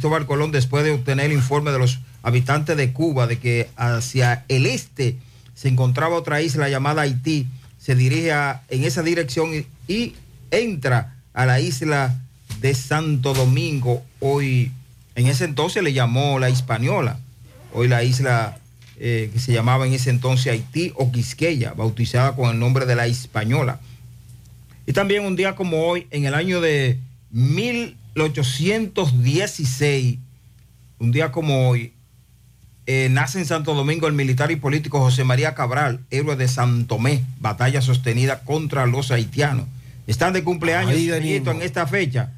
Cristóbal Colón después de obtener el informe de los habitantes de Cuba de que hacia el este se encontraba otra isla llamada Haití, se dirige en esa dirección y, entra a la isla de Santo Domingo. Hoy, en ese entonces le llamó la Hispaniola, hoy la isla eh, que se llamaba en ese entonces Haití o Quisqueya, bautizada con el nombre de la Hispaniola. Y también un día como hoy, en el año de 1816, un día como hoy, eh, nace en Santo Domingo el militar y político José María Cabral, héroe de Santomé, batalla sostenida contra los haitianos. Están de cumpleaños en esta fecha.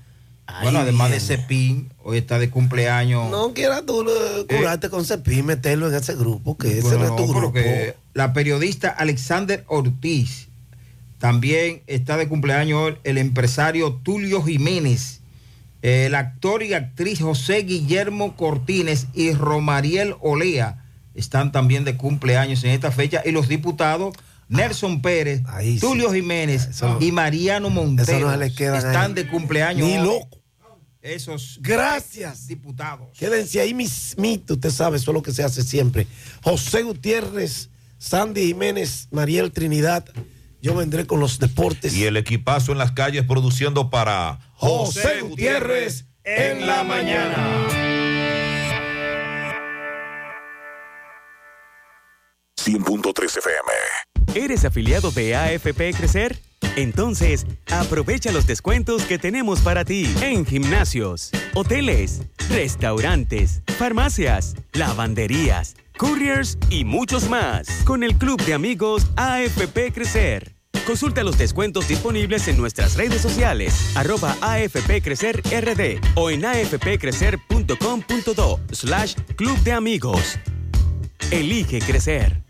Ahí bueno, además viene. de Cepín, hoy está de cumpleaños. No quieras tú eh, curarte con Cepín, meterlo en ese grupo, que ese no es tu grupo. la periodista Alexander Ortiz. También está de cumpleaños el empresario Tulio Jiménez. El actor y actriz José Guillermo Cortines y Romariel Olea están también de cumpleaños en esta fecha. Y los diputados Nelson Pérez, ahí sí. Tulio Jiménez Eso- y Mariano Montero no están ahí. de cumpleaños. Ni loco. Esos Gracias. diputados. Quédense ahí mismito, usted sabe, eso es lo que se hace siempre. José Gutiérrez, Sandy Jiménez, Mariel Trinidad, yo vendré con los deportes. Y el equipazo en las calles produciendo para José Gutiérrez en la mañana. 100.3 FM. ¿Eres afiliado de AFP Crecer? Entonces, aprovecha los descuentos que tenemos para ti en gimnasios, hoteles, restaurantes, farmacias, lavanderías, couriers y muchos más con el Club de Amigos AFP Crecer. Consulta los descuentos disponibles en nuestras redes sociales, arroba AFP Crecer RD o en afpcrecer.com.do slash Club de Amigos. Elige crecer.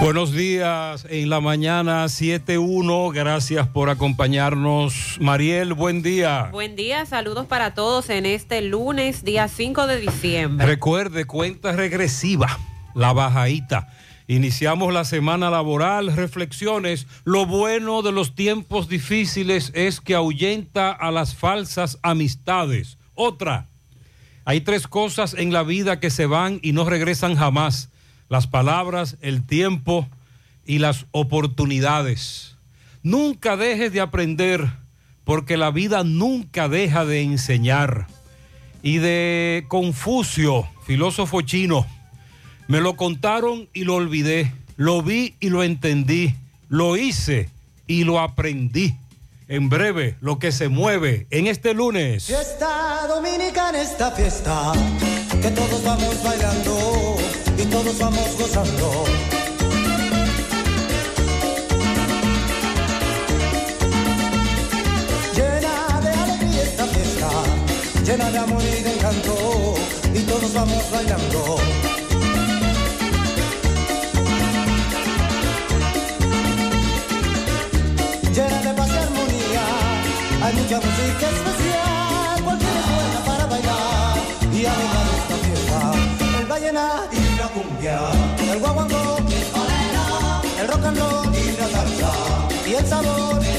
Buenos días en la mañana 7.1. Gracias por acompañarnos. Mariel, buen día. Buen día, saludos para todos en este lunes, día 5 de diciembre. Recuerde, cuenta regresiva, la bajadita. Iniciamos la semana laboral, reflexiones. Lo bueno de los tiempos difíciles es que ahuyenta a las falsas amistades. Otra, hay tres cosas en la vida que se van y no regresan jamás. Las palabras, el tiempo y las oportunidades. Nunca dejes de aprender porque la vida nunca deja de enseñar. Y de Confucio, filósofo chino, me lo contaron y lo olvidé, lo vi y lo entendí, lo hice y lo aprendí. En breve, lo que se mueve en este lunes. Fiesta dominicana, esta fiesta, que todos vamos bailando todos vamos gozando. Llena de alegría esta fiesta, llena de amor y de encanto, y todos vamos bailando. Llena de paz y armonía, hay mucha música especial, cualquiera es buena para bailar y alegrar esta fiesta. El vallenato cumbia, el guaguancó, el rock and roll y la salsa y el sabor.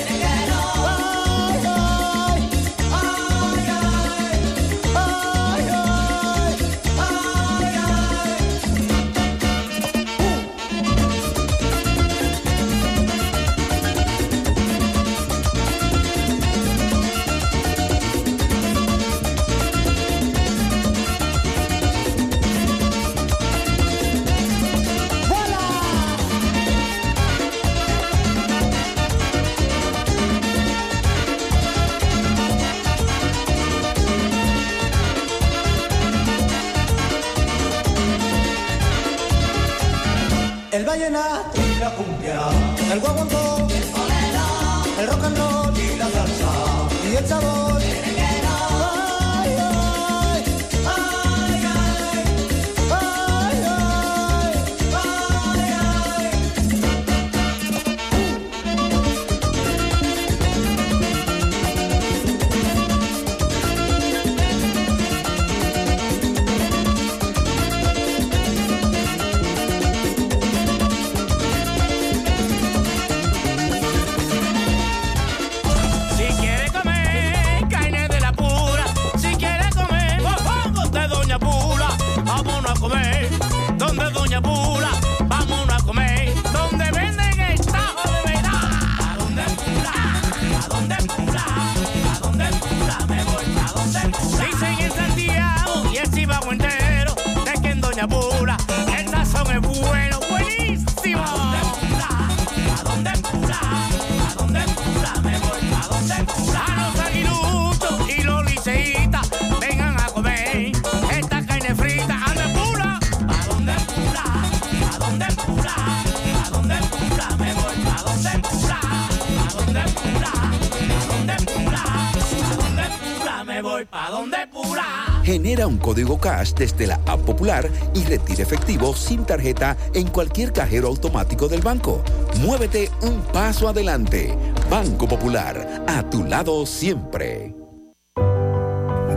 Código cash desde la app popular y retira efectivo sin tarjeta en cualquier cajero automático del banco. Muévete un paso adelante. Banco Popular, a tu lado siempre.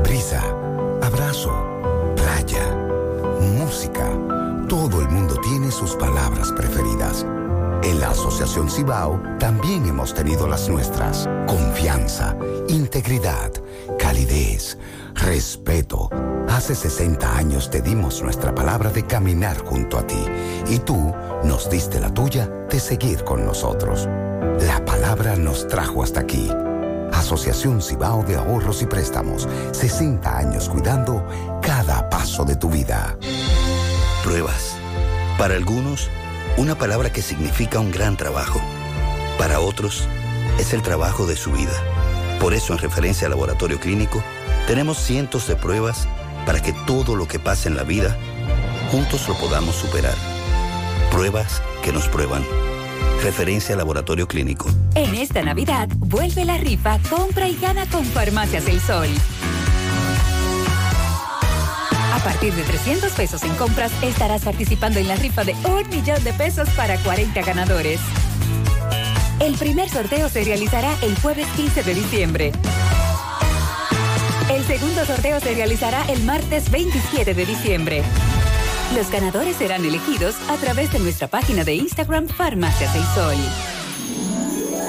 Brisa, abrazo, playa, música. Todo el mundo tiene sus palabras preferidas. En la Asociación Cibao también hemos tenido las nuestras. Confianza, integridad, calidez, respeto. Hace 60 años te dimos nuestra palabra de caminar junto a ti y tú nos diste la tuya de seguir con nosotros. La palabra nos trajo hasta aquí. Asociación Cibao de Ahorros y Préstamos. 60 años cuidando cada paso de tu vida. Pruebas. Para algunos, una palabra que significa un gran trabajo. Para otros, es el trabajo de su vida. Por eso, en referencia al laboratorio clínico, tenemos cientos de pruebas para que todo lo que pasa en la vida, juntos lo podamos superar. Pruebas que nos prueban. Referencia laboratorio clínico. En esta Navidad, vuelve la rifa, compra y gana con Farmacias del Sol. A partir de 300 pesos en compras, estarás participando en la rifa de un millón de pesos para 40 ganadores. El primer sorteo se realizará el jueves 15 de diciembre. El segundo sorteo se realizará el martes 27 de diciembre. Los ganadores serán elegidos a través de nuestra página de Instagram Farmacias del Sol.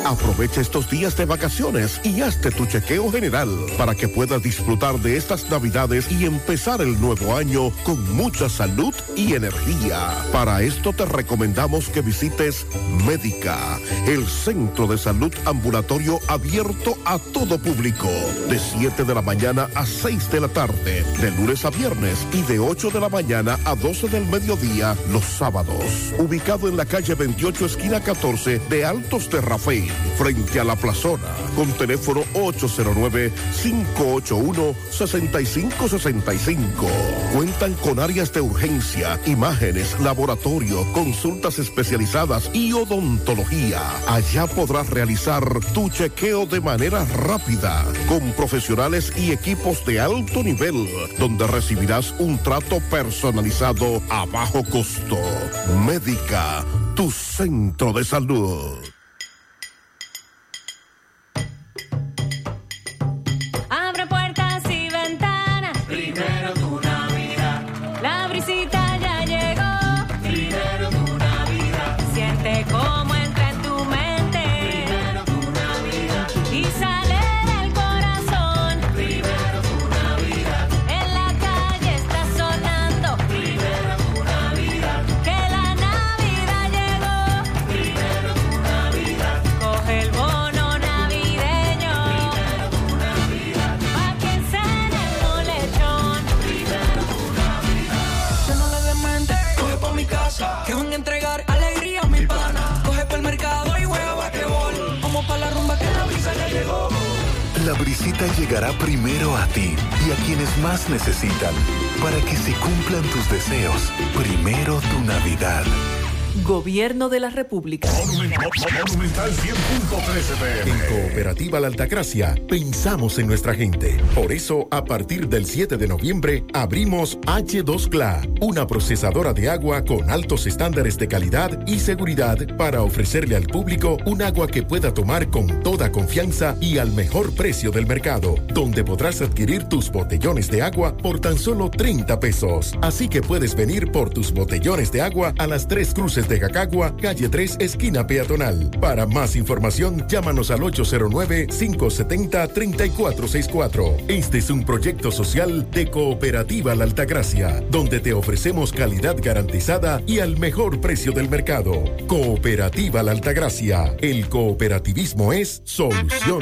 Aprovecha estos días de vacaciones y hazte tu chequeo general para que puedas disfrutar de estas navidades y empezar el nuevo año con mucha salud y energía. Para esto te recomendamos que visites Médica, el centro de salud ambulatorio abierto a todo público, de 7 de la mañana a 6 de la tarde, de lunes a viernes y de 8 de la mañana a 12 del mediodía los sábados. Ubicado en la calle 28 esquina 14 de Altos Rafael. Frente a la plazona, con teléfono 809-581-6565. Cuentan con áreas de urgencia, imágenes, laboratorio, consultas especializadas y odontología. Allá podrás realizar tu chequeo de manera rápida, con profesionales y equipos de alto nivel, donde recibirás un trato personalizado a bajo costo. Médica, tu centro de salud. Gobierno de la República. Monumental 100.13 En Cooperativa La Altagracia pensamos en nuestra gente. Por eso, a partir del 7 de noviembre, abrimos H2CLA, una procesadora de agua con altos estándares de calidad y seguridad para ofrecerle al público un agua que pueda tomar con toda confianza y al mejor precio del mercado, donde podrás adquirir tus botellones de agua por tan solo 30 pesos. Así que puedes venir por tus botellones de agua a las tres cruces de Jacagua, calle 3, esquina peatonal. Para más información, llámanos al 809-570-3464. Este es un proyecto social de Cooperativa La Altagracia, donde te ofrecemos calidad garantizada y al mejor precio del mercado. Cooperativa La Altagracia. El cooperativismo es solución.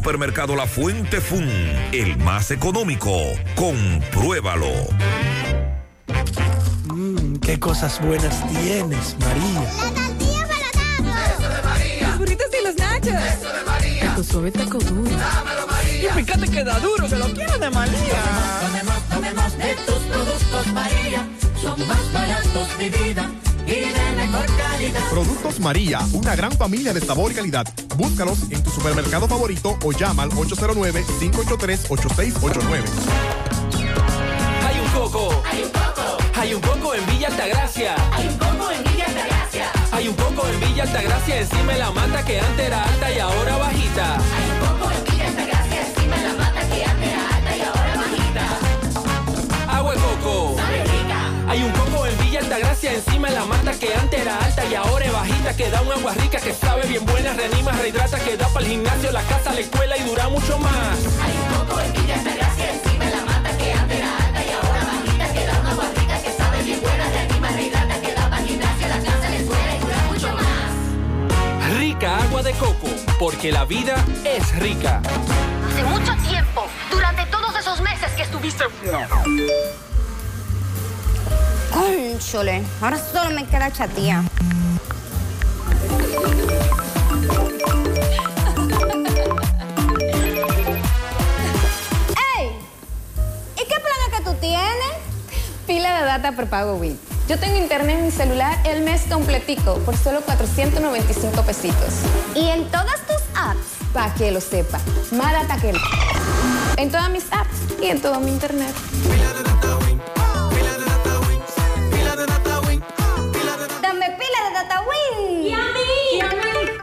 Supermercado La Fuente Fun, el más económico. Compruébalo. Mmm, qué cosas buenas tienes, María. La tortilla para Eso de María. Los burritos y los nachos. Eso de María. Tu suave taco duro. Dámelo, María. Y fíjate que da duro, que lo quiero de María. Tomemos, tomemos de tus productos, María. Son más baratos de vida Productos María, una gran familia de sabor y calidad. Búscalos en tu supermercado favorito o llama al 809-583-8689. Hay un coco. Hay un coco. Hay un coco en Villa Altagracia. Hay un coco en Villa Altagracia. Hay un coco en Villa Altagracia encima la mata que antes era alta y ahora bajita. Hay un coco en Villa Altagracia encima la mata que antes era alta y ahora bajita. Agua de coco. Sabe rica. Hay un coco en Villa Altagracia encima de la mata que antes era alta y ahora es bajita que da un agua rica que sabe bien buena, reanima, rehidrata, que da para el gimnasio, la casa, la escuela y dura mucho más. Hay un coco en Villa Altagracia encima de la mata que antes era alta y ahora bajita que da una agua rica que sabe bien buena, reanima, rehidrata, que da para el gimnasio, la casa, la escuela y dura mucho más. Rica agua de coco, porque la vida es rica. Hace mucho tiempo, durante todos esos meses que estuviste. Cónchole, ahora solo me queda chatía. ¡Ey! ¿Y qué plan que tú tienes? Pila de data prepago WIT. Yo tengo internet en mi celular el mes completico por solo 495 pesitos. ¿Y en todas tus apps? Para que lo sepa. Más data que. En todas mis apps y en todo mi internet.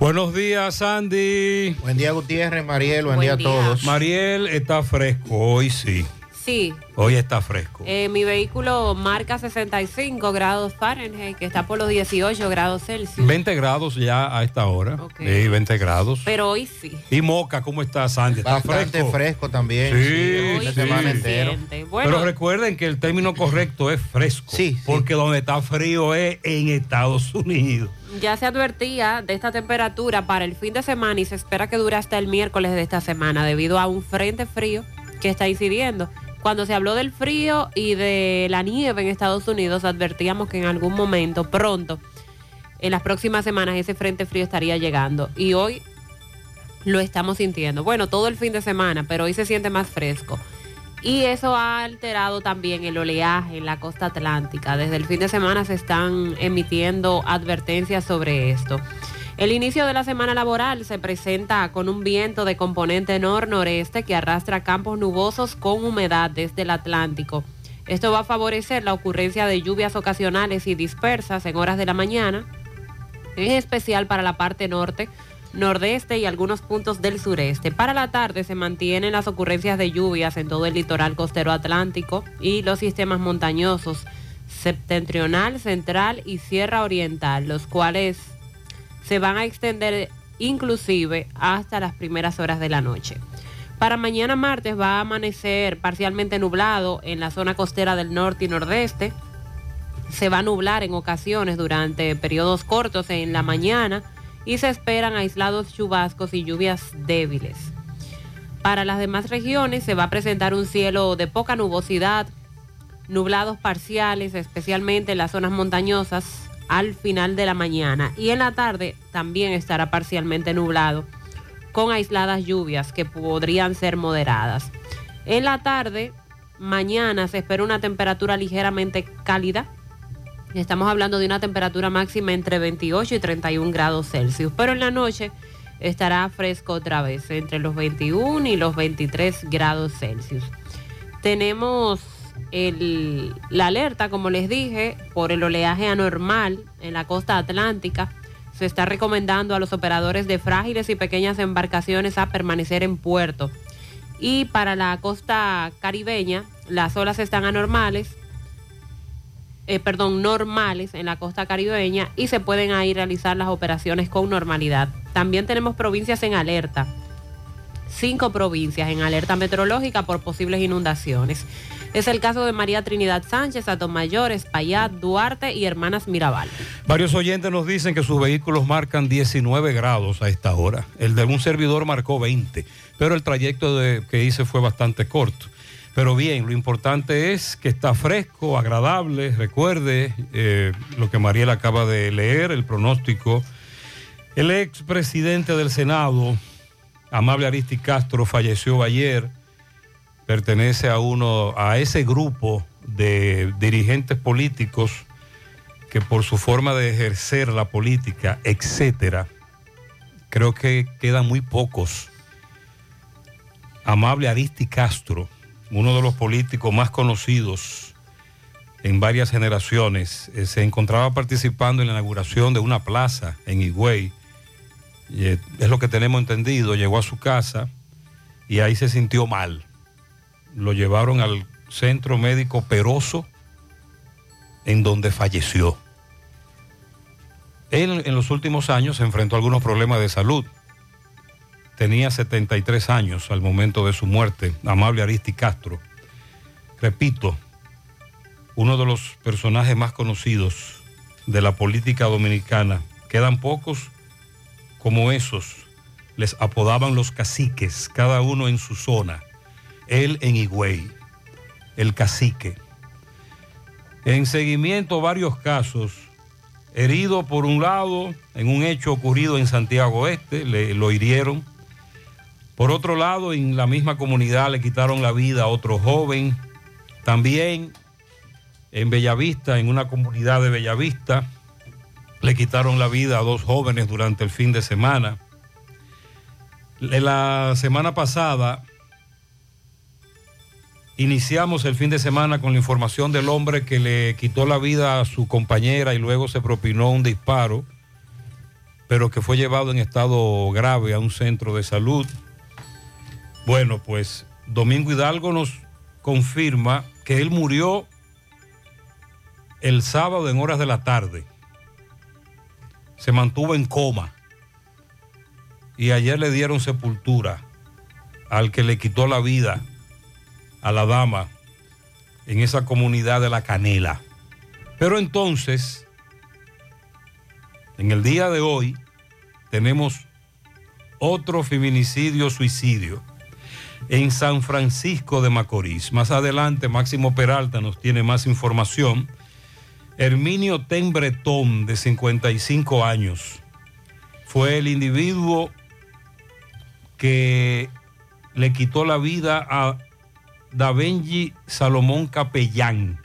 Buenos días, Sandy. Buen día, Gutiérrez, Mariel, buen, día a todos. Mariel está fresco hoy, sí. Sí, Hoy está fresco. eh, mi vehículo marca 65 grados Fahrenheit, que está por los 18 grados Celsius. 20 grados ya a esta hora. Sí, 20 grados. Pero hoy sí. Y Moca, ¿cómo está Sandy? ¿Está Bastante fresco? fresco también. Sí, el fin de sí. semana entero. Bueno. Pero recuerden que el término correcto es fresco. Sí. Porque donde está frío es en Estados Unidos. Ya se advertía de esta temperatura para el fin de semana y se espera que dure hasta el miércoles de esta semana debido a un frente frío que está incidiendo. Cuando se habló del frío y de la nieve en Estados Unidos, advertíamos que en algún momento, pronto, en las próximas semanas, ese frente frío estaría llegando. Y hoy lo estamos sintiendo. Bueno, todo el fin de semana, pero hoy se siente más fresco. Y eso ha alterado también el oleaje en la costa atlántica. Desde el fin de semana se están emitiendo advertencias sobre esto. El inicio de la semana laboral se presenta con un viento de componente nor-noreste que arrastra campos nubosos con humedad desde el Atlántico. Esto va a favorecer la ocurrencia de lluvias ocasionales y dispersas en horas de la mañana, en especial para la parte norte, nordeste y algunos puntos del sureste. Para la tarde se mantienen las ocurrencias de lluvias en todo el litoral costero atlántico y los sistemas montañosos septentrional, central y sierra oriental, los cuales se van a extender inclusive hasta las primeras horas de la noche. Para mañana martes va a amanecer parcialmente nublado en la zona costera del norte y nordeste. Se va a nublar en ocasiones durante periodos cortos en la mañana y se esperan aislados chubascos y lluvias débiles. Para las demás regiones se va a presentar un cielo de poca nubosidad, nublados parciales, especialmente en las zonas montañosas al final de la mañana. Y en la tarde también estará parcialmente nublado, con aisladas lluvias que podrían ser moderadas. En la tarde, mañana se espera una temperatura ligeramente cálida. Estamos hablando de una temperatura máxima entre 28 y 31 grados Celsius. Pero en la noche estará fresco otra vez, entre los 21 y los 23 grados Celsius. Tenemos el- la alerta, como les dije, por el oleaje anormal en la costa atlántica. Se está recomendando a los operadores de frágiles y pequeñas embarcaciones a permanecer en puerto. Y para la costa caribeña, las olas están anormales, eh, perdón, normales en la costa caribeña y se pueden ahí realizar las operaciones con normalidad. También tenemos provincias en alerta cinco provincias en alerta meteorológica por posibles inundaciones. Es el caso de María Trinidad Sánchez, Atomayor, Espaillat, Duarte y Hermanas Mirabal. Varios oyentes nos dicen que sus vehículos marcan 19 grados a esta hora. El de un servidor marcó 20, pero el trayecto de- que hice fue bastante corto. Pero bien, lo importante es que está fresco, agradable. Recuerde eh, lo que Mariela acaba de leer, el pronóstico. El expresidente del Senado, Amable Aristi Castro, falleció ayer. Pertenece a uno, a ese grupo de dirigentes políticos que por su forma de ejercer la política, etcétera, creo que quedan muy pocos. Amable Aristi Castro, uno de los políticos más conocidos en varias generaciones, eh, se encontraba participando en la inauguración de una plaza en Higüey. Es lo que tenemos entendido. Llegó a su casa y ahí se sintió mal. Lo llevaron al centro médico Peroso, en donde falleció. Él en los últimos años se enfrentó a algunos problemas de salud. Tenía 73 años al momento de su muerte, amable Aristi Castro. Repito, uno de los personajes más conocidos de la política dominicana. Quedan pocos como esos. Les apodaban los caciques, cada uno en su zona. Él en Higüey, el cacique. En seguimiento varios casos, herido por un lado en un hecho ocurrido en Santiago Este, le, lo hirieron. Por otro lado, en la misma comunidad le quitaron la vida a otro joven. También en Bellavista, en una comunidad de Bellavista, le quitaron la vida a dos jóvenes durante el fin de semana. La semana pasada iniciamos el fin de semana con la información del hombre que le quitó la vida a su compañera y luego se propinó un disparo, pero que fue llevado en estado grave a un centro de salud. Bueno, pues Domingo Hidalgo nos confirma que él murió el sábado en horas de la tarde. Se mantuvo en coma. Y ayer le dieron sepultura al que le quitó la vida a la dama en esa comunidad de La Canela. Pero entonces, en el día de hoy, tenemos otro feminicidio suicidio en San Francisco de Macorís. Más adelante, Máximo Peralta nos tiene más información. Herminio Tembretón, de 55 años, fue el individuo que le quitó la vida a Davenji Salomón Capellán.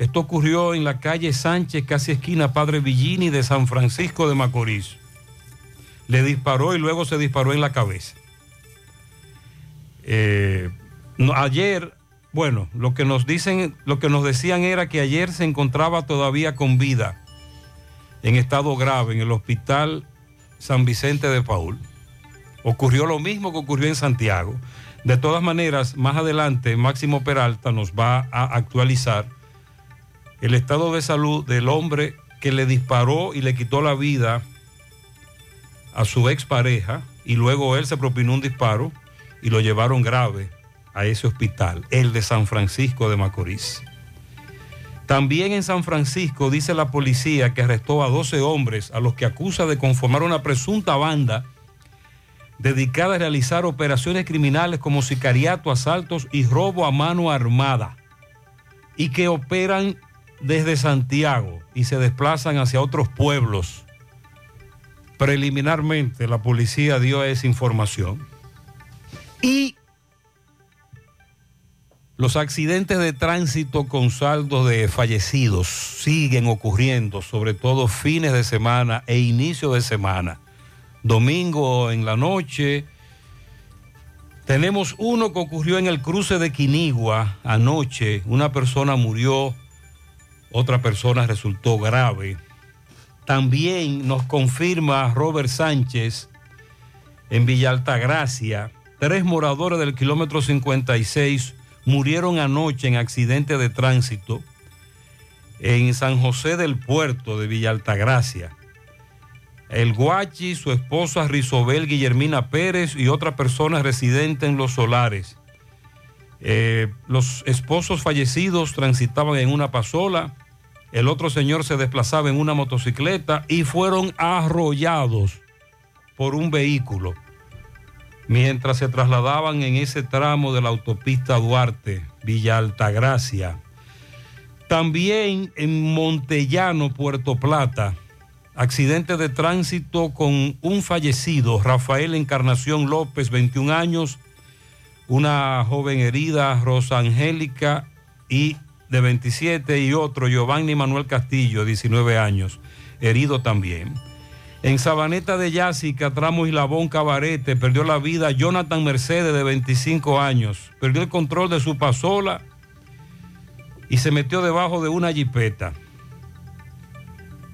Esto ocurrió en la calle Sánchez, casi esquina Padre Villini de San Francisco de Macorís. Le disparó y luego se disparó en la cabeza. Eh, ayer, bueno, lo que nos dicen, lo que nos decían era que ayer se encontraba todavía con vida, en estado grave, en el hospital San Vicente de Paul. Ocurrió lo mismo que ocurrió en Santiago. De todas maneras, más adelante, Máximo Peralta nos va a actualizar el estado de salud del hombre que le disparó y le quitó la vida a su expareja y luego él se propinó un disparo y lo llevaron grave a ese hospital, el de San Francisco de Macorís. También en San Francisco dice la policía que arrestó a 12 hombres a los que acusa de conformar una presunta banda dedicada a realizar operaciones criminales como sicariato, asaltos y robo a mano armada y que operan desde Santiago y se desplazan hacia otros pueblos. Preliminarmente la policía dio esa información. Y los accidentes de tránsito con saldo de fallecidos siguen ocurriendo, sobre todo fines de semana e inicio de semana. Domingo en la noche. Tenemos uno que ocurrió en el cruce de Quinigua anoche. Una persona murió, otra persona resultó grave. También nos confirma Robert Sánchez en Villa Altagracia. Tres moradores del kilómetro 56 murieron anoche en accidente de tránsito en San José del Puerto de Villa Altagracia. El Guachi, su esposa Rizobel Guillermina Pérez y otra persona residente en Los Solares. Eh, los esposos fallecidos transitaban en una pasola, el otro señor se desplazaba en una motocicleta y fueron arrollados por un vehículo mientras se trasladaban en ese tramo de la autopista Duarte, Villa Altagracia. También en Montellano, Puerto Plata, accidente de tránsito con un fallecido, Rafael Encarnación López, 21 años, una joven herida, Rosa Angélica, y de 27, y otro, Giovanni Manuel Castillo, 19 años, herido también. En Sabaneta de Yásica, Tramo Labón Cabarete, perdió la vida Jonathan Mercedes, de 25 años. Perdió el control de su pasola y se metió debajo de una jipeta.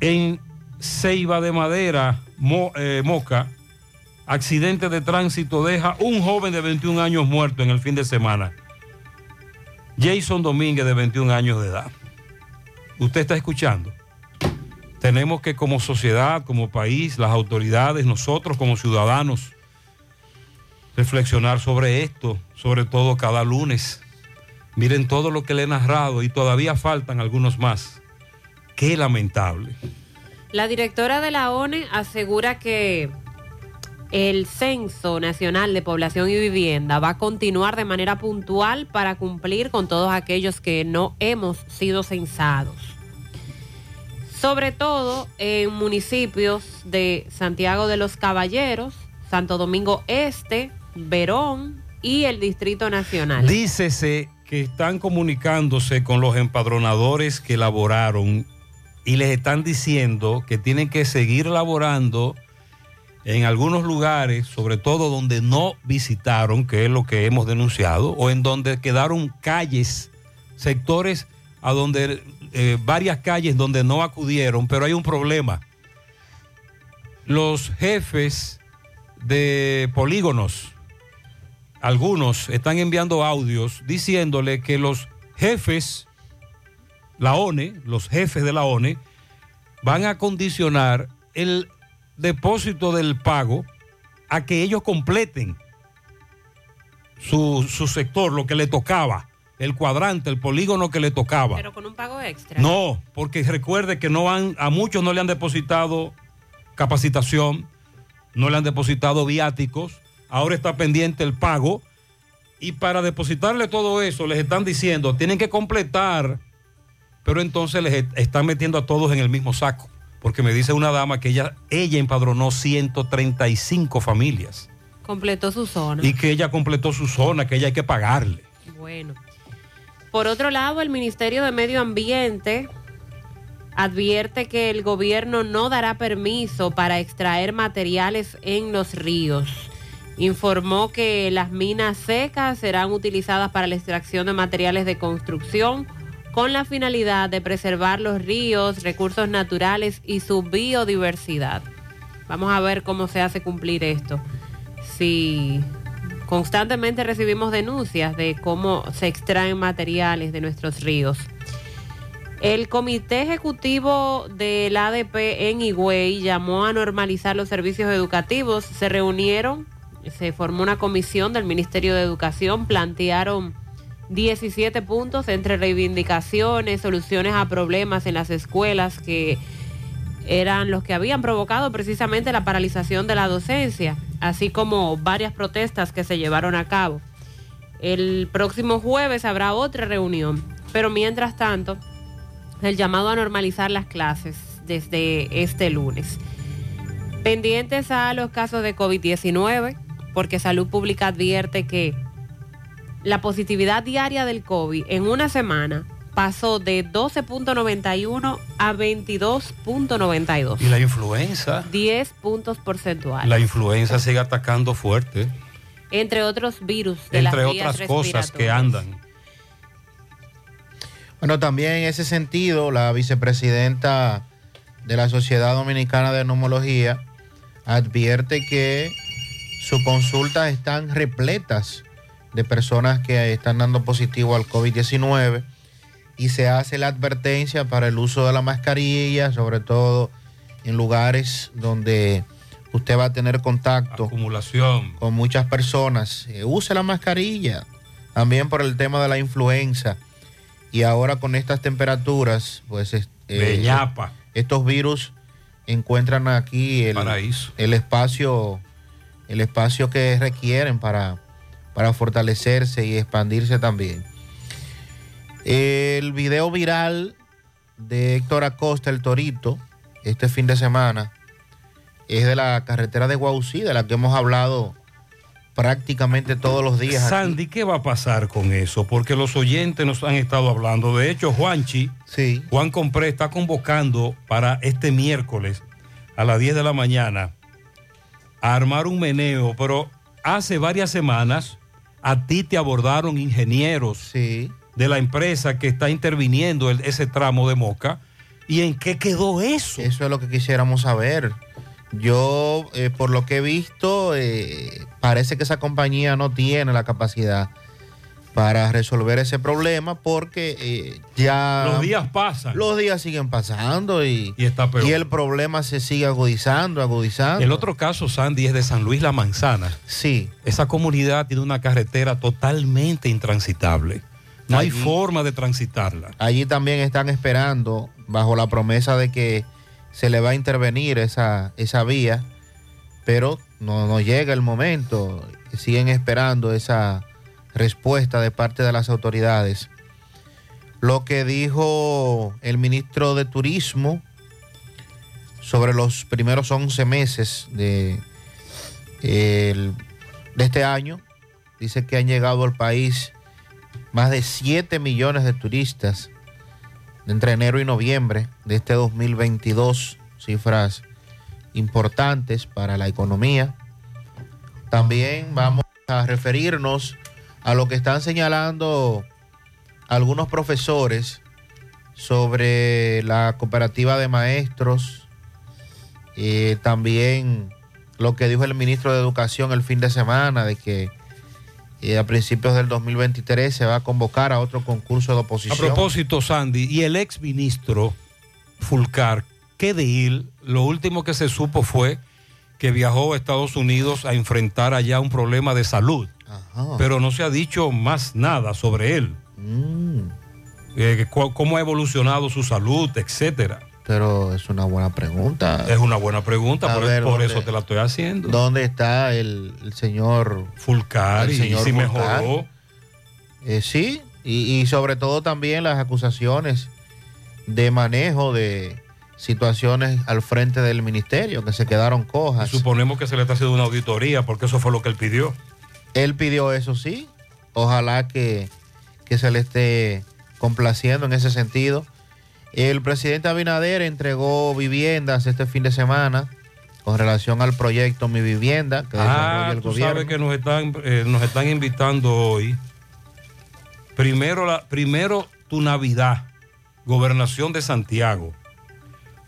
En Ceiba de Madera, eh, Moca, accidente de tránsito deja un joven de 21 años muerto en el fin de semana. Jason Domínguez, de 21 años de edad. ¿Usted está escuchando? Tenemos que como sociedad, como país, las autoridades, nosotros como ciudadanos, reflexionar sobre esto, sobre todo cada lunes. Miren todo lo que le he narrado y todavía faltan algunos más. Qué lamentable. La directora de la ONE asegura que el Censo Nacional de Población y Vivienda va a continuar de manera puntual para cumplir con todos aquellos que no hemos sido censados. Sobre todo en municipios de Santiago de los Caballeros, Santo Domingo Este, Verón y el Distrito Nacional. Dícese que están comunicándose con los empadronadores que elaboraron y les están diciendo que tienen que seguir laborando en algunos lugares, sobre todo donde no visitaron, que es lo que hemos denunciado, o en donde quedaron calles, sectores a donde eh, varias calles donde no acudieron, pero hay un problema. Los jefes de polígonos algunos están enviando audios diciéndole que los jefes, la ONE, los jefes de la ONE, van a condicionar el depósito del pago a que ellos completen su, su sector, lo que le tocaba, el cuadrante, el polígono que le tocaba. Pero con un pago extra. No, porque recuerde que no han, a muchos no le han depositado capacitación, no le han depositado viáticos, ahora está pendiente el pago y para depositarle todo eso les están diciendo, tienen que completar, pero entonces les est- están metiendo a todos en el mismo saco, porque me dice una dama que ella, ella empadronó 135 familias Completó su zona. y que ella completó su zona, que ella hay que pagarle. Bueno. Por otro lado, el Ministerio de Medio Ambiente advierte que el gobierno no dará permiso para extraer materiales en los ríos. Informó que las minas secas serán utilizadas para la extracción de materiales de construcción con la finalidad de preservar los ríos, recursos naturales y su biodiversidad. Vamos a ver cómo se hace cumplir esto. Si constantemente recibimos denuncias de cómo se extraen materiales de nuestros ríos. El Comité Ejecutivo del ADP en Higüey llamó a normalizar los servicios educativos. Se reunieron, se formó una comisión del Ministerio de Educación, plantearon 17 puntos entre reivindicaciones, soluciones a problemas en las escuelas que eran los que habían provocado precisamente la paralización de la docencia, así como varias protestas que se llevaron a cabo. El próximo jueves habrá otra reunión, pero mientras tanto, el llamado a normalizar las clases desde este lunes. Pendientes a los casos de COVID-19, porque Salud Pública advierte que la positividad diaria del COVID en una semana pasó de 12.91 a 22.92. Y la influenza, 10 puntos porcentuales. la influenza sigue atacando fuerte, Entre otros virus. De entre las otras cosas que andan. Bueno, también en ese sentido, la vicepresidenta de la Sociedad Dominicana de Neumología advierte que sus consultas están repletas de personas que están dando positivo al COVID-19 y se hace la advertencia para el uso de la mascarilla, sobre todo en lugares donde usted va a tener contacto Acumulación. con muchas personas. Eh, use la mascarilla, también por el tema de la influenza. Y ahora con estas temperaturas, pues ñapa. estos virus encuentran aquí el, Paraíso. el espacio, el espacio que requieren para, para fortalecerse y expandirse también. El video viral de Héctor Acosta, el Torito, este fin de semana, es de la carretera de Guausí, de la que hemos hablado prácticamente todos los días. aquí. Sandy, ¿qué va a pasar con eso? Porque los oyentes nos han estado hablando. De hecho, Juanchi, sí. Juan Compré está convocando para este miércoles a las 10 de la mañana a armar un meneo, pero hace varias semanas a ti te abordaron ingenieros de la empresa que está interviniendo el- ese tramo de Moca. ¿Y en qué quedó eso? Eso es lo que quisiéramos saber. Yo, eh, por lo que he visto, eh, parece que esa compañía no tiene la capacidad para resolver ese problema porque eh, ya... Los días pasan. Los días siguen pasando y, Y está peor. y el problema se sigue agudizando, agudizando. El otro caso, Sandy, es de San Luis La Manzana. Sí. Esa comunidad tiene una carretera totalmente intransitable. No hay forma de transitarla. Allí también están esperando, bajo la promesa de que se le va a intervenir esa, esa vía, pero no, no llega el momento. Siguen esperando esa respuesta de parte de las autoridades. Lo que dijo el ministro de Turismo sobre los primeros 11 meses de, el- de este año, dice que han llegado al país más de 7 millones de turistas entre enero y noviembre de este 2022, cifras importantes para la economía. También vamos a referirnos a lo que están señalando algunos profesores sobre la cooperativa de maestros, eh, también lo que dijo el ministro de Educación el fin de semana de que Y a principios del 2023 se va a convocar a otro concurso de A oposición. propósito, Sandy, y el ex ministro Fulcar, ¿qué de él? Lo último que se supo fue que viajó a Estados Unidos a enfrentar allá un problema de salud. Pero no se ha dicho más nada sobre él. Mm. Eh, cómo ha evolucionado su salud, etcétera. Pero es una buena pregunta. Es una buena pregunta, A por, ver, por ¿dónde- eso te la estoy haciendo. ¿Dónde está el, el señor Fulcar? el y señor si Fulcar? mejoró. Eh, sí, y, y sobre todo también las acusaciones de manejo de situaciones al frente del ministerio que se quedaron cojas. Suponemos que se le está haciendo una auditoría porque eso fue lo que él pidió. Él pidió eso, sí. Ojalá que, que se le esté complaciendo en ese sentido. El presidente Abinader entregó viviendas este fin de semana con relación al proyecto Mi Vivienda que desarrolla Ah, el tú gobierno. sabes que nos están, eh, nos están invitando hoy. Primero, la, primero tu Navidad, Gobernación de Santiago.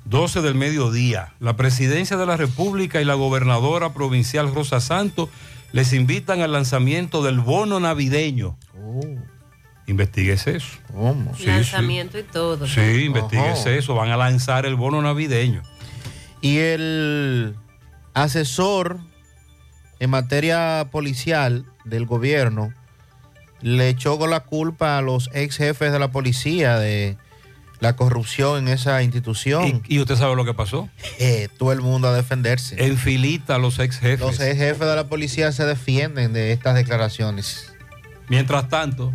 12 del mediodía. La presidencia de la República y la gobernadora provincial Rosa Santos les invitan al lanzamiento del bono navideño. Investíguese eso. ¿Cómo? Sí, Lanzamiento y todo. sí. Ajá. eso. Van a lanzar el bono navideño. Y el asesor en materia policial del gobierno le echó con la culpa a los ex jefes de la policía de la corrupción en esa institución. ¿Y, y usted sabe lo que pasó? Eh, todo el mundo a defenderse. En filita los ex jefes. Los ex jefes de la policía se defienden de estas declaraciones. Mientras tanto,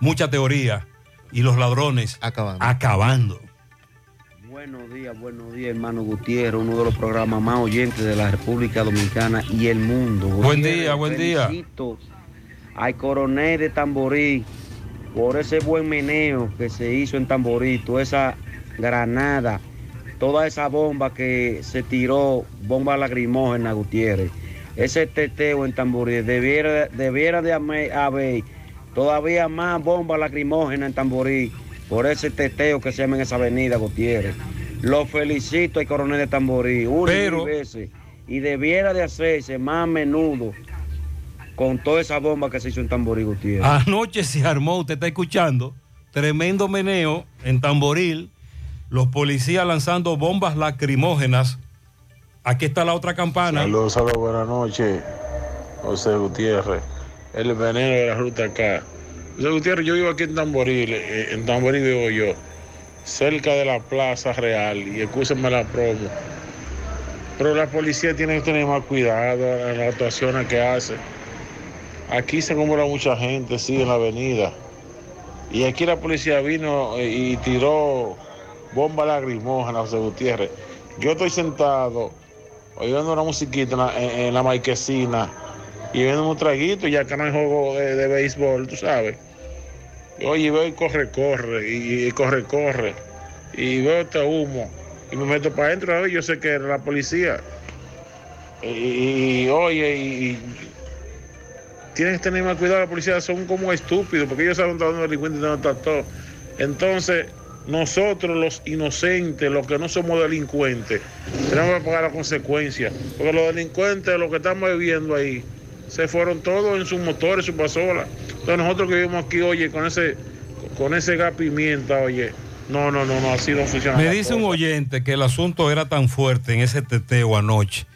mucha teoría y los ladrones acabando. acabando. Buenos días, buenos días, hermano Gutiérrez, uno de los programas más oyentes de la República Dominicana y el mundo. Buen Gutiérrez, día, buen día. felicito Al coronel de Tamborí por ese buen meneo que se hizo en Tamborí, toda esa granada, toda esa bomba que se tiró, bomba lacrimógena, Gutiérrez. Ese teteo en Tamborí debiera, debiera de haber todavía más bomba lacrimógena en Tamborí por ese teteo que se llama en esa avenida, Gutiérrez. Lo felicito al coronel de Tamborí, una Pero- mil veces. Y debiera de hacerse más a menudo con toda esa bomba que se hizo en Tamborí, Gutiérrez. Anoche se armó, usted está escuchando, tremendo meneo en Tamboril, los policías lanzando bombas lacrimógenas. Aquí está la otra campana. Saludos, saludos, buenas noches. José Gutiérrez, el veneno de la ruta acá. José Gutiérrez, yo vivo aquí en Tamboril, eh, en Tamboril vivo yo, cerca de la Plaza Real, y escúsenme la promo. Pero la policía tiene que tener más cuidado en las actuaciones que hace. Aquí se acumula mucha gente, sí, en la avenida. Y aquí la policía vino eh, y tiró bomba lacrimógena, José Gutiérrez. Yo estoy sentado oyendo una musiquita en la, en la marquesina y viendo un traguito y acá no hay juego de, de béisbol, tú sabes. Oye, veo y corre, corre, y, corre, corre, y veo este humo, y me meto para adentro, yo sé que era la policía. Y, oye, y, tienen que tener más cuidado, la policía son como estúpidos, porque ellos saben dónde delincuentes dónde está todo. Entonces, nosotros los inocentes, los que no somos delincuentes, tenemos que pagar las consecuencias, porque los delincuentes, los que estamos viviendo ahí, se fueron todos en sus motores, sus pasolas. Entonces nosotros que vivimos aquí, oye, con ese, con ese gas pimienta, oye, no, no, no, no, así no funciona. Me dice un oyente que el asunto era tan fuerte en ese teteo anoche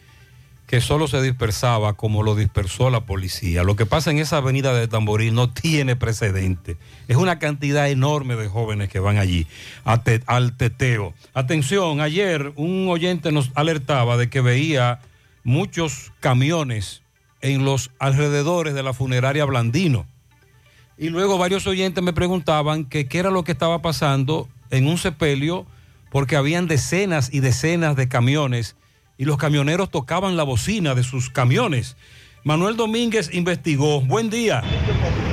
que solo se dispersaba como lo dispersó la policía. Lo que pasa en esa avenida de Tamboril no tiene precedente. Es una cantidad enorme de jóvenes que van allí al teteo. Atención, ayer un oyente nos alertaba de que veía muchos camiones en los alrededores de la funeraria Blandino. Y luego varios oyentes me preguntaban qué era lo que estaba pasando en un sepelio porque habían decenas y decenas de camiones y los camioneros tocaban la bocina de sus camiones. Manuel Domínguez investigó. Buen día.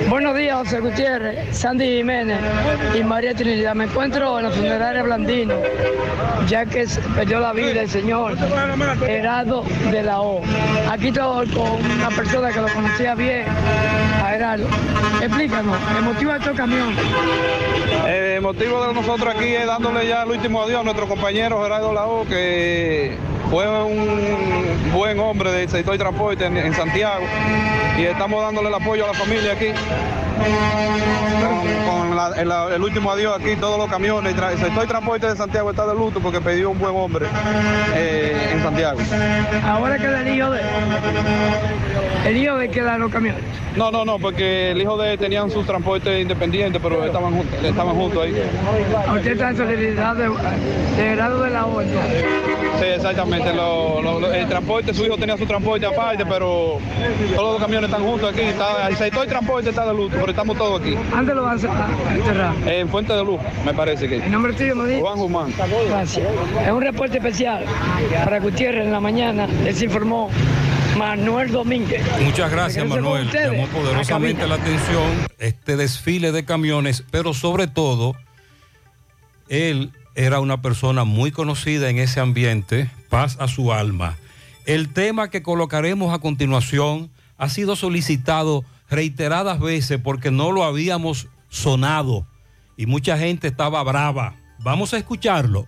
Buenos días, José Gutiérrez, Sandy Jiménez y María Trinidad. Me encuentro en la funeraria Blandino, ya que perdió la vida el señor Heraldo de la O. Aquí estoy con una persona que lo conocía bien, a Heraldo. Explícanos, el motivo de este camión. El motivo de nosotros aquí es dándole ya el último adiós a nuestro compañero Gerardo Lao, que fue un buen hombre de sector y transporte en Santiago y estamos dándole el apoyo a la familia aquí. Thank you. Con, con la- el, el último adiós aquí, todos los camiones. Tra- El sector y transporte de Santiago está de luto porque perdió un buen hombre eh, en Santiago. Ahora queda el hijo de el hijo de queda los camiones. No, no, no, porque el hijo de él tenían su transporte independiente, pero estaban juntos, estaban juntos ahí. Usted está en solidaridad de, de grado de la orden. Sí, exactamente. Lo- lo- lo- el transporte, su hijo tenía su transporte aparte, pero todos los camiones están juntos aquí. Está, el sector y transporte está de luto, pero estamos todos aquí. ¿Dónde lo van a enterrar? En Fuente de Luz, me parece que. ¿El nombre tuyo me dice? Juan Guzmán. Gracias. Es un reporte especial para Gutiérrez en la mañana. Les informó Manuel Domínguez. Muchas gracias, Manuel. Llamó poderosamente cabina. la atención este desfile de camiones, pero sobre todo, él era una persona muy conocida en ese ambiente, paz a su alma. El tema que colocaremos a continuación ha sido solicitado reiteradas veces porque no lo habíamos sonado y mucha gente estaba brava. Vamos a escucharlo.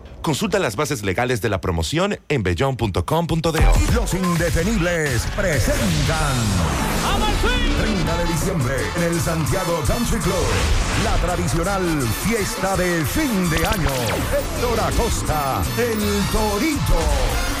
Consulta las bases legales de la promoción en bellón.com.do. Los indetenibles presentan 30 de diciembre en el Santiago Country Club. La tradicional fiesta de fin de año. Héctor Acosta, el Torito.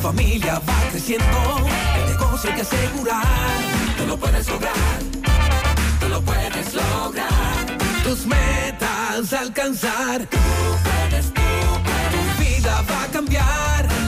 Familia va creciendo, el negocio hay que asegurar. Tú lo puedes lograr, tú lo puedes lograr. Tus metas alcanzar. Tú puedes, tú puedes. Tu vida va a cambiar.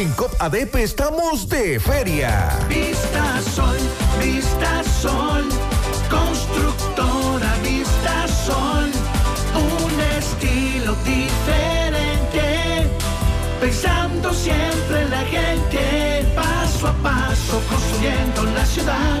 En COP ADP estamos de feria. Vista Sol, Vista Sol, constructora Vista Sol, un estilo diferente, pensando siempre en la gente, paso a paso construyendo la ciudad,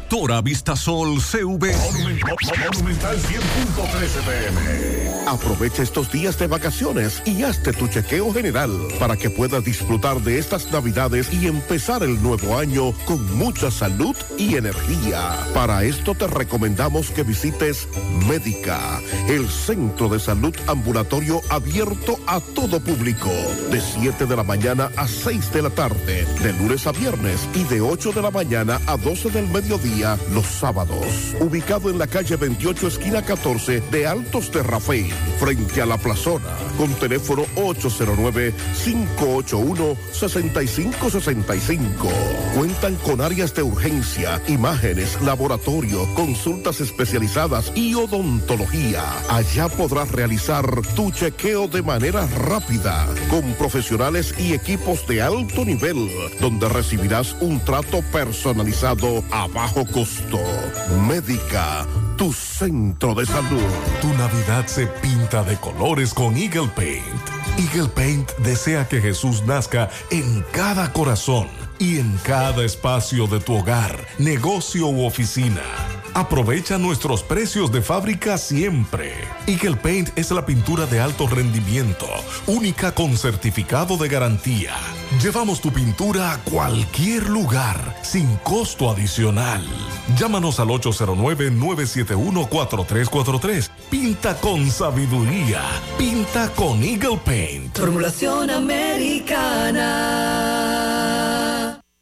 Constructora Vistasol CV. Monumental 100.13 pm. Aprovecha estos días de vacaciones y hazte tu chequeo general para que puedas disfrutar de estas navidades y empezar el nuevo año con mucha salud y energía. Para esto te recomendamos que visites Médica, el centro de salud ambulatorio abierto a todo público, de 7 de la mañana a 6 de la tarde, de lunes a viernes y de 8 de la mañana a 12 del mediodía los sábados. Ubicado en la calle 28, esquina 14 de Altos de Rafael, frente a la plazona, con teléfono 809-581-6565. Cuentan con áreas de urgencia, imágenes, laboratorio, consultas especializadas y odontología. Allá podrás realizar tu chequeo de manera rápida, con profesionales y equipos de alto nivel, donde recibirás un trato personalizado a bajo costo. Médica, tu centro de salud. Tu Navidad se pinta de colores con Eagle Paint. Eagle Paint desea que Jesús nazca en cada corazón y en cada espacio de tu hogar, negocio u oficina. Aprovecha nuestros precios de fábrica siempre. Eagle Paint es la pintura de alto rendimiento, única con certificado de garantía. Llevamos tu pintura a cualquier lugar, sin costo adicional. Llámanos al 809-971-4343. Pinta con sabiduría. Pinta con Eagle Paint. Formulación americana.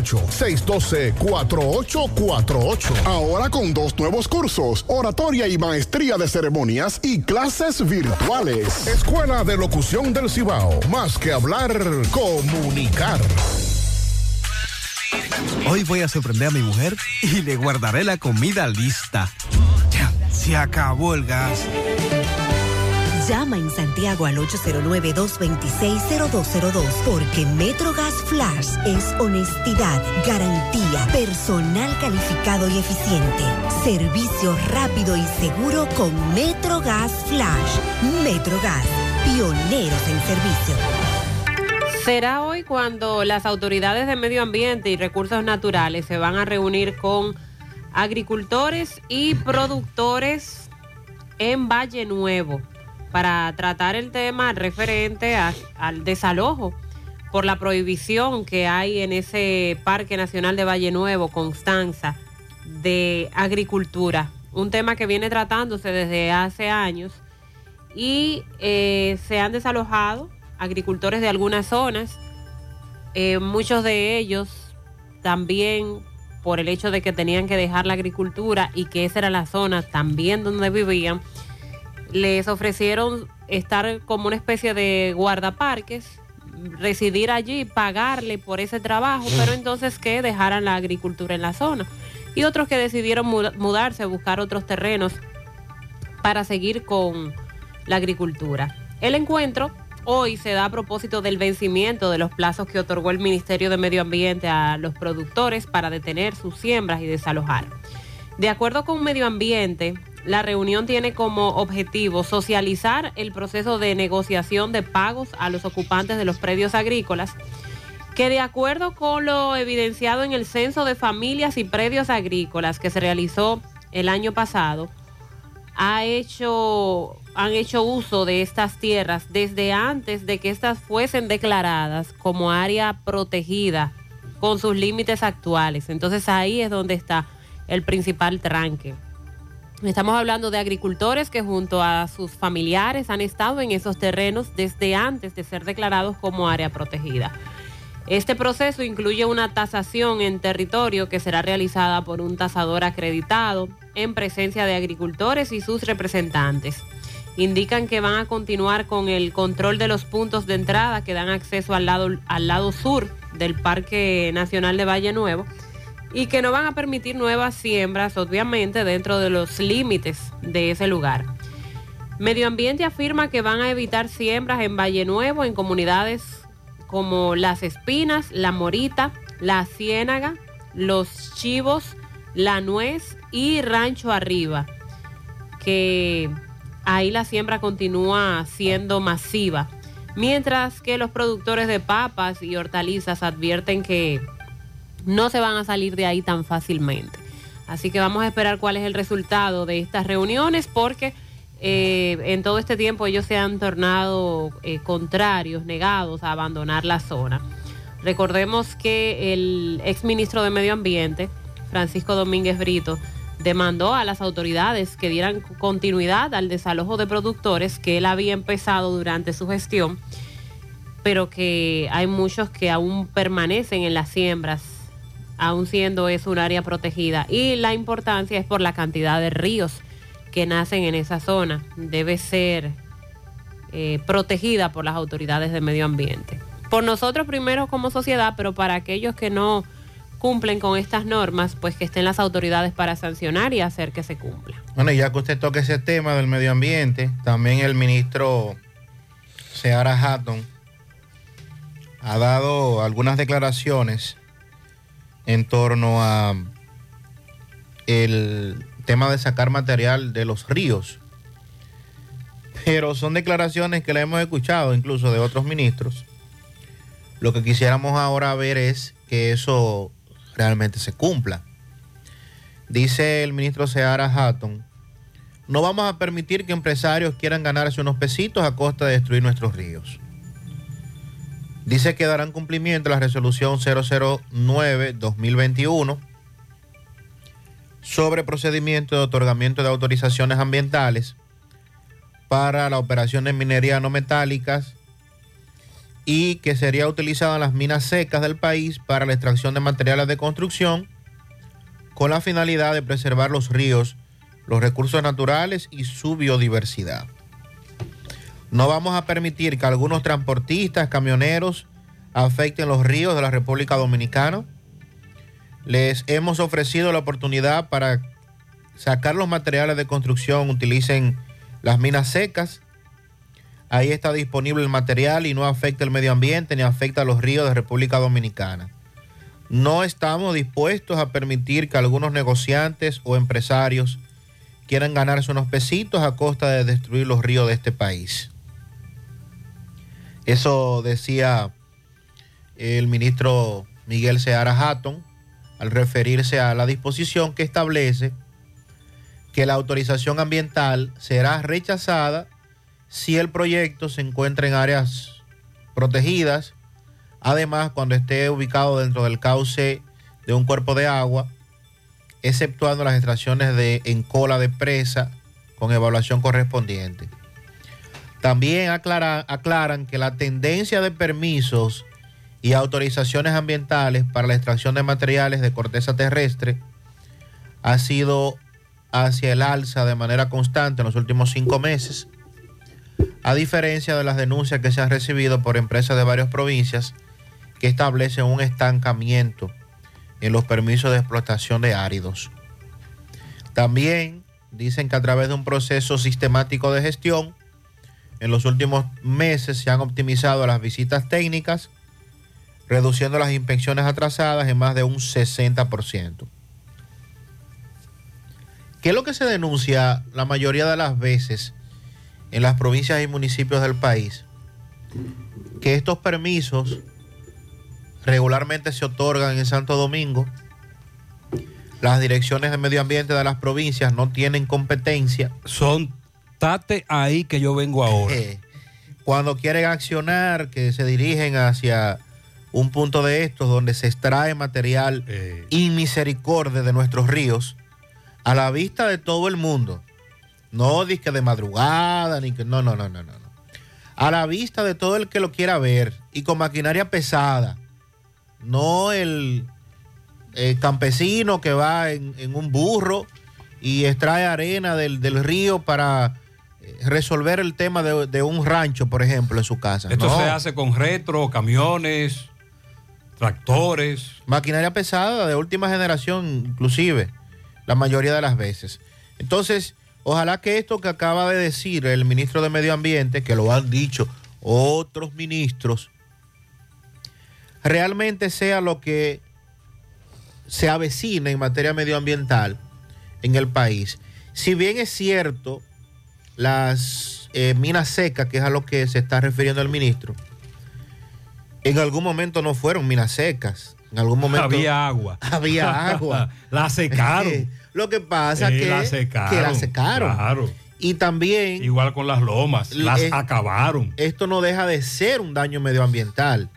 612-4848. Ahora con dos nuevos cursos, oratoria y maestría de ceremonias y clases virtuales. Escuela de Locución del Cibao. Más que hablar, comunicar. Hoy voy a sorprender a mi mujer y le guardaré la comida lista. Ya, se acabó el gas. Llama en Santiago al 809-226-0202 porque Metrogas Flash es honestidad, garantía, personal calificado y eficiente, servicio rápido y seguro con Metrogas Flash. Metrogas, pioneros en servicio. Será hoy cuando las autoridades de medio ambiente y recursos naturales se van a reunir con agricultores y productores en Valle Nuevo para tratar el tema referente al desalojo por la prohibición que hay en ese Parque Nacional de Valle Nuevo, Constanza, de agricultura. Un tema que viene tratándose desde hace años y eh, se han desalojado agricultores de algunas zonas, eh, muchos de ellos también por el hecho de que tenían que dejar la agricultura y que esa era la zona también donde vivían, les ofrecieron estar como una especie de guardaparques, residir allí, pagarle por ese trabajo, pero entonces que dejaran la agricultura en la zona. Y otros que decidieron muda- mudarse, buscar otros terrenos para seguir con la agricultura. El encuentro hoy se da a propósito del vencimiento de los plazos que otorgó el Ministerio de Medio Ambiente a los productores para detener sus siembras y desalojar. De acuerdo con Medio Ambiente, la reunión tiene como objetivo socializar el proceso de negociación de pagos a los ocupantes de los predios agrícolas, que de acuerdo con lo evidenciado en el Censo de Familias y Predios Agrícolas que se realizó el año pasado, ha hecho, han hecho uso de estas tierras desde antes de que éstas fuesen declaradas como área protegida con sus límites actuales. Entonces ahí es donde está el principal tranque. Estamos hablando de agricultores que junto a sus familiares han estado en esos terrenos desde antes de ser declarados como área protegida. Este proceso incluye una tasación en territorio que será realizada por un tasador acreditado en presencia de agricultores y sus representantes. Indican que van a continuar con el control de los puntos de entrada que dan acceso al lado, al lado sur del Parque Nacional de Valle Nuevo y que no van a permitir nuevas siembras, obviamente, dentro de los límites de ese lugar. Medio Ambiente afirma que van a evitar siembras en Valle Nuevo en comunidades como Las Espinas, La Morita, La Ciénaga, Los Chivos, La Nuez y Rancho Arriba, que ahí la siembra continúa siendo masiva, mientras que los productores de papas y hortalizas advierten que no se van a salir de ahí tan fácilmente. Así que vamos a esperar cuál es el resultado de estas reuniones porque eh, en todo este tiempo ellos se han tornado eh, contrarios, negados a abandonar la zona. Recordemos que el exministro de Medio Ambiente, Francisco Domínguez Brito, demandó a las autoridades que dieran continuidad al desalojo de productores que él había empezado durante su gestión, pero que hay muchos que aún permanecen en las siembras, aún siendo eso un área protegida. Y la importancia es por la cantidad de ríos que nacen en esa zona. Debe ser eh, protegida por las autoridades de medio ambiente. Por nosotros primero como sociedad, pero para aquellos que no cumplen con estas normas, pues que estén las autoridades para sancionar y hacer que se cumpla. Bueno, y ya que usted toca ese tema del medio ambiente, también el ministro Seara Hatton ha dado algunas declaraciones en torno a el tema de sacar material de los ríos. Pero son declaraciones que le hemos escuchado incluso de otros ministros. Lo que quisiéramos ahora ver es que eso realmente se cumpla. Dice el ministro Seara Hatton, no vamos a permitir que empresarios quieran ganarse unos pesitos a costa de destruir nuestros ríos. Dice que darán cumplimiento a la resolución 009-2021 sobre procedimiento de otorgamiento de autorizaciones ambientales para la operación de minería no metálicas y que sería utilizada en las minas secas del país para la extracción de materiales de construcción con la finalidad de preservar los ríos, los recursos naturales y su biodiversidad. No vamos a permitir que algunos transportistas, camioneros, afecten los ríos de la República Dominicana. Les hemos ofrecido la oportunidad para sacar los materiales de construcción, utilicen las minas secas. Ahí está disponible el material y no afecta el medio ambiente ni afecta a los ríos de República Dominicana. No estamos dispuestos a permitir que algunos negociantes o empresarios quieran ganarse unos pesitos a costa de destruir los ríos de este país. Eso decía el ministro Miguel Seara Hatton al referirse a la disposición que establece que la autorización ambiental será rechazada si el proyecto se encuentra en áreas protegidas, además cuando esté ubicado dentro del cauce de un cuerpo de agua, exceptuando las extracciones de en cola de presa con evaluación correspondiente. También aclara- aclaran que la tendencia de permisos y autorizaciones ambientales para la extracción de materiales de corteza terrestre ha sido hacia el alza de manera constante en los últimos cinco meses, a diferencia de las denuncias que se han recibido por empresas de varias provincias que establecen un estancamiento en los permisos de explotación de áridos. También dicen que a través de un proceso sistemático de gestión, en los últimos meses se han optimizado las visitas técnicas, reduciendo las inspecciones atrasadas en más de un 60%. ¿Qué es lo que se denuncia la mayoría de las veces en las provincias y municipios del país? Que estos permisos regularmente se otorgan en Santo Domingo. Las direcciones de medio ambiente de las provincias no tienen competencia. Son tate ahí que yo vengo ahora. Eh, cuando quieren accionar, que se dirigen hacia un punto de estos donde se extrae material inmisericordia de nuestros ríos, a la vista de todo el mundo. No disque de madrugada, ni que. No, no, no, no, no. A la vista de todo el que lo quiera ver y con maquinaria pesada. No el, el campesino que va en, en un burro y extrae arena del, del río para eh, resolver el tema de, de un rancho, por ejemplo, en su casa. Esto No. se hace con retro, camiones, tractores. Maquinaria pesada de última generación, inclusive, la mayoría de las veces. Entonces, ojalá que esto que acaba de decir el ministro de Medio Ambiente, que lo han dicho otros ministros, realmente sea lo que se avecina en materia medioambiental en el país. Si bien es cierto, las eh, minas secas, que es a lo que se está refiriendo el ministro, en algún momento no fueron minas secas. En algún momento Había agua. Había agua. la secaron. Lo que pasa Eh, que la secaron. que la secaron. Claro. Y también Igual con las lomas. Las Eh, acabaron. esto no deja de ser un daño medioambiental.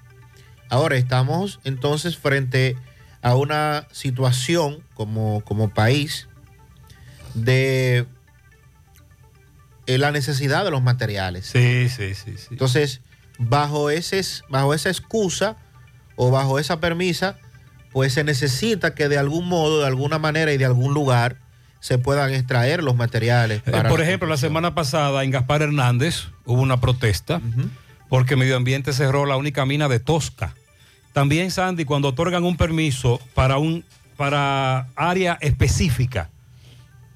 Ahora estamos entonces frente a una situación como, como país de eh, la necesidad de los materiales. Sí, sí, sí, sí. Entonces, bajo, ese, bajo esa excusa o bajo esa permisa, pues se necesita que de algún modo, de alguna manera y de algún lugar se puedan extraer los materiales. Eh, Por la ejemplo, la semana pasada en Gaspar Hernández hubo una protesta porque Medio Ambiente cerró la única mina de Tosca. También, Sandy, cuando otorgan un permiso para, un, para área específica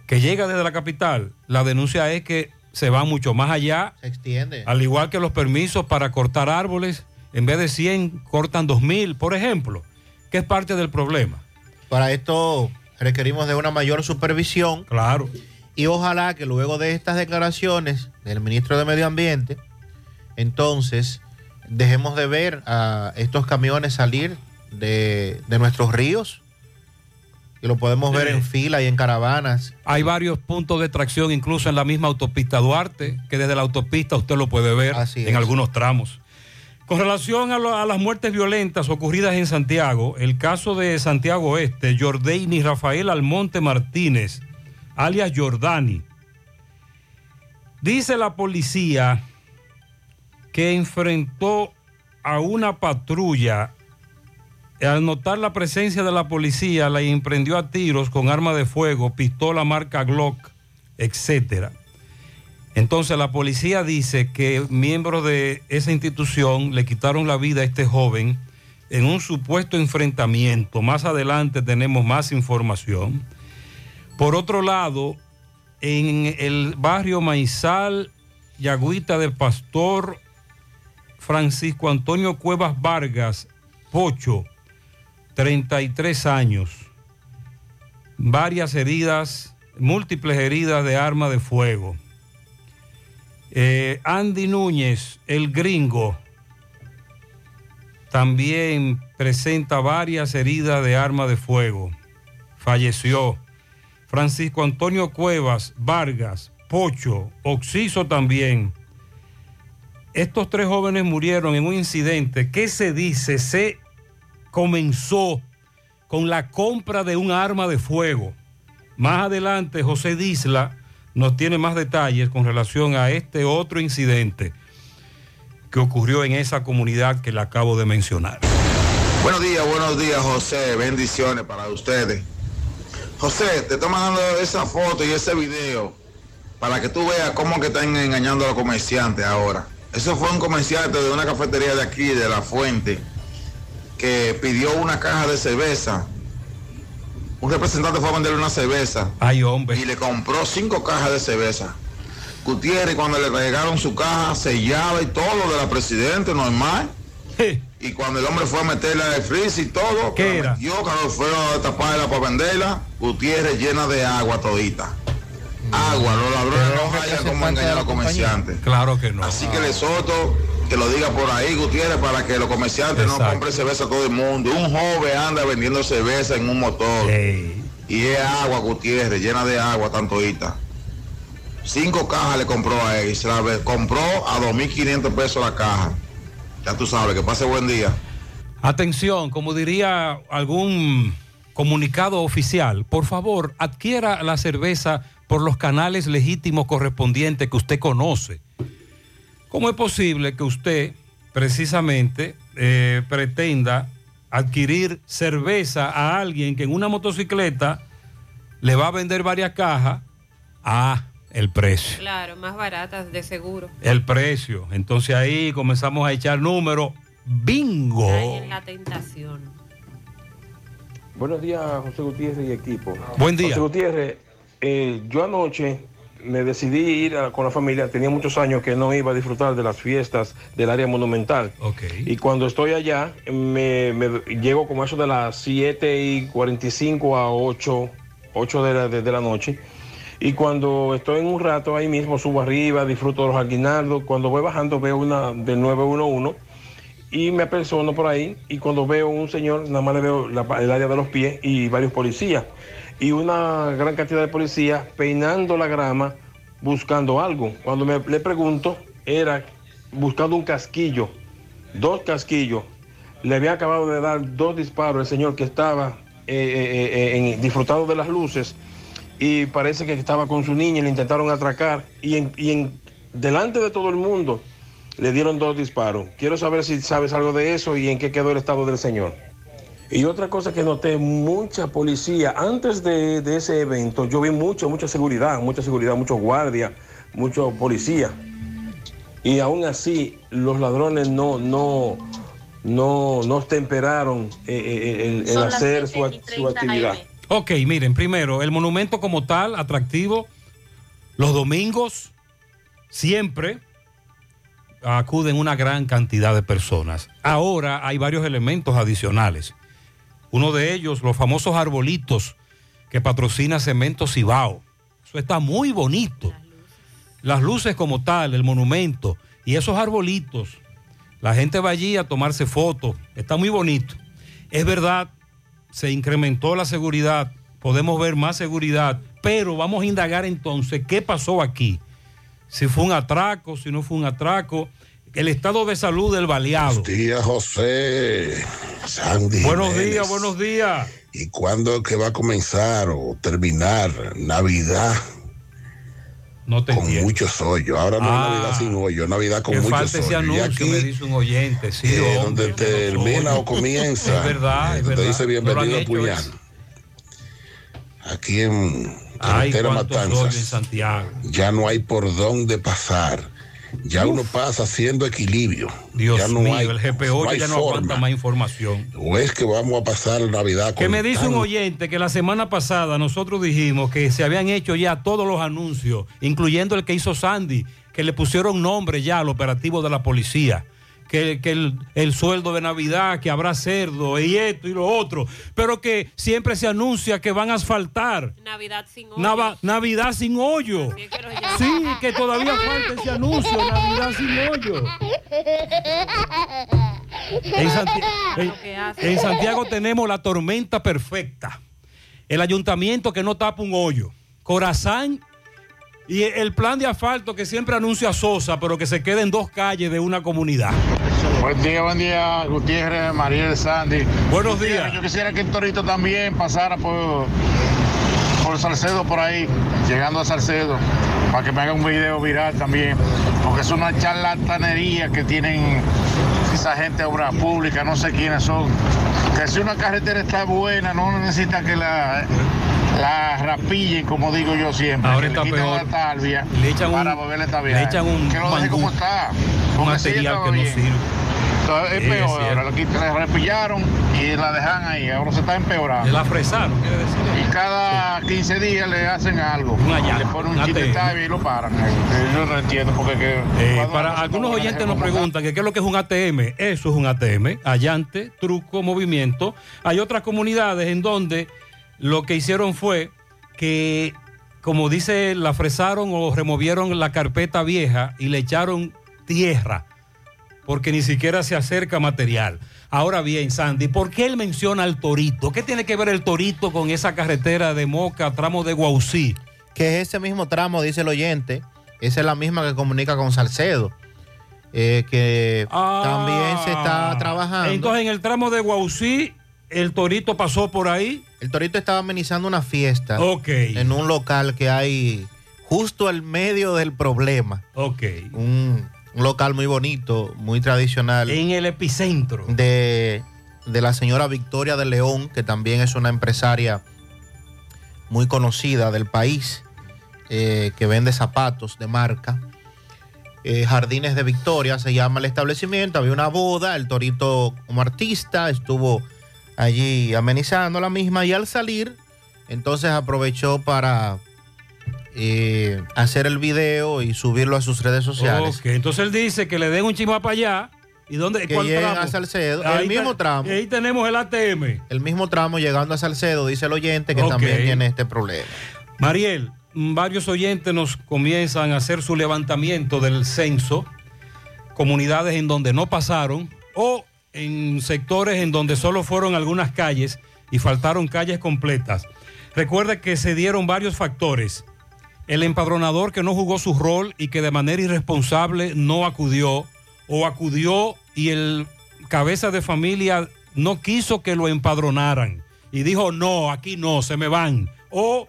que llega desde la capital, la denuncia es que se va mucho más allá, Se extiende. al igual que los permisos para cortar árboles, en vez de 100 cortan 2000, por ejemplo, que es parte del problema. Para esto requerimos de una mayor supervisión. Claro. Y ojalá que luego de estas declaraciones del ministro de Medio Ambiente, entonces dejemos de ver a estos camiones salir de, de nuestros ríos. Y lo podemos ver Sí. en fila y en caravanas. Hay varios puntos de tracción, incluso en la misma autopista Duarte, que desde la autopista usted lo puede ver en es. algunos tramos. Con relación a, lo- a las muertes violentas ocurridas en Santiago, el caso de Santiago Este, Jordaini Rafael Almonte Martínez, alias Jordani, dice la policía que enfrentó a una patrulla al notar la presencia de la policía, la emprendió a tiros con arma de fuego, pistola marca Glock, etcétera. Entonces la policía dice que miembros de esa institución le quitaron la vida a este joven en un supuesto enfrentamiento. Más adelante tenemos más información. Por otro lado, en el barrio Maizal, Yagüita de Pastor, Francisco Antonio Cuevas Vargas, Pocho, 33 años, varias heridas, múltiples heridas de arma de fuego. Eh, Andy Núñez, el gringo, también presenta varias heridas de arma de fuego. Falleció. Francisco Antonio Cuevas, Vargas, Pocho, Oxiso también. Estos tres jóvenes murieron en un incidente que se dice se comenzó con la compra de un arma de fuego. Más adelante, José Disla nos tiene más detalles con relación a este otro incidente que ocurrió en esa comunidad que le acabo de mencionar. Buenos días, buenos días, José. Bendiciones para ustedes. José, te estoy mandando esa foto y ese video para que tú veas cómo que están engañando a los comerciantes ahora. Eso fue un comerciante de una cafetería de aquí, de La Fuente, que pidió una caja de cerveza. Un representante fue a venderle una cerveza. Ay, hombre. Y le compró cinco cajas de cerveza. Gutiérrez, cuando le regalaron su caja, sellaba y todo lo de la presidente, normal. Y cuando el hombre fue a meterla en el freezer y todo, ¿Qué que era? metió, cuando fueron a taparla para venderla, Gutiérrez llena de agua todita. Agua, los ladrones no hayan como engañar a los comerciantes. Claro que no. Así que le soto que lo diga por ahí, Gutiérrez, para que los comerciantes no compren cerveza a todo el mundo. Un joven anda vendiendo cerveza en un motor. Y es agua, Gutiérrez, llena de agua, tantoita. Cinco cajas le compró a él y se la compró a 2.500 pesos la caja. Ya tú sabes, que pase buen día. Atención, como diría algún comunicado oficial, por favor, adquiera la cerveza por los canales legítimos correspondientes que usted conoce. ¿Cómo es posible que usted precisamente eh, pretenda adquirir cerveza a alguien que en una motocicleta le va a vender varias cajas? Ah, el precio. Claro, más baratas de seguro. El precio. Entonces ahí comenzamos a echar números. Bingo. Cae en la tentación. Buenos días, José Gutiérrez y equipo. Buen día. José Gutiérrez, eh, yo anoche me decidí ir a- con la familia. Tenía muchos años que no iba a disfrutar de las fiestas del área monumental. Y cuando estoy allá, me, me- llego como eso de las 7 y 45 a 8, 8 de la, de- de la noche. Y cuando estoy en un rato ahí mismo, subo arriba, disfruto de los aguinaldos. Cuando voy bajando, veo una del 911 y me apersono por ahí y cuando veo un señor, nada más le veo la- el área de los pies y varios policías. Y una gran cantidad de policías peinando la grama buscando algo. Cuando me, le pregunto, era buscando un casquillo, dos casquillos. Le había acabado de dar dos disparos al señor que estaba eh, eh, eh, disfrutando de las luces y parece que estaba con su niña y le intentaron atracar y en, y en- delante de todo el mundo le dieron dos disparos. Quiero saber si sabes algo de eso y en qué quedó el estado del señor. Y otra cosa que noté, mucha policía. Antes de, de ese evento, yo vi mucha, mucha seguridad, mucha seguridad, muchos guardias, muchos policías. Y aún así, los ladrones no, no, no, no temperaron eh, eh, el, el hacer su, 7 y su actividad. Ok, miren, primero, el monumento como tal, atractivo, los domingos, siempre acuden una gran cantidad de personas. Ahora hay varios elementos adicionales. Uno de ellos, los famosos arbolitos que patrocina Cemento Cibao. Eso está muy bonito. Las luces como tal, el monumento y esos arbolitos. La gente va allí a tomarse fotos. Está muy bonito. Es verdad, se incrementó la seguridad, podemos ver más seguridad, pero vamos a indagar entonces qué pasó aquí. Si fue un atraco, si no fue un atraco, el estado de salud del baleado. Buenos días, José. Sandy. Buenos Jiménez. días, buenos días. ¿Y cuándo es que va a comenzar o terminar Navidad? No te Con entiendo. muchos hoyos. Ahora no Ah, es Navidad sin hoyo, Navidad con muchos falta ese hoyos. Y anuncio, aquí, me dice un oyente. Sí, eh, hombre, donde termina o comienza. Es verdad, es donde verdad. dice No bienvenido hecho Puñal. Aquí en Ay, en Matanzas. Santiago. Ya no hay por dónde pasar. Ya uno pasa haciendo equilibrio. Dios ya no mío, hay, el GPO no ya no forma. aguanta más información. O es que vamos a pasar Navidad con Que me dice un oyente que la semana pasada nosotros dijimos que se habían hecho ya todos los anuncios, incluyendo el que hizo Sandy, que le pusieron nombre ya al operativo de la policía. Que, que el, el sueldo de Navidad, que habrá cerdo y esto y lo otro, pero que siempre se anuncia que van a asfaltar. Navidad sin hoyo. Navidad sin hoyo. Sí, que todavía falta ese anuncio, Navidad sin hoyo. En, Santi- en- en Santiago tenemos la tormenta perfecta. El ayuntamiento que no tapa un hoyo. Corazán y el plan de asfalto que siempre anuncia Sosa, pero que se queda en dos calles de una comunidad. Buen día, buen día, Gutiérrez, Mariel, Sandy. Buenos días. Yo quisiera que el Torito también pasara por, por Salcedo por ahí, llegando a Salcedo, para que me haga un video viral también, porque es una charlatanería que tienen esa gente de obra pública, no sé quiénes son. Que si una carretera está buena, no necesita que la, la rapillen, como digo yo siempre. Ahora está le peor. la talvia Le echan para un- volverle a le echan un Que lo deje como está. Un material que no sirve. Entonces, es es peor, cierto. ahora le, le repillaron y la dejan ahí, ahora se está empeorando. La fresaron, quiere decir. Y cada 15 días le hacen algo. le ponen un un chiste y lo paran. Eh, Yo no entiendo porque que, Eh, para algunos oyentes nos preguntan que qué es lo que es un ATM. Eso es un ATM, allante, truco, movimiento. Hay otras comunidades en donde lo que hicieron fue que, como dice, la fresaron o removieron la carpeta vieja y le echaron tierra, porque ni siquiera se acerca material. Ahora bien, Sandy, ¿por qué él menciona al Torito? ¿Qué tiene que ver el Torito con esa carretera de Moca, tramo de Guausí? Que es ese mismo tramo, dice el oyente, esa es la misma que comunica con Salcedo, eh, que también se está trabajando. Ah. Entonces, en el tramo de Guausí, el Torito pasó por ahí. El Torito estaba amenizando una fiesta Ok. en un local que hay justo al medio del problema. Ok. Un, un local muy bonito, muy tradicional. En el epicentro. De, de la señora Victoria de León, que también es una empresaria muy conocida del país, eh, que vende zapatos de marca. Eh, Jardines de Victoria se llama el establecimiento. Había una boda, el Torito como artista estuvo allí amenizando la misma y al salir, entonces aprovechó para eh, hacer el video y subirlo a sus redes sociales. Ok, entonces él dice que le den un chima para allá. ¿Y dónde? Que ¿Cuál lleguen a Salcedo, Ahí el mismo tramo. Ahí tenemos el ATM. El mismo tramo llegando a Salcedo, dice el oyente, que también tiene este problema. Mariel, varios oyentes nos comienzan a hacer su levantamiento del censo, comunidades en donde no pasaron o en sectores en donde solo fueron algunas calles y faltaron calles completas. Recuerda que se dieron varios factores. El empadronador que no jugó su rol y que de manera irresponsable no acudió o acudió y el cabeza de familia no quiso que lo empadronaran y dijo, no, aquí no, se me van. O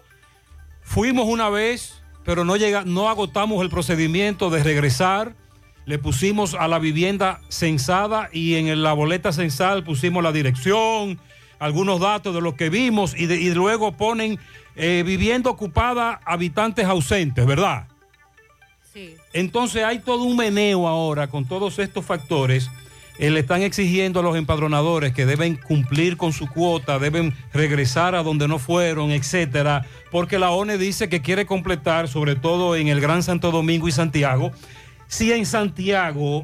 fuimos una vez, pero no, llega, no agotamos el procedimiento de regresar. Le pusimos a la vivienda censada y en la boleta censal pusimos la dirección, algunos datos de lo que vimos y, de- y luego ponen eh, vivienda ocupada, habitantes ausentes, ¿verdad? Sí. Entonces hay todo un meneo ahora con todos estos factores. Eh, le están exigiendo a los empadronadores que deben cumplir con su cuota, deben regresar a donde no fueron, etcétera, porque la ONE dice que quiere completar, sobre todo en el Gran Santo Domingo y Santiago. Si en Santiago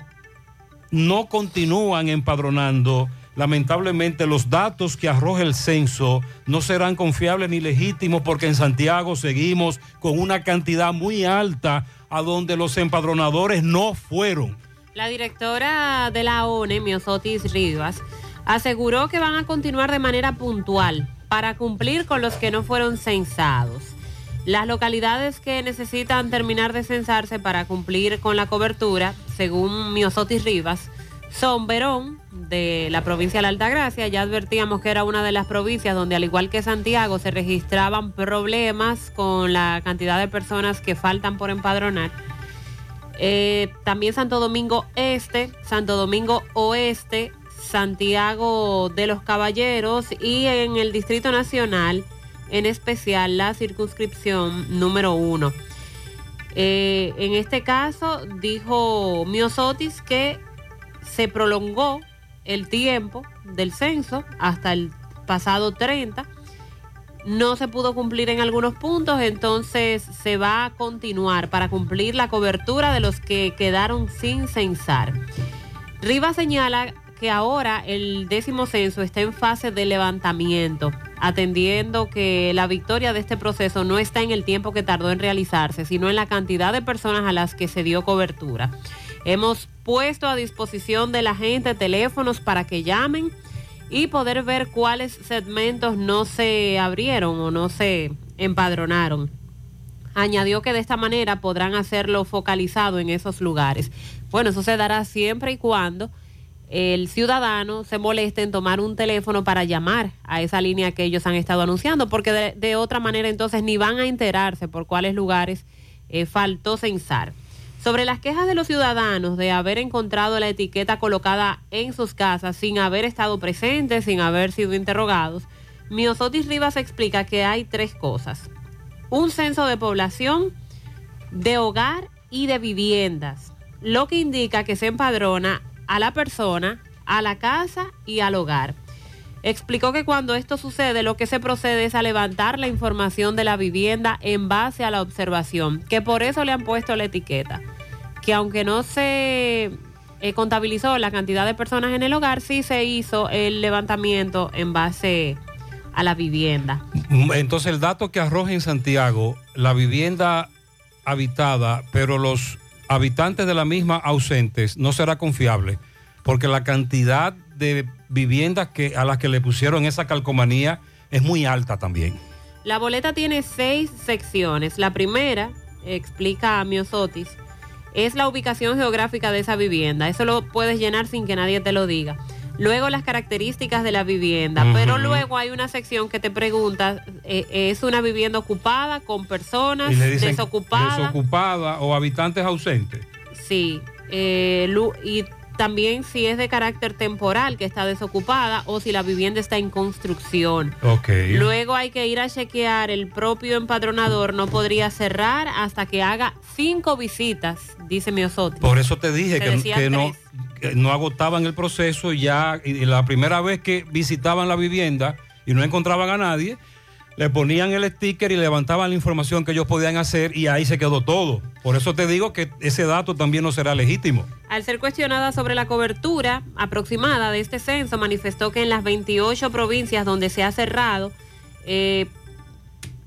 no continúan empadronando, lamentablemente los datos que arroja el censo no serán confiables ni legítimos porque en Santiago seguimos con una cantidad muy alta a donde los empadronadores no fueron. La directora de la ONE, Miosotis Rivas, aseguró que van a continuar de manera puntual para cumplir con los que no fueron censados. Las localidades que necesitan terminar de censarse para cumplir con la cobertura, según Miosotis Rivas, son Verón, de la provincia de la Altagracia. Ya advertíamos que era una de las provincias donde, al igual que Santiago, se registraban problemas con la cantidad de personas que faltan por empadronar. Eh, también Santo Domingo Este, Santo Domingo Oeste, Santiago de los Caballeros y en el Distrito Nacional, en especial la circunscripción número uno. Eh, en este caso, dijo Miosotis que se prolongó el tiempo del censo hasta el pasado 30 no se pudo cumplir en algunos puntos, entonces se va a continuar para cumplir la cobertura de los que quedaron sin censar. Rivas señala que ahora el décimo censo está en fase de levantamiento, atendiendo que la victoria de este proceso no está en el tiempo que tardó en realizarse, sino en la cantidad de personas a las que se dio cobertura. Hemos puesto a disposición de la gente teléfonos para que llamen y poder ver cuáles segmentos no se abrieron o no se empadronaron. Añadió que de esta manera podrán hacerlo focalizado en esos lugares. Bueno, eso se dará siempre y cuando el ciudadano se moleste en tomar un teléfono para llamar a esa línea que ellos han estado anunciando, porque de, otra manera entonces ni van a enterarse por cuáles lugares eh, faltó censar. Sobre las quejas de los ciudadanos de haber encontrado la etiqueta colocada en sus casas sin haber estado presentes, sin haber sido interrogados, Miosotis Rivas explica que hay tres cosas. Un censo de población, de hogar y de viviendas, lo que indica que se empadrona a la persona, a la casa y al hogar. Explicó que cuando esto sucede lo que se procede es a levantar la información de la vivienda en base a la observación, que por eso le han puesto la etiqueta, que aunque no se eh, contabilizó la cantidad de personas en el hogar, sí se hizo el levantamiento en base a la vivienda. Entonces el dato que arroja en Santiago, la vivienda habitada, pero los habitantes de la misma ausentes, no será confiable, porque la cantidad de viviendas que, a las que le pusieron esa calcomanía es muy alta también. La boleta tiene seis secciones. La primera, explica Miosotis, es la ubicación geográfica de esa vivienda. Eso lo puedes llenar sin que nadie te lo diga. Luego las características de la vivienda, pero luego hay una sección que te pregunta, eh, ¿es una vivienda ocupada con personas desocupadas? desocupada o habitantes ausentes. Sí, eh, y también si es de carácter temporal, que está desocupada, o si la vivienda está en construcción. Ok. Luego hay que ir a chequear, el propio empadronador no podría cerrar hasta que haga cinco visitas, dice Miosotti. Por eso te dije Te que, no, no agotaban el proceso y ya la primera vez que visitaban la vivienda y no encontraban a nadie, le ponían el sticker y levantaban la información que ellos podían hacer y ahí se quedó todo. Por eso te digo que ese dato también no será legítimo. Al ser cuestionada sobre la cobertura aproximada de este censo, manifestó que en las 28 provincias donde se ha cerrado, eh,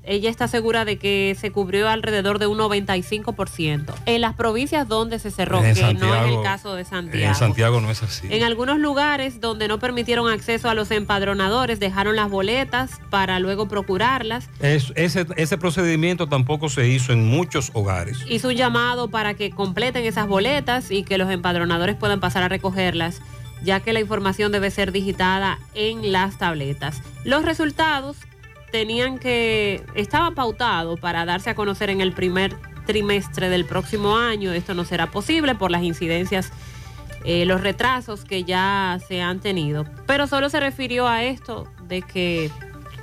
ella está segura de que se cubrió alrededor de un 95%. En las provincias donde se cerró, En que no es el caso de Santiago. En Santiago no es así. En algunos lugares donde no permitieron acceso a los empadronadores, dejaron las boletas para luego procurarlas. Es- ese, ese procedimiento tampoco se hizo en muchos hogares. Hizo un llamado para que completen esas boletas y que los empadronadores puedan pasar a recogerlas, ya que la información debe ser digitada en las tabletas. Los resultados tenían que, estaba pautado para darse a conocer en el primer trimestre del próximo año. Esto no será posible por las incidencias, eh, los retrasos que ya se han tenido. Pero solo se refirió a esto de que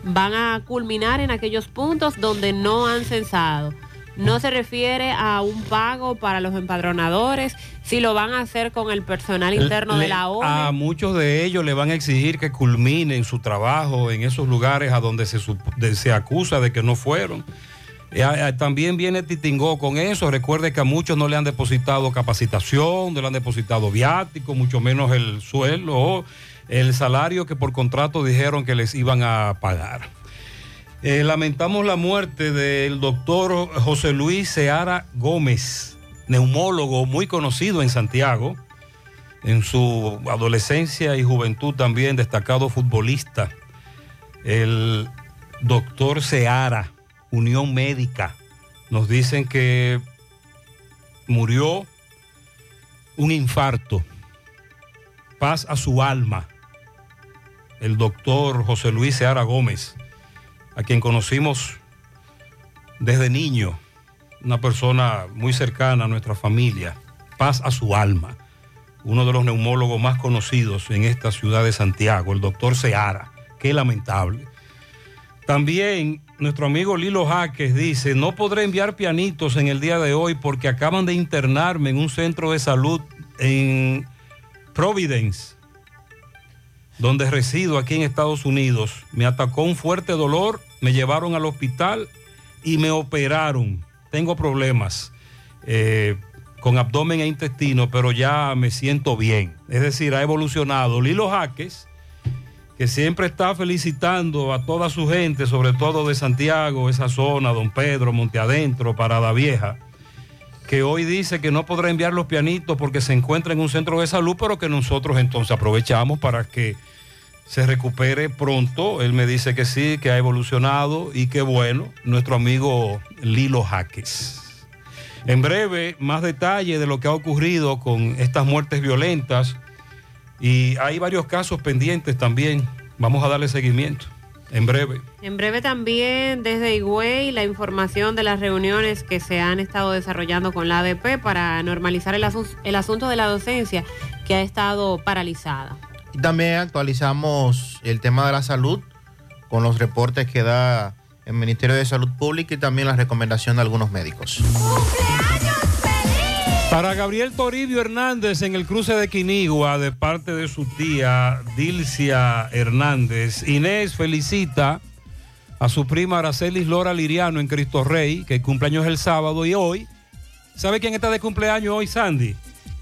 van a culminar en aquellos puntos donde no han censado. No se refiere a un pago para los empadronadores, si lo van a hacer con el personal interno de la ONU. A muchos de ellos le van a exigir que culminen su trabajo en esos lugares a donde se, de- se acusa de que no fueron. Eh, eh, También viene Titingó con eso. Recuerde que a muchos no le han depositado capacitación, no le han depositado viático, mucho menos el sueldo o el salario que por contrato dijeron que les iban a pagar. Eh, lamentamos la muerte del doctor José Luis Seara Gómez, neumólogo muy conocido en Santiago. En su adolescencia y juventud también destacado futbolista. El doctor Seara, Unión Médica, nos dicen que murió un infarto. Paz a su alma. El doctor José Luis Seara Gómez a quien conocimos desde niño, una persona muy cercana a nuestra familia, paz a su alma, uno de los neumólogos más conocidos en esta ciudad de Santiago, el doctor Seara, qué lamentable. También nuestro amigo Lilo Jaques dice, no podré enviar pianitos en el día de hoy porque acaban de internarme en un centro de salud en Providence donde resido aquí en Estados Unidos, me atacó un fuerte dolor, me llevaron al hospital y me operaron. Tengo problemas eh, con abdomen e intestino, pero ya me siento bien. Es decir, ha evolucionado. Lilo Jaques, que siempre está felicitando a toda su gente, sobre todo de Santiago, esa zona, Don Pedro, Monte Adentro, Parada Vieja. que hoy dice que no podrá enviar los pianitos porque se encuentra en un centro de salud, pero que nosotros entonces aprovechamos para que se recupere pronto. Él me dice que sí, que ha evolucionado y que bueno, nuestro amigo Lilo Jaques. En breve, más detalle de lo que ha ocurrido con estas muertes violentas y hay varios casos pendientes también. Vamos a darle seguimiento en breve. En breve también desde Higüey la información de las reuniones que se han estado desarrollando con la ADP para normalizar el, asu- el asunto de la docencia que ha estado paralizada. También actualizamos el tema de la salud con los reportes que da el Ministerio de Salud Pública y también la recomendación de algunos médicos. Para Gabriel Toribio Hernández en el cruce de Quinigua, de parte de su tía Dilcia Hernández, Inés felicita a su prima Aracelis Lora Liriano en Cristo Rey, que cumpleaños el sábado y hoy. ¿Sabe quién está de cumpleaños hoy, Sandy?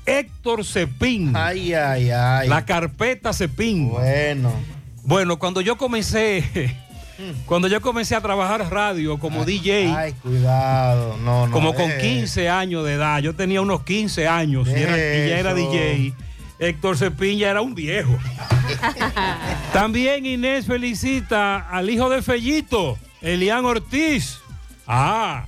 Héctor Cepín. Ay, ay, ay. La carpeta Cepín. Bueno. Bueno, cuando yo comencé, cuando yo comencé a trabajar radio como DJ, Ay, cuidado. No, no. como con eh. 15 años de edad. Yo tenía unos 15 años y, era- y ya era. DJ. Héctor Cepín ya era un viejo. También Inés felicita al hijo de Fellito, Elian Ortiz. Ah,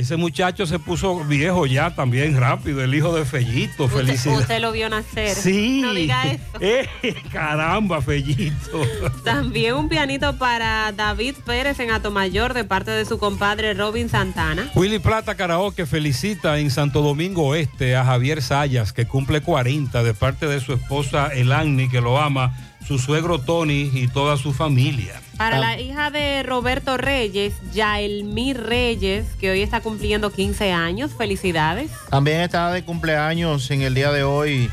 ese muchacho se puso viejo ya también rápido, el hijo de Fellito. Usted, Felicidades. usted lo vio nacer. Sí. No diga eso. Eh, caramba, Fellito. También un pianito para David Pérez en Atomayor de parte de su compadre Robin Santana. Willy Plata Karaoke felicita en Santo Domingo Oeste a Javier Sayas, que cumple 40, de parte de su esposa Elani, que lo ama, su suegro Tony y toda su familia. Para la hija de Roberto Reyes, Yaelmir Reyes, que hoy está cumpliendo 15 años. Felicidades. También está de cumpleaños en el día de hoy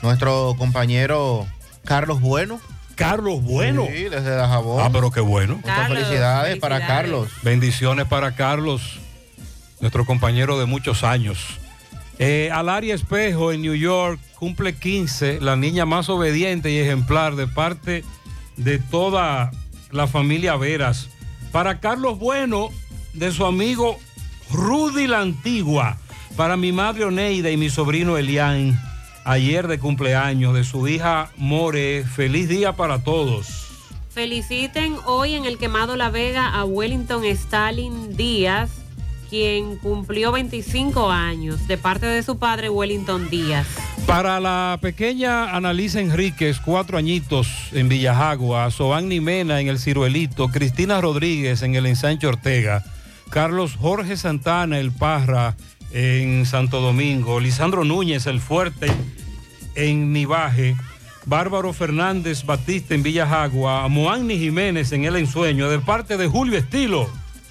nuestro compañero Carlos Bueno. Carlos Bueno. Sí, desde Dajabón. Ah, pero qué bueno. Muchas Carlos, felicidades, para. Carlos. Bendiciones para Carlos, nuestro compañero de muchos años. Eh, Alaria Espejo en New York cumple 15, la niña más obediente y ejemplar de parte de toda la familia Veras. Para Carlos Bueno, de su amigo Rudy la Antigua. Para mi madre Oneida y mi sobrino Elian, ayer de cumpleaños de su hija More. Feliz día para todos. Feliciten hoy en el quemado La Vega a Wellington Stalin Díaz, quien cumplió 25 años, de parte de su padre Wellington Díaz. Para la pequeña Annalisa Enríquez, cuatro añitos en Villajagua, Soani Mena en el Ciruelito, Cristina Rodríguez en el Ensanche Ortega, Carlos Jorge Santana, el Parra en Santo Domingo, Lisandro Núñez, el Fuerte en Nivaje, Bárbaro Fernández Batista en Villajagua, Moanni Jiménez en El Ensueño, de parte de Julio Estilo.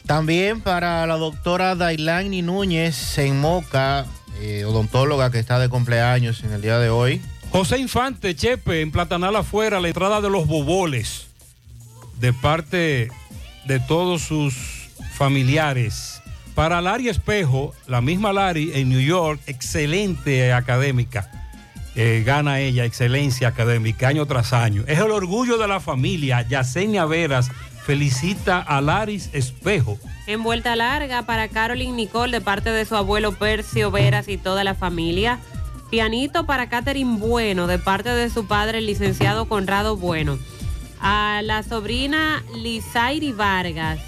También para la doctora Dailani Núñez en Moca, eh, odontóloga que está de cumpleaños en el día de hoy. José Infante, Chepe, en Platanal afuera, la entrada de los boboles, de parte de todos sus familiares. Para Lari Espejo, la misma Lari en New York, excelente académica. Eh, gana ella excelencia académica año tras año. Es el orgullo de la familia. Yacenia Veras felicita a Laris Espejo. En vuelta larga para Caroline Nicole de parte de su abuelo Percio Veras y toda la familia. Pianito para Catherine Bueno de parte de su padre el licenciado Conrado Bueno. A la sobrina Lizairi Vargas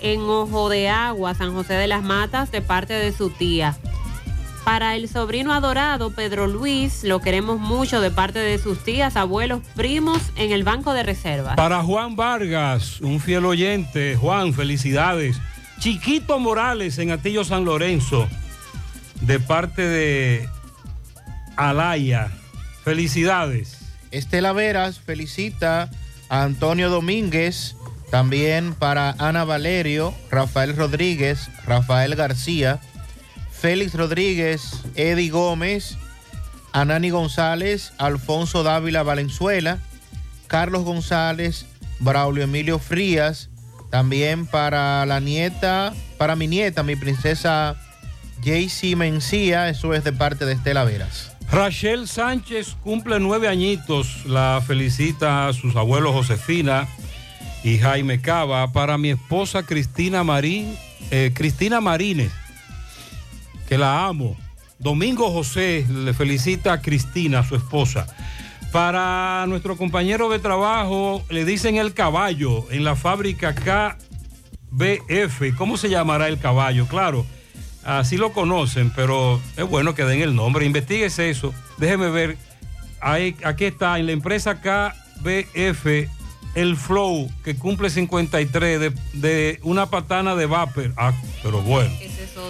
en Ojo de Agua, San José de las Matas de parte de su tía. Para el sobrino adorado Pedro Luis, lo queremos mucho de parte de sus tías, abuelos, primos en el banco de reservas. Para Juan Vargas, un fiel oyente. Juan, felicidades. Chiquito Morales en Atillo San Lorenzo, de parte de Alaya. Felicidades. Estela Veras felicita a Antonio Domínguez, también para Ana Valerio, Rafael Rodríguez, Rafael García, Félix Rodríguez, Eddie Gómez, Anani González, Alfonso Dávila Valenzuela, Carlos González, Braulio Emilio Frías, también para la nieta, para mi nieta, mi princesa JC Mencía, eso es de parte de Estela Veras. Rachel Sánchez cumple nueve añitos. La felicita a sus abuelos Josefina y Jaime Cava. Para mi esposa Cristina Marín, eh, Cristina Marínez. Que la amo. Domingo José le felicita a Cristina, su esposa. Para nuestro compañero de trabajo le dicen el caballo en la fábrica KBF. ¿Cómo se llamará el caballo? Claro, así lo conocen, pero es bueno que den el nombre. Investíguese eso. Déjeme ver. Ahí, aquí está, en la empresa KBF, el Flow, que cumple 53 de, de una patana de vapor. Ah, pero bueno.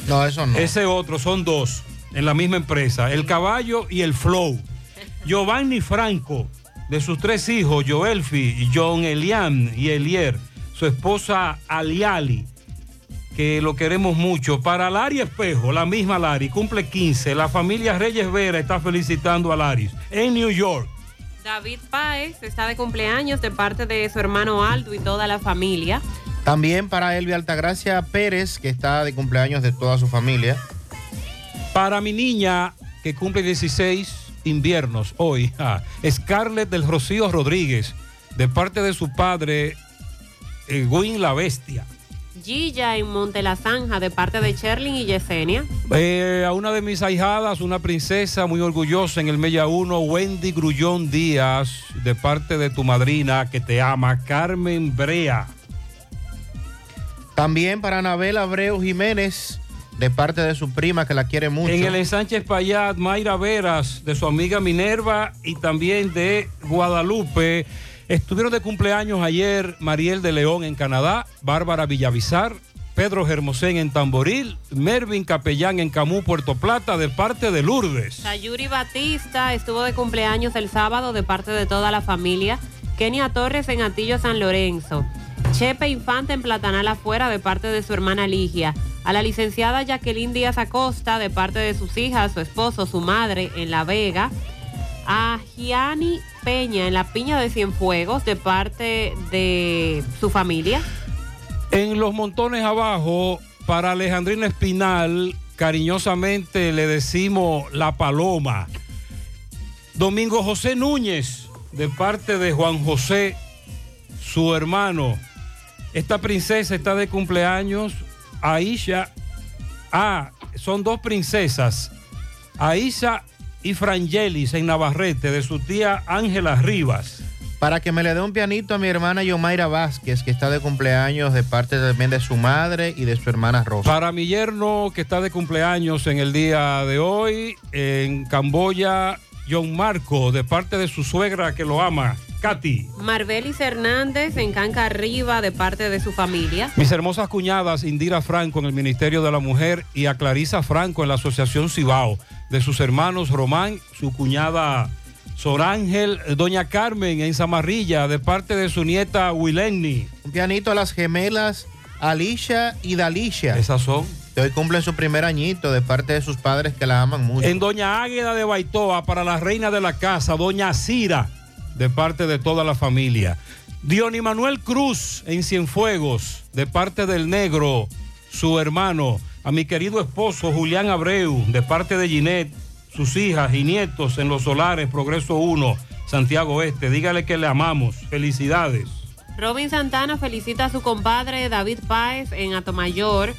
No, eso no. Ese otro, son dos en la misma empresa, el caballo y el flow. Giovanni Franco, de sus tres hijos, Joelfi, John Elian y Elier, su esposa Aliali, que lo queremos mucho. Para Lari Espejo, la misma Lari, cumple 15. La familia Reyes Vera está felicitando a Laris en New York. David Páez está de cumpleaños de parte de su hermano Aldo y toda la familia. También para Elvia Altagracia Pérez, que está de cumpleaños de toda su familia. Para mi niña, que cumple 16 inviernos hoy, ah, Scarlett del Rocío Rodríguez, de parte de su padre, eh, Win la Bestia. Gilla en Monte La Zanja de parte de Sherlin y Yesenia. Eh, a una de mis ahijadas, una princesa muy orgullosa en el Mella 1, Wendy Grullón Díaz, de parte de tu madrina que te ama, Carmen Brea. También para Anabel Abreu Jiménez, de parte de su prima que la quiere mucho. En el ensanche Payat, Mayra Veras, de su amiga Minerva y también de Guadalupe. Estuvieron de cumpleaños ayer Mariel de León en Canadá, Bárbara Villavizar, Pedro Germosén en Tamboril, Mervin Capellán en Camú, Puerto Plata, de parte de Lourdes. Sayuri Batista estuvo de cumpleaños el sábado de parte de toda la familia. Kenia Torres en Atillo San Lorenzo. Chepe Infante en Platanal afuera de parte de su hermana Ligia. A la licenciada Jacqueline Díaz Acosta de parte de sus hijas, su esposo, su madre en La Vega. A Gianni Peña en la Piña de Cienfuegos de parte de su familia. En los montones abajo, para Alejandrina Espinal, cariñosamente le decimos la paloma. Domingo José Núñez, de parte de Juan José, su hermano. Esta princesa está de cumpleaños. Aisha. Ah, son dos princesas. Aisha y Frangelis en Navarrete, de su tía Ángela Rivas. Para que me le dé un pianito a mi hermana Yomaira Vázquez, que está de cumpleaños de parte también de su madre y de su hermana Rosa. Para mi yerno, que está de cumpleaños en el día de hoy, en Camboya, John Marco, de parte de su suegra que lo ama, Katy. Marbelis Hernández en Canca Arriba de parte de su familia. Mis hermosas cuñadas, Indira Franco en el Ministerio de la Mujer y a Clarisa Franco en la Asociación Cibao. De sus hermanos Román, su cuñada Sorángel, Doña Carmen en Zamarrilla, de parte de su nieta Wilenny. Un pianito a las gemelas Alicia y Dalicia. Esas son. Que hoy cumplen su primer añito de parte de sus padres que la aman mucho. En Doña Águeda de Baitoa, para la reina de la casa, Doña Cira, de parte de toda la familia. Diony Manuel Cruz en Cienfuegos, de parte del negro, su hermano. A mi querido esposo Julián Abreu, de parte de Ginette, sus hijas y nietos en Los Solares, Progreso 1, Santiago Este. Dígale que le amamos. Felicidades. Robin Santana felicita a su compadre David Páez en Atomayor.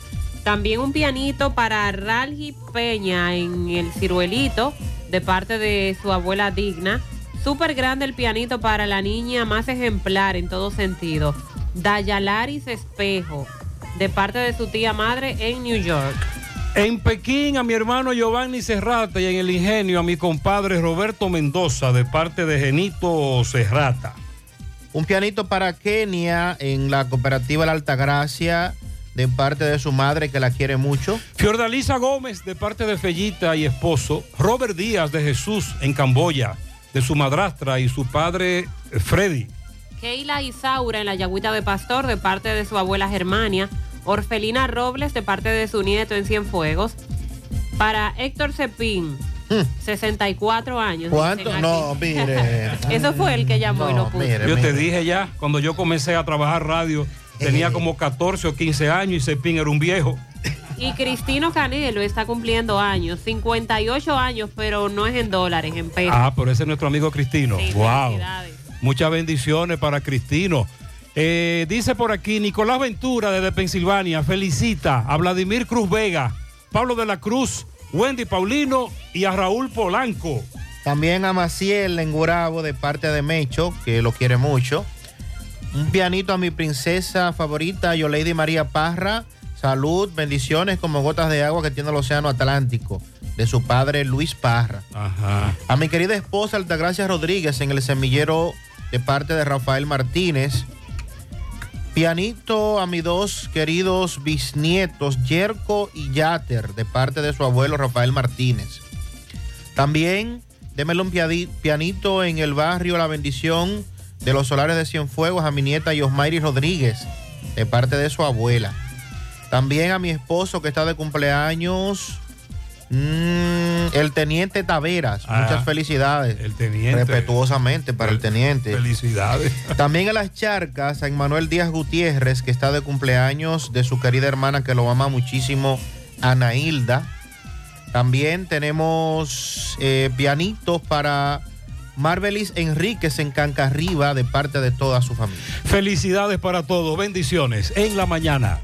También un pianito para Ralgi Peña en el ciruelito de parte de su abuela Digna. Súper grande el pianito para la niña más ejemplar en todo sentido. Dayalaris Espejo de parte de su tía madre en New York. En Pekín a mi hermano Giovanni Serrata y en el ingenio a mi compadre Roberto Mendoza de parte de Genito Serrata. Un pianito para Kenia en la cooperativa La Altagracia de parte de su madre que la quiere mucho. Fiordalisa Gómez de parte de Fellita y esposo. Robert Díaz de Jesús en Camboya de su madrastra y su padre Freddy. Keila Isaura en la Yagüita de Pastor de parte de su abuela Germania. Orfelina Robles de parte de su nieto en Cienfuegos. Para Héctor Cepín, 64 años. Hmm. ¿Cuánto? dicen aquí. No, mire. Eso fue el que llamó y No, lo puso. mire, Yo te dije ya, cuando yo comencé a trabajar radio, tenía como 14 o 15 años y Cepín era un viejo. Y Cristino Canelo está cumpliendo años, 58 años, pero no es en dólares, en pesos. Ah, pero ese es nuestro amigo Cristino. Sí, wow. Muchas bendiciones para Cristino. Eh, dice por aquí Nicolás Ventura desde Pensilvania felicita a Vladimir Cruz Vega Pablo de la Cruz, Wendy Paulino y a Raúl Polanco. También a Maciel en Gurabo de parte de Mecho, que lo quiere mucho. Un pianito a mi princesa favorita, Yoleidi María Parra. Salud, bendiciones como gotas de agua que tiene el Océano Atlántico, de su padre Luis Parra. Ajá. A mi querida esposa Altagracia Rodríguez en el semillero de parte de Rafael Martínez. Pianito a mis dos queridos bisnietos, Yerko y Yater, de parte de su abuelo Rafael Martínez. También démelo un pianito en el barrio La Bendición de los Solares de Cienfuegos a mi nieta Yosmairi Rodríguez, de parte de su abuela. También a mi esposo que está de cumpleaños, mm, el teniente Taveras. Ah, Muchas felicidades. El teniente. Respetuosamente para el teniente. Felicidades. También a las charcas, a Manuel Díaz Gutiérrez, que está de cumpleaños de su querida hermana que lo ama muchísimo, Ana Hilda. También tenemos eh, pianitos para Marbelis Enríquez en Cancarriba de parte de toda su familia. Felicidades para todos, bendiciones en la mañana.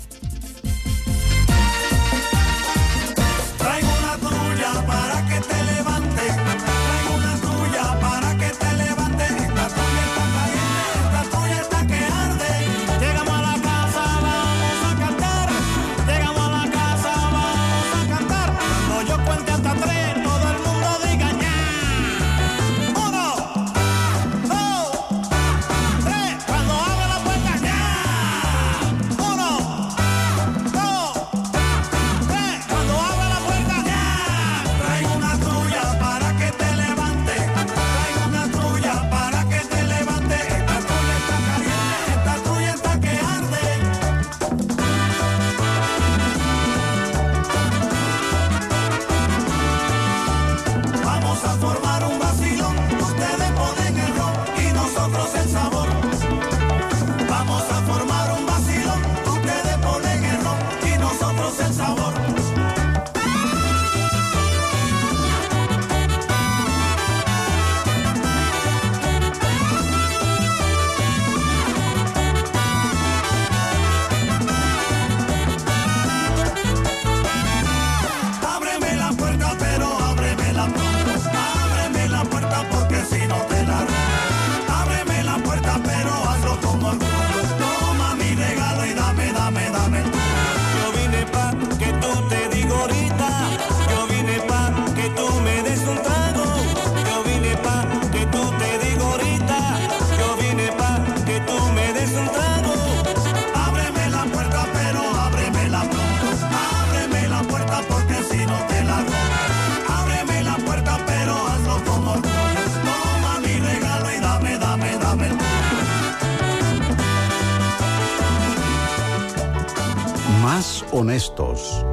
Honestos.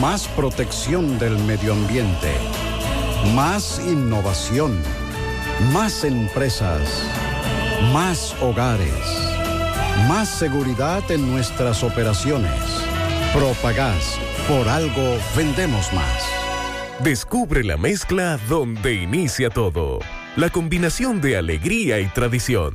Más protección del medio ambiente. Más innovación. Más empresas. Más hogares. Más seguridad en nuestras operaciones. Propagás. Por algo vendemos más. Descubre la mezcla donde inicia todo. La combinación de alegría y tradición.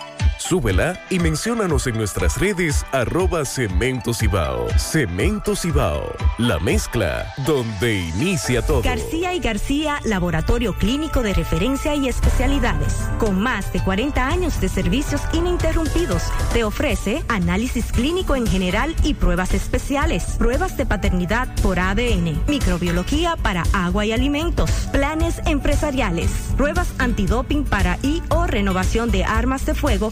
Súbela y menciónanos en nuestras redes arroba Cemento Cibao. Cemento Cibao, la mezcla donde inicia todo. García y García, laboratorio clínico de referencia y especialidades. Con más de 40 años de servicios ininterrumpidos, te ofrece análisis clínico en general y pruebas especiales, pruebas de paternidad por ADN, microbiología para agua y alimentos, planes empresariales, pruebas antidoping para y o renovación de armas de fuego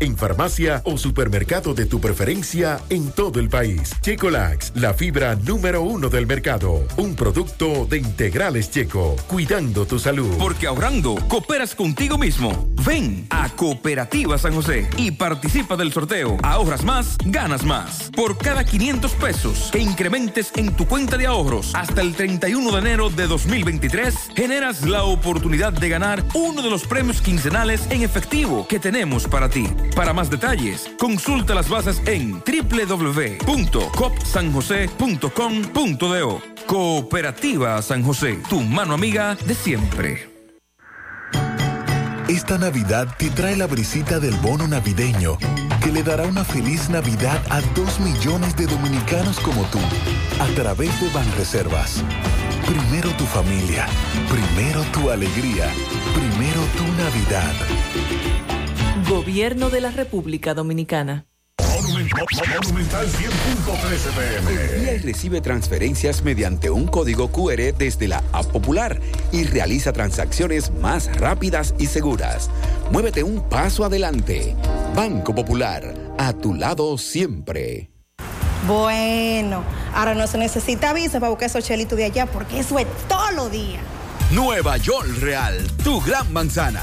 en farmacia o supermercado de tu preferencia en todo el país. Checolax, la fibra número uno del mercado. Un producto de integrales checo, cuidando tu salud. Porque ahorrando, cooperas contigo mismo. Ven a Cooperativa San José y participa del sorteo. Ahorras más, ganas más. Por cada 500 pesos que incrementes en tu cuenta de ahorros hasta el 31 de enero de 2023, generas la oportunidad de ganar uno de los premios quincenales en efectivo que tenemos para ti. Para más detalles, consulta las bases en www.copsanjose.com.do. Cooperativa San José, tu mano amiga de siempre. Esta Navidad te trae la brisita del bono navideño, que le dará una feliz Navidad a dos millones de dominicanos como tú, a través de Banreservas. Primero tu familia, primero tu alegría, primero tu Navidad. Gobierno de la República Dominicana. Monumental 100.13 pm. Recibe transferencias mediante un código QR desde la App Popular y realiza transacciones más rápidas y seguras. Muévete un paso adelante. Banco Popular, a tu lado siempre. Bueno, ahora no se necesita visa para buscar esos chelitos de allá porque eso es todo lo día. Nueva York Real, tu gran manzana.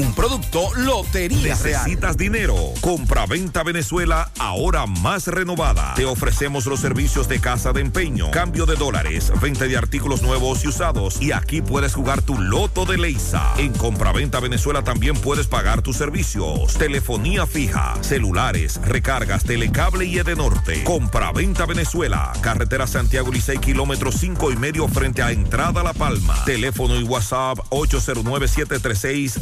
Un producto Lotería Real. ¿Necesitas dinero? Compra-venta Venezuela, ahora más renovada. Te ofrecemos los servicios de casa de empeño, cambio de dólares, venta de artículos nuevos y usados. Y aquí puedes jugar tu loto de Leisa. En Compra-venta Venezuela también puedes pagar tus servicios. Telefonía fija, celulares, recargas, telecable y Edenorte. Compra-venta Venezuela. Carretera Santiago Licey, kilómetro 5 y medio frente a Entrada La Palma. Teléfono y WhatsApp 809 736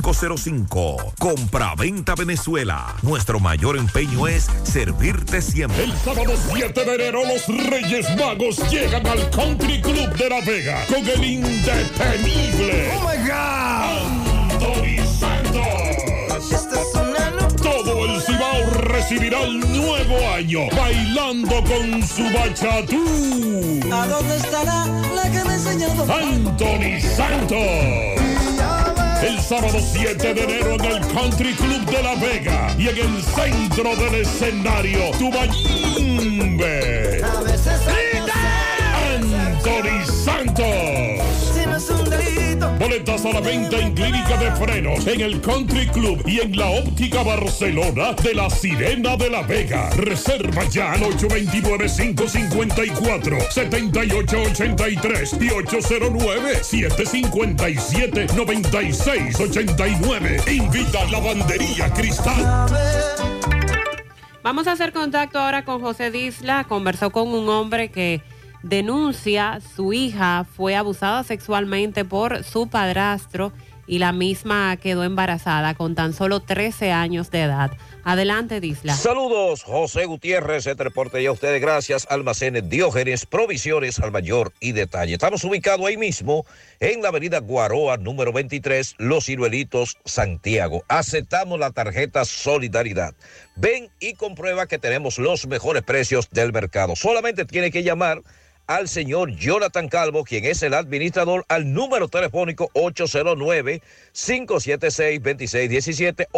0505. Compra-venta Venezuela. Nuestro mayor empeño es servirte siempre. El sábado 7 de enero los Reyes Magos llegan al Country Club de La Vega con el indetenible. Oh my God. Anthony Santos. Todo el Cibao recibirá el nuevo año bailando con su bachatú. ¿A dónde estará la que me ha enseñado? Anthony Santos. El sábado 7 de enero en el Country Club de La Vega y en el centro del escenario, Tubayimbe. Anthony Santos. Boletas a la venta en Clínica de Frenos, en el Country Club y en la Óptica Barcelona de la Sirena de la Vega. Reserva ya al 829-554-7883 y 809-757-9689. Invita a Lavandería Cristal. Vamos a hacer contacto ahora con José Disla. Conversó con un hombre que denuncia su hija fue abusada sexualmente por su padrastro y la misma quedó embarazada con tan solo 13 años de edad. Adelante, Disla. Saludos, José Gutiérrez, este reporte ya a ustedes gracias, Almacenes Diógenes, provisiones al mayor y detalle. Estamos ubicados ahí mismo en la avenida Guaroa, número 23, Los Ciruelitos, Santiago. Aceptamos la tarjeta Solidaridad. Ven y comprueba que tenemos los mejores precios del mercado. Solamente tiene que llamar al señor Jonathan Calvo, quien es el administrador, al número telefónico 809-576-2617,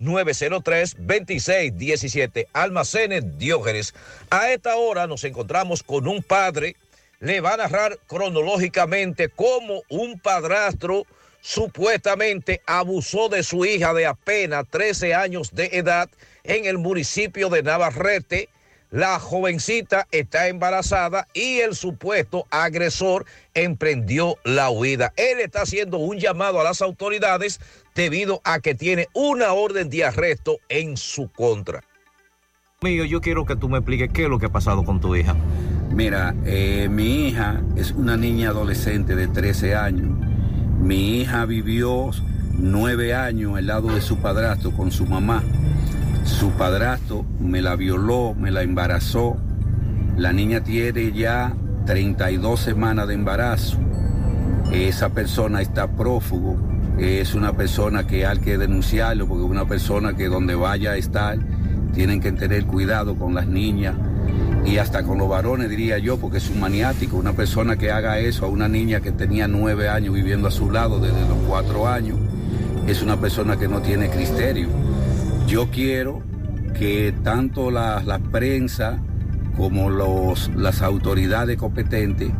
809-903-2617, Almacenes Diógenes. A esta hora nos encontramos con un padre, le va a narrar cronológicamente cómo un padrastro supuestamente abusó de su hija de apenas 13 años de edad en el municipio de Navarrete. La jovencita está embarazada y el supuesto agresor emprendió la huida. Él está haciendo un llamado a las autoridades debido a que tiene una orden de arresto en su contra. Mío, yo quiero que tú me expliques qué es lo que ha pasado con tu hija. Mira, eh, mi hija es una niña adolescente de 13 años. Mi hija vivió nueve años al lado de su padrastro con su mamá. Su padrastro me la violó, me la embarazó. La niña tiene ya 32 semanas de embarazo. Esa persona está prófugo. Es una persona que hay que denunciarlo porque una persona que donde vaya a estar tienen que tener cuidado con las niñas y hasta con los varones, diría yo, porque es un maniático. Una persona que haga eso a una niña que tenía nueve años viviendo a su lado desde los cuatro años, es una persona que no tiene criterio. Yo quiero que tanto la, la prensa como los, las autoridades competentes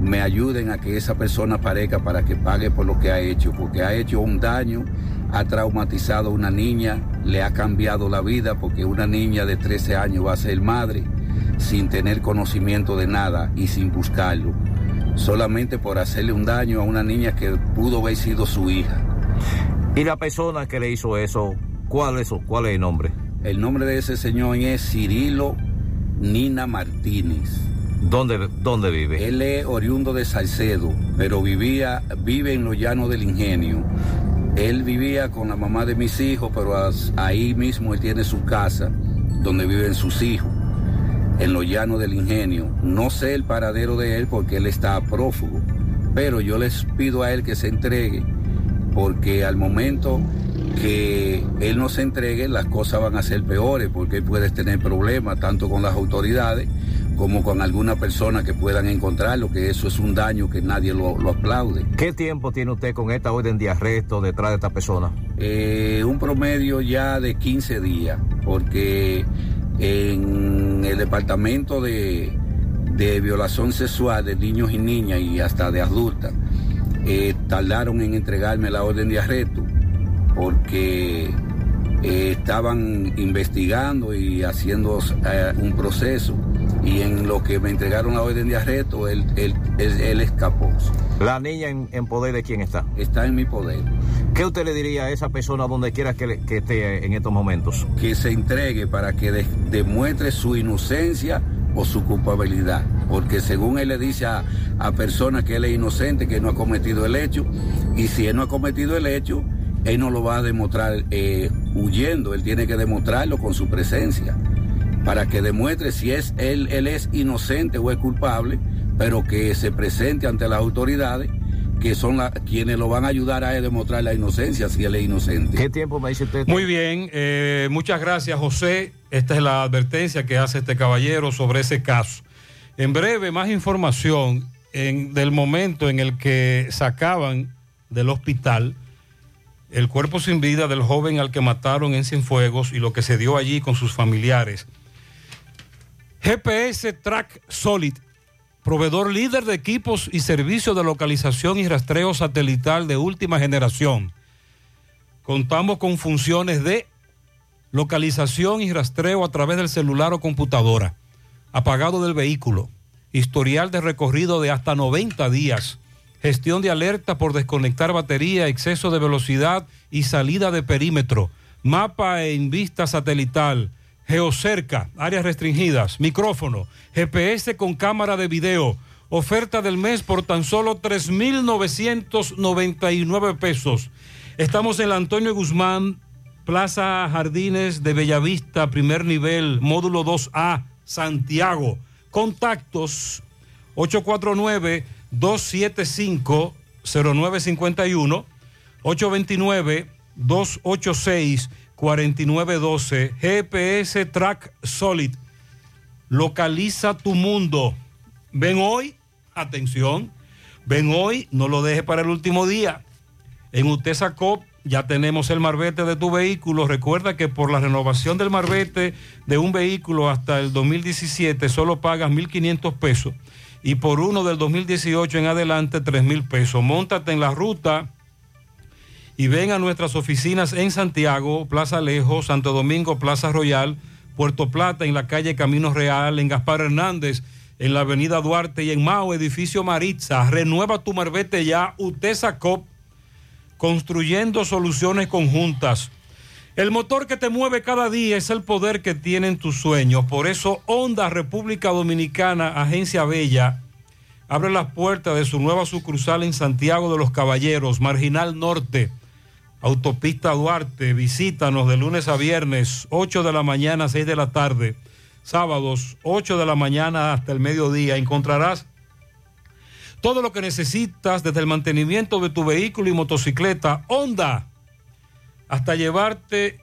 me ayuden a que esa persona parezca para que pague por lo que ha hecho, porque ha hecho un daño, ha traumatizado a una niña, le ha cambiado la vida, porque una niña de 13 años va a ser madre sin tener conocimiento de nada y sin buscarlo, solamente por hacerle un daño a una niña que pudo haber sido su hija. ¿Y la persona que le hizo eso, cuál es, cuál es el nombre? El nombre de ese señor es Cirilo Nina Martínez. ¿Dónde, ¿Dónde vive? Él es oriundo de Salcedo, pero vivía, vive en los llanos del ingenio. Él vivía con la mamá de mis hijos, pero ahí mismo él tiene su casa donde viven sus hijos, en los llanos del ingenio. No sé el paradero de él porque él está prófugo, pero yo les pido a él que se entregue, porque al momento que él no se entregue, las cosas van a ser peores, porque él puede tener problemas tanto con las autoridades como con alguna persona que puedan encontrarlo, que eso es un daño que nadie lo, lo aplaude. ¿Qué tiempo tiene usted con esta orden de arresto detrás de esta persona? Eh, un promedio ya de 15 días, porque en el departamento de, de violación sexual de niños y niñas y hasta de adultas, eh, tardaron en entregarme la orden de arresto porque eh, estaban investigando y haciendo eh, un proceso y en lo que me entregaron la orden de arresto, él, él, él, él escapó. ¿La niña en, en, poder de quién está? Está en mi poder. ¿Qué usted le diría a esa persona donde quiera que, esté en estos momentos? Que se entregue para que de, demuestre su inocencia o su culpabilidad. Porque según él le dice a, a personas que él es inocente, que no ha cometido el hecho, y si él no ha cometido el hecho, él no lo va a demostrar eh, huyendo, él tiene que demostrarlo con su presencia, para que demuestre si es él, él es inocente o es culpable, pero que se presente ante las autoridades que son la, quienes lo van a ayudar a demostrar la inocencia si él es inocente. ¿Qué tiempo me dice usted? Muy bien, eh, muchas gracias José. Esta es la advertencia que hace este caballero sobre ese caso. En breve, más información en, del momento en el que sacaban del hospital el cuerpo sin vida del joven al que mataron en Cienfuegos y lo que se dio allí con sus familiares. GPS Track Solid, proveedor líder de equipos y servicios de localización y rastreo satelital de última generación. Contamos con funciones de localización y rastreo a través del celular o computadora, apagado del vehículo, historial de recorrido de hasta 90 días gestión de alerta por desconectar batería, exceso de velocidad y salida de perímetro, mapa en vista satelital, geocerca, áreas restringidas, micrófono, GPS con cámara de video, oferta del mes por tan solo 3.999 pesos. Estamos en la Antonio Guzmán, Plaza Jardines de Bellavista, primer nivel, módulo 2A, Santiago. Contactos 849 275-0951, 829-286-4912, GPS Track Solid. Localiza tu mundo. Ven hoy, atención, ven hoy, no lo deje para el último día. En Utesa Cop ya tenemos el marbete de tu vehículo. Recuerda que por la renovación del marbete de un vehículo hasta el 2017 solo pagas 1.500 pesos y por uno del 2018 en adelante 3 mil pesos. Móntate en la ruta y ven a nuestras oficinas en Santiago, Plaza Alejo, Santo Domingo, Plaza Royal, Puerto Plata, en la calle Camino Real, en Gaspar Hernández, en la avenida Duarte y en Mao, edificio Maritza. Renueva tu marbete ya, UTESA COP, construyendo soluciones conjuntas. El motor que te mueve cada día es el poder que tienen tus sueños. Por eso Honda República Dominicana, Agencia Bella, abre las puertas de su nueva sucursal en Santiago de los Caballeros, Marginal Norte, Autopista Duarte. Visítanos de lunes a viernes, 8 de la mañana, 6 de la tarde. Sábados, 8 de la mañana hasta el mediodía. Encontrarás todo lo que necesitas desde el mantenimiento de tu vehículo y motocicleta. Honda hasta llevarte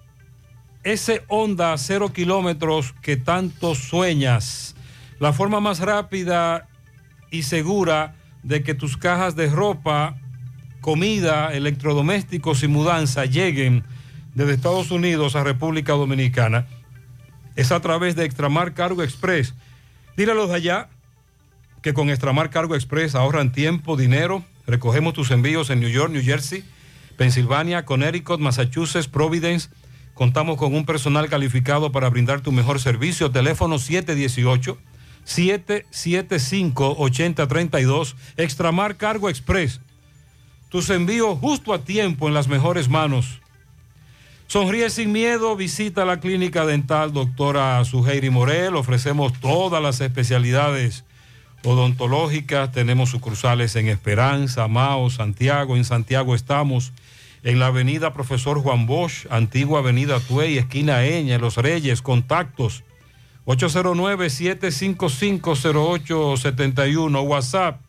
ese Honda a cero kilómetros que tanto sueñas. La forma más rápida y segura de que tus cajas de ropa, comida, electrodomésticos y mudanza lleguen desde Estados Unidos a República Dominicana es a través de Extramar Cargo Express. Dile de allá que con Extramar Cargo Express ahorran tiempo, dinero. Recogemos tus envíos en New York, New Jersey, Pensilvania, Connecticut, Massachusetts, Providence. Contamos con un personal calificado para brindar tu mejor servicio. Teléfono 718-775-8032. Extramar Cargo Express. Tus envíos justo a tiempo en las mejores manos. Sonríe sin miedo, visita la clínica dental doctora Suheiri Morel. Ofrecemos todas las especialidades odontológicas. Tenemos sucursales en Esperanza, Mao, Santiago. En Santiago estamos en la avenida Profesor Juan Bosch, antigua avenida Tuey, esquina Eña, Los Reyes. Contactos 809-755-0871. WhatsApp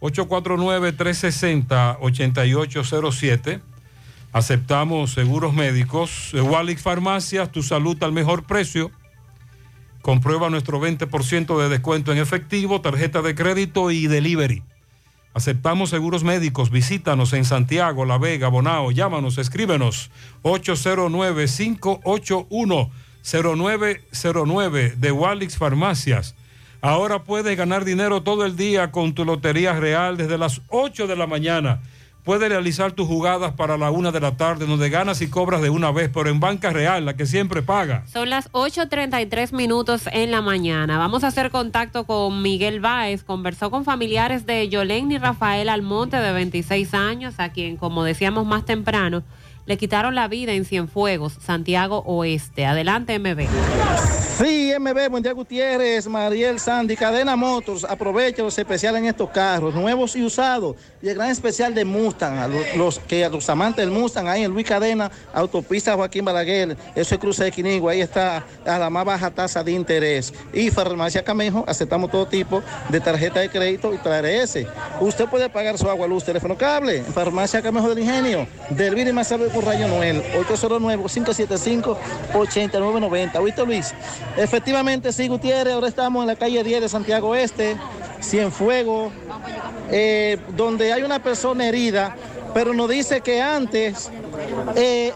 849-360-8807. Aceptamos seguros médicos. Walix Farmacias, tu salud al mejor precio. Comprueba nuestro 20% de descuento en efectivo, tarjeta de crédito y delivery. Aceptamos seguros médicos. Visítanos en Santiago, La Vega, Bonao. Llámanos, escríbenos. 809-581-0909 de Walix Farmacias. Ahora puedes ganar dinero todo el día con tu Lotería Real desde las 8 de la mañana. Puedes realizar tus jugadas para la una de la tarde, donde ganas y cobras de una vez, pero en Banca Real, la que siempre paga. Son las 8.33 minutos en la mañana. Vamos a hacer contacto con Miguel Báez. Conversó con familiares de Yolén y Rafael Almonte, de 26 años, a quien, como decíamos más temprano, le quitaron la vida en Cienfuegos, Santiago Oeste. Adelante, MB. Sí, MB, buen día Gutiérrez, Mariel Sandy, Cadena Motors, aprovecha los especiales en estos carros, nuevos y usados, y el gran especial de Mustang, a los, que los amantes del Mustang, ahí en Luis Cadena, autopista Joaquín Balaguer, eso es Cruce de Quinigua, ahí está a la más baja tasa de interés. Y Farmacia Camejo, aceptamos todo tipo de tarjeta de crédito y traeré ese. Usted puede pagar su agua, luz, teléfono cable, Farmacia Camejo del Ingenio, del Vini salve por Rayo Noel, 809-575-8990. ¿Oíste Luis? Efectivamente, sí, Gutiérrez, ahora estamos en la calle 10 de Santiago Este, Cienfuegos, eh, donde hay una persona herida, pero nos dice que antes, eh,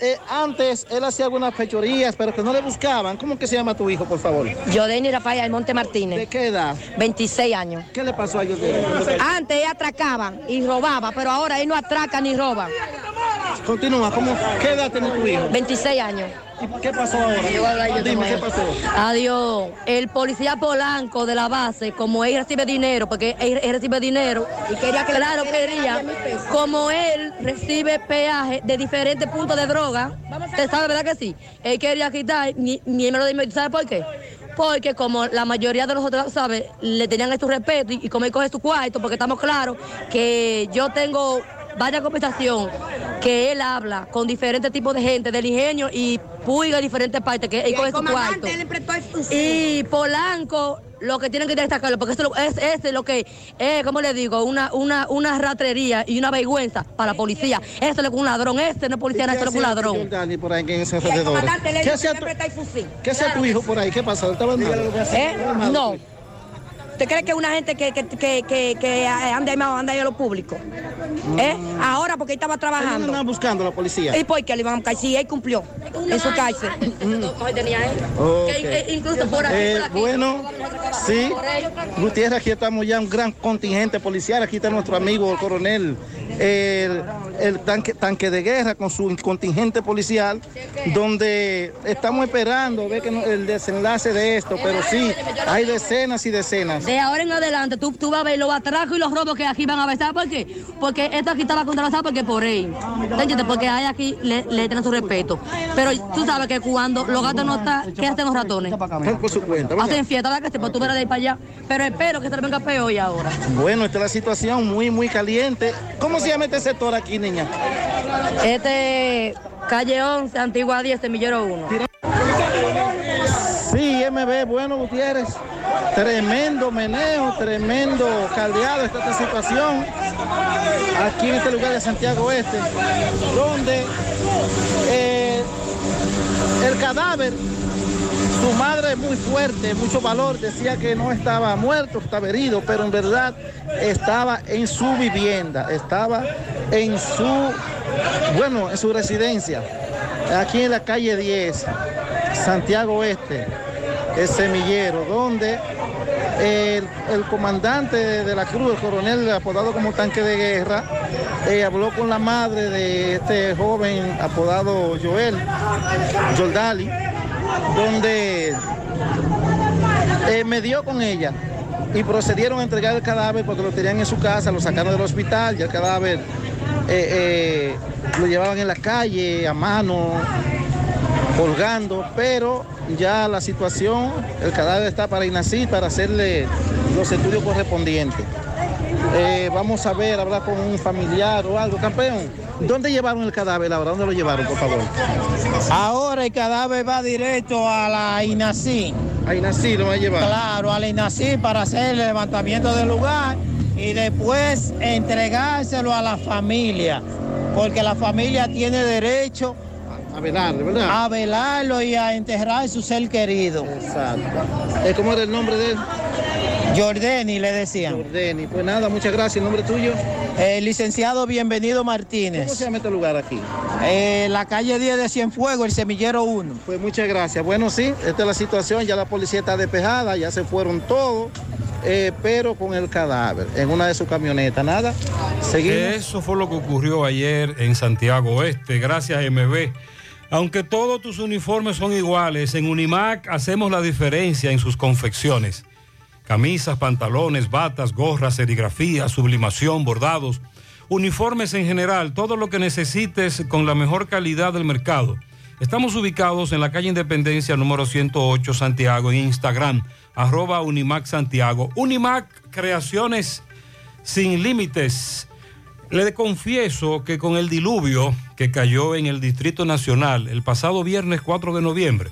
eh, antes él hacía algunas fechorías, pero que no le buscaban. ¿Cómo que se llama tu hijo, por favor? Yodeni Rafael Almonte Martínez. ¿De qué edad? 26 años. ¿Qué le pasó a Yodeni? Antes él atracaba y robaba, pero ahora él no atraca ni roba. Continúa, ¿cómo, ¿qué edad tiene tu hijo? 26 años. ¿Y qué pasó ahora? Dime, ¿qué pasó? Adiós. El policía Polanco de la base, como él recibe dinero, porque él, él recibe dinero, y quería que, claro, quería, como él recibe peaje de diferentes puntos de droga, ¿usted sabe, verdad que sí? Él quería quitar, ni, ni él me lo dijo, ¿sabe por qué? Porque como la mayoría de los otros, ¿sabes? Le tenían este respeto y, y como él coge su cuarto, porque estamos claros que yo tengo vaya conversación que él habla con diferentes tipos de gente del ingenio y Puiga diferentes partes que él coge su cuarto. Y Polanco lo que tienen que destacarlo, porque eso es, es lo que es, como le digo, una, una, una ratrería y una vergüenza para la policía. Eso es un ladrón, este no es policía, este no es un ladrón. Dani por ahí en ese alrededor. ¿Qué hacía tu, ¿qué hacía tu hijo por ahí? ¿Qué pasó? ¿Estaba ¿Eh? No. ¿Usted cree que una gente que, que, que, que, que anda ahí, anda ahí a lo público? ¿Eh? Ahora porque él estaba trabajando. ¿Dónde buscando la policía? ¿Y por qué le iban a caer? Sí, él cumplió en su cárcel. que incluso por aquí, Eh, por aquí. bueno, sí, Gutiérrez, aquí estamos ya un gran contingente policial. Aquí está nuestro amigo el coronel, el, el tanque, tanque de guerra con su contingente policial, donde estamos esperando ver que no- el desenlace de esto, pero sí, hay decenas y decenas. De ahora en adelante tú, tú vas a ver los atracos y los robos que aquí van a ver. ¿Sabes por qué? Porque esto aquí estaba contratado porque por él. ¿Te entiendes? Porque hay aquí, le, le tienen su respeto. Pero tú sabes que cuando los gatos no están, ¿qué hacen los ratones? Por su cuenta, ¿verdad? Hacen fiesta, ¿verdad? Que pues tú verás de ahí para allá. Pero espero que se venga peor y ahora. Bueno, esta es la situación muy, muy caliente. ¿Cómo se llama este sector aquí, niña? Este, calle 11, Antigua 10, Semillero 1. Sí, MB, bueno, Gutiérrez. Tremendo meneo, tremendo caldeado esta situación aquí en este lugar de Santiago Este, donde eh, el cadáver, su madre muy fuerte, mucho valor, decía que no estaba muerto, estaba herido, pero en verdad estaba en su vivienda, estaba en su, bueno, en su residencia, aquí en la calle 10, Santiago Este, el semillero, donde el, comandante de, de la cruz, el coronel apodado como tanque de guerra, eh, habló con la madre de este joven apodado Joel, Jordali, donde eh, me dio con ella y procedieron a entregar el cadáver porque lo tenían en su casa, lo sacaron del hospital y el cadáver eh, eh, lo llevaban en la calle a mano, colgando, pero ya la situación, el cadáver está para INACI, para hacerle los estudios correspondientes. Eh, vamos a ver, hablar con un familiar o algo. Campeón, ¿dónde llevaron el cadáver ahora? ¿Dónde lo llevaron, por favor? Ahora el cadáver va directo a la INACI. A INACI lo va a llevar. Claro, a la INACI para hacer el levantamiento del lugar y después entregárselo a la familia, porque la familia tiene derecho a velarlo, ¿verdad? A velarlo y a enterrar su ser querido. Exacto. Eh, ¿Cómo era el nombre de él? Jordeni le decían. Jordeni, pues nada, muchas gracias. ¿El nombre tuyo? El licenciado Bienvenido Martínez. ¿Cómo se llama este lugar aquí? Eh, la calle 10 de Cienfuegos, el semillero 1. Pues muchas gracias. Bueno, sí, esta es la situación, ya la policía está despejada, ya se fueron todos, eh, pero con el cadáver en una de sus camionetas. Nada, seguimos. Eso fue lo que ocurrió ayer en Santiago Oeste. Gracias, MB. Aunque todos tus uniformes son iguales, en Unimac hacemos la diferencia en sus confecciones. Camisas, pantalones, batas, gorras, serigrafía, sublimación, bordados, uniformes en general, todo lo que necesites con la mejor calidad del mercado. Estamos ubicados en la calle Independencia número 108 Santiago en Instagram, arroba Unimac Santiago. Unimac Creaciones sin límites. Le confieso que con el diluvio que cayó en el Distrito Nacional el pasado viernes 4 de noviembre,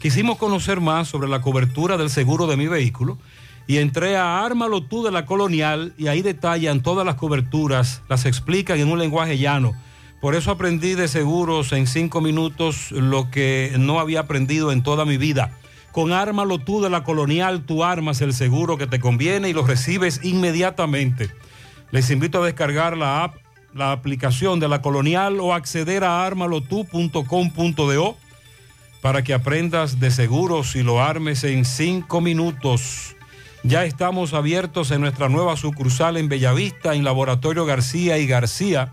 quisimos conocer más sobre la cobertura del seguro de mi vehículo y entré a Ármalo tú de la Colonial y ahí detallan todas las coberturas, las explican en un lenguaje llano. Por eso aprendí de seguros en cinco minutos lo que no había aprendido en toda mi vida. Con Ármalo tú de la Colonial, tú armas el seguro que te conviene y lo recibes inmediatamente. Les invito a descargar la app, la aplicación de la Colonial o acceder a armalotu.com.do para que aprendas de seguros y lo armes en cinco minutos. Ya estamos abiertos en nuestra nueva sucursal en Bellavista, en Laboratorio García y García.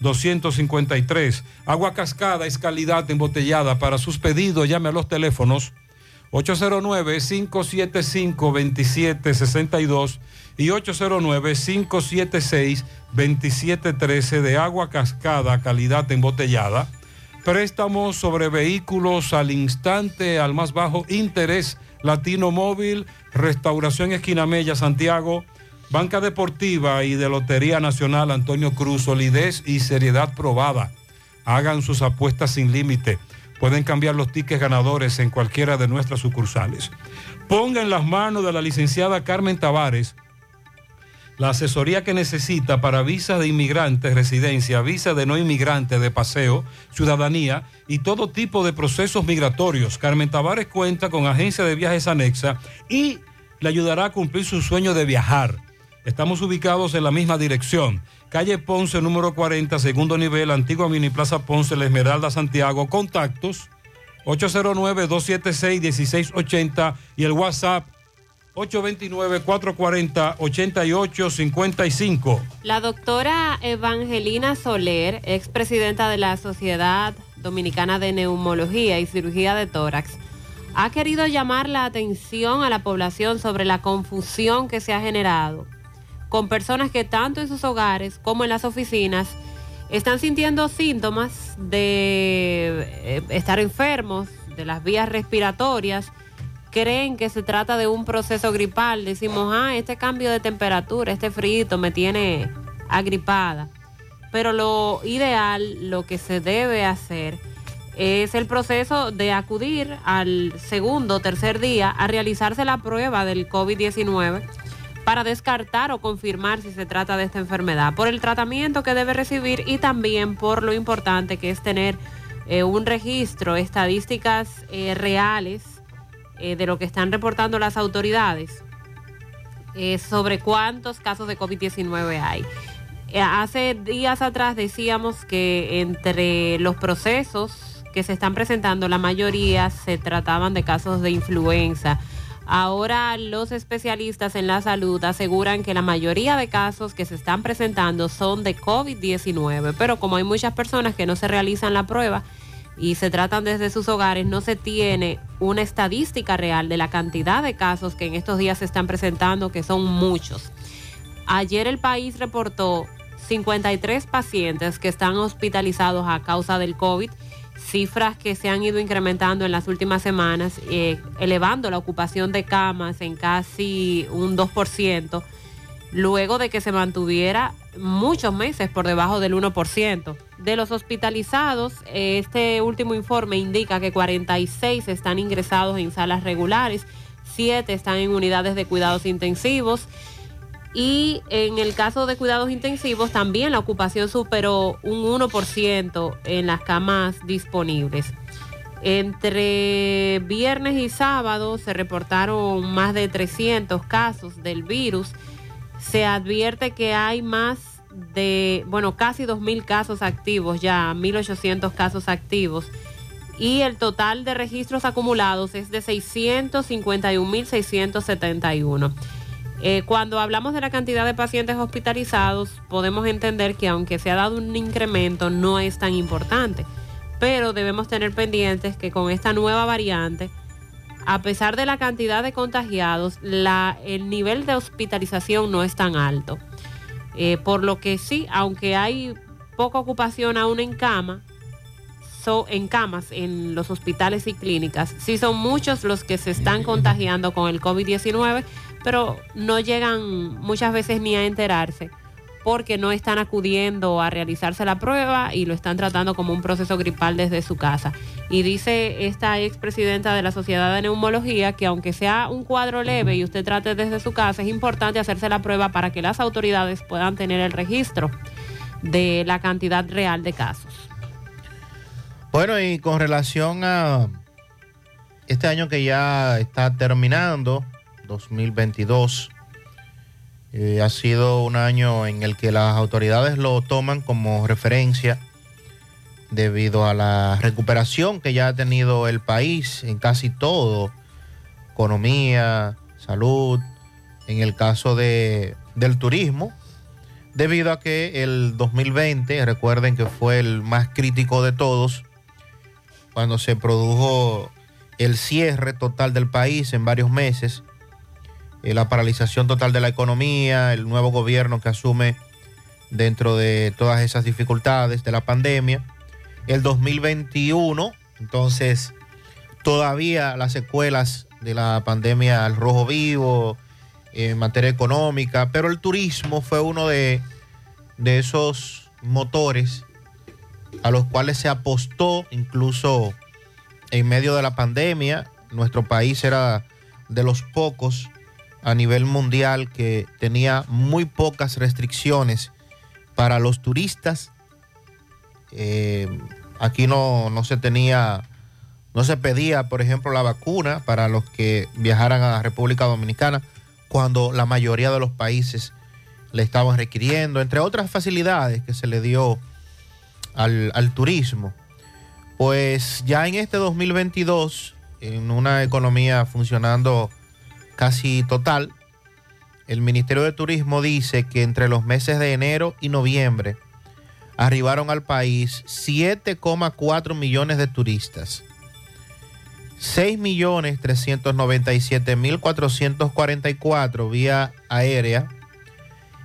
253. Agua cascada es calidad embotellada. Para sus pedidos, llame a los teléfonos 809-575-2762 y 809-576-2713 de agua cascada, calidad embotellada. Préstamos sobre vehículos al instante, al más bajo interés. Latino Móvil, Restauración Esquina Mella, Santiago. Banca Deportiva y de Lotería Nacional Antonio Cruz, solidez y seriedad probada. Hagan sus apuestas sin límite. Pueden cambiar los tickets ganadores en cualquiera de nuestras sucursales. Ponga en las manos de la licenciada Carmen Tavares la asesoría que necesita para visa de inmigrante, residencia, visa de no inmigrante, de paseo, ciudadanía y todo tipo de procesos migratorios. Carmen Tavares cuenta con agencia de viajes anexa y le ayudará a cumplir su sueño de viajar. Estamos ubicados en la misma dirección. Calle Ponce, número 40, segundo nivel, antigua Mini Plaza Ponce, La Esmeralda, Santiago. Contactos 809-276-1680 y el WhatsApp 829-440-8855. La doctora Evangelina Soler, expresidenta de la Sociedad Dominicana de Neumología y Cirugía de Tórax, ha querido llamar la atención a la población sobre la confusión que se ha generado con personas que tanto en sus hogares como en las oficinas están sintiendo síntomas de eh, estar enfermos, de las vías respiratorias, creen que se trata de un proceso gripal, decimos, ah, este cambio de temperatura, este frío me tiene agripada. Pero lo ideal, lo que se debe hacer, es el proceso de acudir al segundo o tercer día a realizarse la prueba del COVID-19 para descartar o confirmar si se trata de esta enfermedad, por el tratamiento que debe recibir y también por lo importante que es tener eh, un registro, estadísticas eh, reales eh, de lo que están reportando las autoridades sobre cuántos casos de COVID-19 hay. hace días atrás decíamos que entre los procesos que se están presentando, la mayoría se trataban de casos de influenza Ahora los especialistas en la salud aseguran que la mayoría de casos que se están presentando son de COVID-19, pero como hay muchas personas que no se realizan la prueba y se tratan desde sus hogares, no se tiene una estadística real de la cantidad de casos que en estos días se están presentando, que son muchos. Ayer el país reportó 53 pacientes que están hospitalizados a causa del COVID cifras que se han ido incrementando en las últimas semanas, eh, elevando la ocupación de camas en casi un 2%, luego de que se mantuviera muchos meses por debajo del 1%. De los hospitalizados, este último informe indica que 46 están ingresados en salas regulares, 7 están en unidades de cuidados intensivos y en el caso de cuidados intensivos también la ocupación superó un 1% en las camas disponibles. Entre viernes y sábado se reportaron más de 300 casos del virus. Se advierte que hay más de, bueno, casi 2.000 casos activos ya, 1.800 casos activos. Y el total de registros acumulados es de 651.671. Eh, cuando hablamos de la cantidad de pacientes hospitalizados, podemos entender que aunque se ha dado un incremento, no es tan importante. Pero debemos tener pendientes que con esta nueva variante, a pesar de la cantidad de contagiados, el nivel de hospitalización no es tan alto. Eh, por lo que sí, aunque hay poca ocupación aún en cama, en camas en los hospitales y clínicas, sí son muchos los que se están contagiando con el COVID-19 pero no llegan muchas veces ni a enterarse porque no están acudiendo a realizarse la prueba y lo están tratando como un proceso gripal desde su casa. Y dice esta expresidenta de la Sociedad de Neumología que aunque sea un cuadro leve y usted trate desde su casa, es importante hacerse la prueba para que las autoridades puedan tener el registro de la cantidad real de casos. Bueno, y con relación a este año que ya está terminando, 2022. Eh, ha sido un año en el que las autoridades lo toman como referencia debido a la recuperación que ya ha tenido el país en casi todo, economía, salud, en el caso de, del turismo, debido a que el 2020, recuerden que fue el más crítico de todos, cuando se produjo el cierre total del país en varios meses, eh, la paralización total de la economía, el nuevo gobierno que asume dentro de todas esas dificultades de la pandemia. El 2021, entonces, todavía las secuelas de la pandemia al rojo vivo, en materia económica, pero el turismo fue uno de, de esos motores a los cuales se apostó incluso en medio de la pandemia. Nuestro país era de los pocos a nivel mundial que tenía muy pocas restricciones para los turistas. Eh, aquí no, no se tenía, no se pedía, por ejemplo, la vacuna para los que viajaran a la República Dominicana, cuando la mayoría de los países le estaban requiriendo, entre otras facilidades que se le dio al, al turismo. Pues ya en este 2022, en una economía funcionando casi total, el Ministerio de Turismo dice que entre los meses de enero y noviembre arribaron al país 7,4 millones de turistas. 6.397.444 vía aérea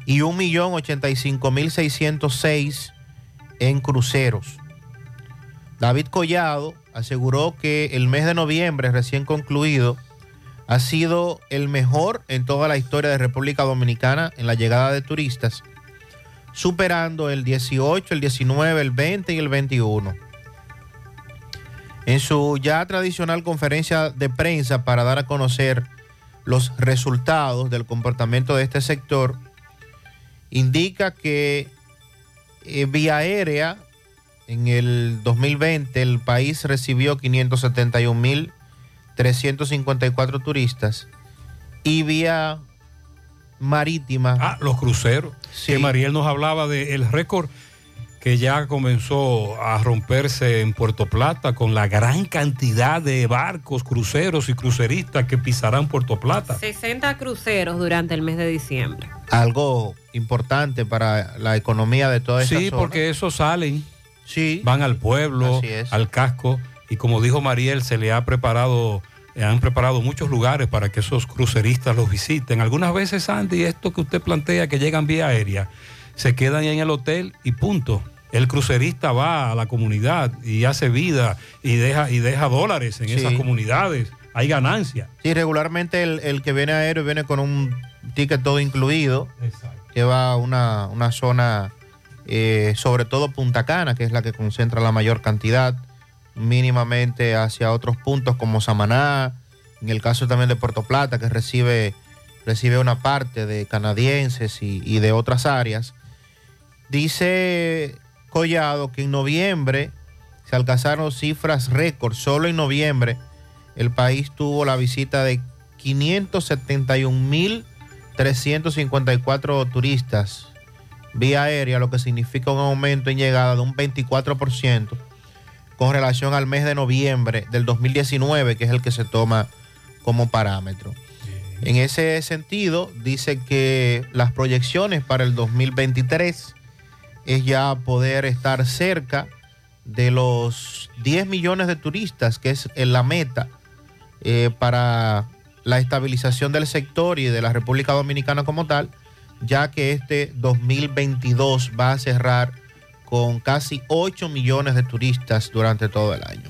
y 1.085.606 en cruceros. David Collado aseguró que el mes de noviembre recién concluido ha sido el mejor en toda la historia de República Dominicana en la llegada de turistas, superando el 18, el 19, el 20 y el 21. En su ya tradicional conferencia de prensa para dar a conocer los resultados del comportamiento de este sector, indica que eh, vía aérea en el 2020 el país recibió 571.354 turistas y vía marítima. Ah, los cruceros. Que Mariel nos hablaba del récord que ya comenzó a romperse en Puerto Plata con la gran cantidad de barcos, cruceros y cruceristas que pisarán Puerto Plata. 60 cruceros durante el mes de diciembre. Algo importante para la economía de toda esta Sí, zona. porque esos salen, sí. van al pueblo, al casco, y como dijo Mariel, se le ha preparado, eh, han preparado muchos lugares para que esos cruceristas los visiten. Algunas veces, Andy, esto que usted plantea, que llegan vía aérea, se quedan en el hotel y punto. El crucerista va a la comunidad y hace vida y deja, y deja dólares en Sí. esas comunidades. Hay ganancia. Sí, regularmente el, el que viene aéreo viene con un ticket todo incluido, que va a una, una zona, eh, sobre todo Punta Cana, que es la que concentra la mayor cantidad, mínimamente hacia otros puntos como Samaná, en el caso también de Puerto Plata, que recibe, recibe una parte de canadienses y, y de otras áreas. Dice Collado que en noviembre se alcanzaron cifras récord, solo en noviembre el país tuvo la visita de 571.354 turistas vía aérea, lo que significa un aumento en llegada de un 24% con relación al mes de noviembre del 2019, que es el que se toma como parámetro. En ese sentido, dice que las proyecciones para el 2023 es ya poder estar cerca de los 10 millones de turistas, que es la meta eh, para la estabilización del sector y de la República Dominicana como tal, ya que este 2022 va a cerrar con casi 8 millones de turistas durante todo el año.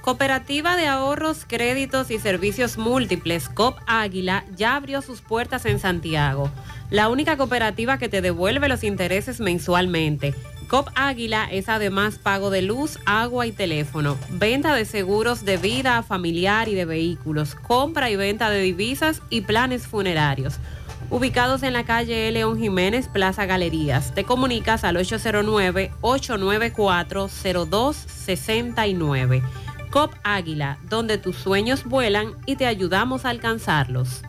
Cooperativa de Ahorros, Créditos y Servicios Múltiples, COP Águila, ya abrió sus puertas en Santiago. La única cooperativa que te devuelve los intereses mensualmente. COP Águila es además pago de luz, agua y teléfono, venta de seguros de vida familiar y de vehículos, compra y venta de divisas y planes funerarios. Ubicados en la calle. León Jiménez, Plaza Galerías. Te comunicas al 809-894-0269. COP Águila, donde tus sueños vuelan y te ayudamos a alcanzarlos.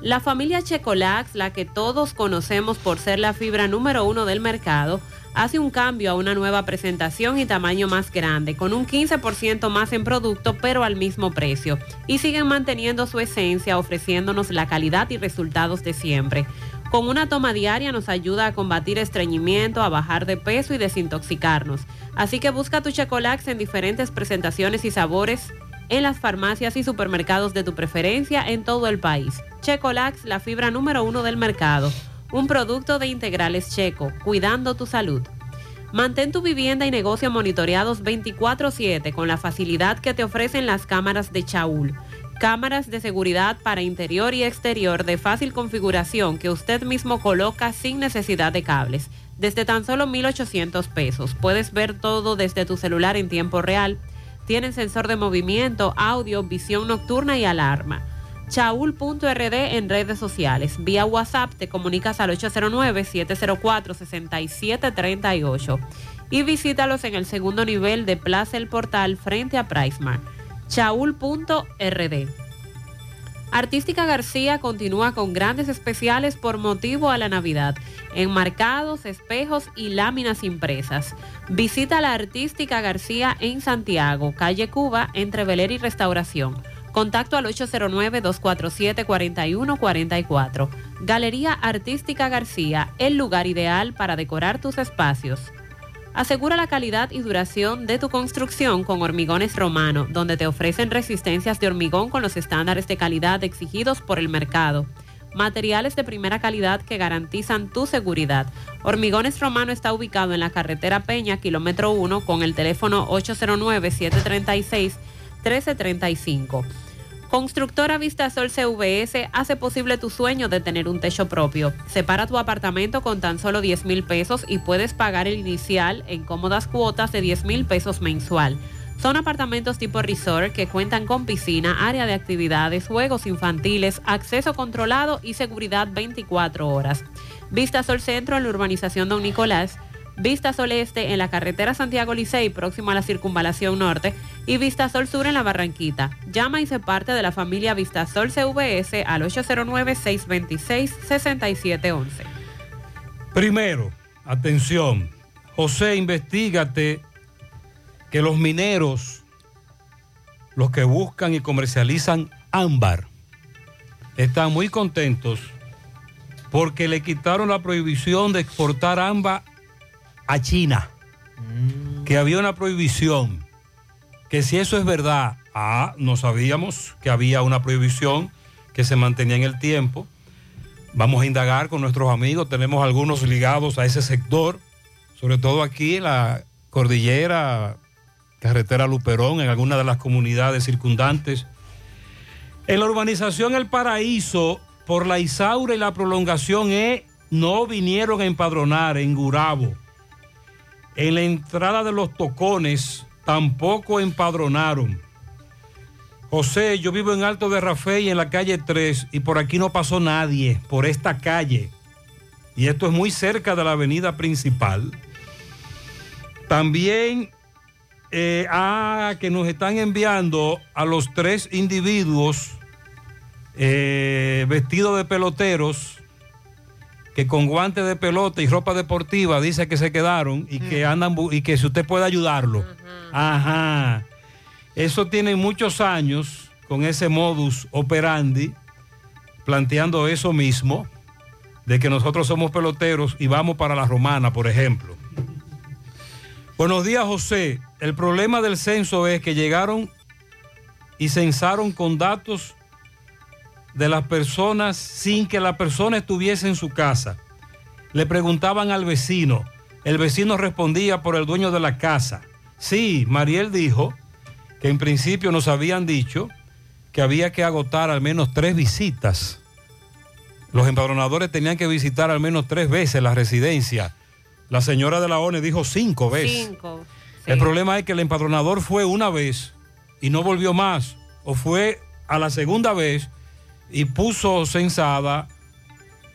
La familia Checolax, la que todos conocemos por ser la fibra número uno del mercado, hace un cambio a una nueva presentación y tamaño más grande, con un 15% más en producto, pero al mismo precio. Y siguen manteniendo su esencia, ofreciéndonos la calidad y resultados de siempre. Con una toma diaria nos ayuda a combatir estreñimiento, a bajar de peso y desintoxicarnos. Así que busca tu Checolax en diferentes presentaciones y sabores en las farmacias y supermercados de tu preferencia en todo el país. Checolax, la fibra número uno del mercado. Un producto de integrales checo, cuidando tu salud. Mantén tu vivienda y negocio monitoreados 24/7 con la facilidad que te ofrecen las cámaras de Chaul. Cámaras de seguridad para interior y exterior de fácil configuración que usted mismo coloca sin necesidad de cables. Desde tan solo 1.800 pesos. Puedes ver todo desde tu celular en tiempo real. Tienen sensor de movimiento, audio, visión nocturna y alarma. Chaul.rd en redes sociales. Vía WhatsApp te comunicas al 809-704-6738. Y visítalos en el segundo nivel de Plaza El Portal frente a Pricemar. Chaul.rd. Artística García continúa con grandes especiales por motivo a la Navidad, enmarcados, espejos y láminas impresas. Visita la Artística García en Santiago, calle Cuba, entre Beler y Restauración. Contacto al 809-247-4144. Galería Artística García, el lugar ideal para decorar tus espacios. Asegura la calidad y duración de tu construcción con Hormigones Romano, donde te ofrecen resistencias de hormigón con los estándares de calidad exigidos por el mercado. Materiales de primera calidad que garantizan tu seguridad. Hormigones Romano está ubicado en la carretera Peña, kilómetro 1, con el teléfono 809-736-1335. Constructora Vistasol CVS hace posible tu sueño de tener un techo propio. Separa tu apartamento con tan solo 10 mil pesos y puedes pagar el inicial en cómodas cuotas de 10 mil pesos mensual. Son apartamentos tipo resort que cuentan con piscina, área de actividades, juegos infantiles, acceso controlado y seguridad 24 horas. Vistasol Centro en la urbanización Don Nicolás. Vista Sol Este en la carretera Santiago Licey, próximo a la circunvalación norte, y Vista Sol Sur en la Barranquita. Llama y se parte de la familia Vista Sol CVS al 809-626-6711. Primero, atención, José, investigate que los mineros, los que buscan y comercializan ámbar, están muy contentos porque le quitaron la prohibición de exportar ámbar a China, que había una prohibición, que si eso es verdad, ah, no sabíamos que había una prohibición que se mantenía en el tiempo. Vamos a indagar con nuestros amigos, tenemos algunos ligados a ese sector, sobre todo aquí en la cordillera, carretera Luperón, en algunas de las comunidades circundantes. En la urbanización El Paraíso, por la Isaura y la prolongación E, no vinieron a empadronar en Gurabo. En la entrada de los tocones tampoco empadronaron. José, yo vivo en Alto de Rafael y en la calle 3 y por aquí no pasó nadie, por esta calle. Y esto es muy cerca de la avenida principal. También eh, ah, que nos están enviando a los tres individuos eh, vestidos de peloteros que con guantes de pelota y ropa deportiva dice que se quedaron y que andan y que si usted puede ayudarlo. Ajá. Eso tiene muchos años con ese modus operandi, planteando eso mismo, de que nosotros somos peloteros y vamos para la romana, por ejemplo. Buenos días, José. El problema del censo es que llegaron y censaron con datos de las personas sin que la persona estuviese en su casa. Le preguntaban al vecino. El vecino respondía por el dueño de la casa. Sí, Mariel dijo que en principio nos habían dicho que había que agotar al menos tres visitas. Los empadronadores tenían que visitar al menos tres veces la residencia. La señora de la ONE dijo cinco veces. Cinco. El problema es que el empadronador fue una vez y no volvió más. O fue a la segunda vez y puso censada,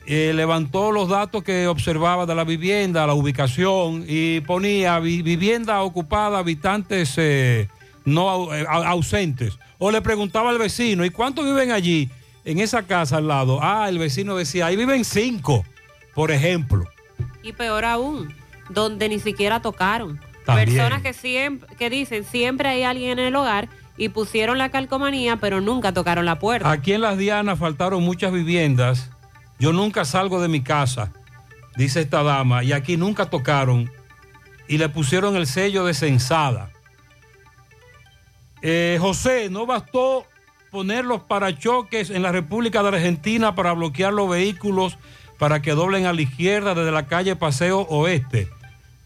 eh, levantó los datos que observaba de la vivienda, la ubicación y ponía vi- vivienda ocupada, habitantes eh, no eh, au- ausentes. O le preguntaba al vecino, ¿y cuántos viven allí en esa casa al lado? Ah, el vecino decía, ahí viven cinco, por ejemplo. Y peor aún, donde ni siquiera tocaron. También. Personas que siempre, que dicen siempre hay alguien en el hogar y pusieron la calcomanía, pero nunca tocaron la puerta. Aquí en Las Dianas faltaron muchas viviendas. Yo nunca salgo de mi casa, dice esta dama, y aquí nunca tocaron y le pusieron el sello de censada. Eh, José, no bastó poner los parachoques en la República de Argentina para bloquear los vehículos para que doblen a la izquierda desde la calle Paseo Oeste,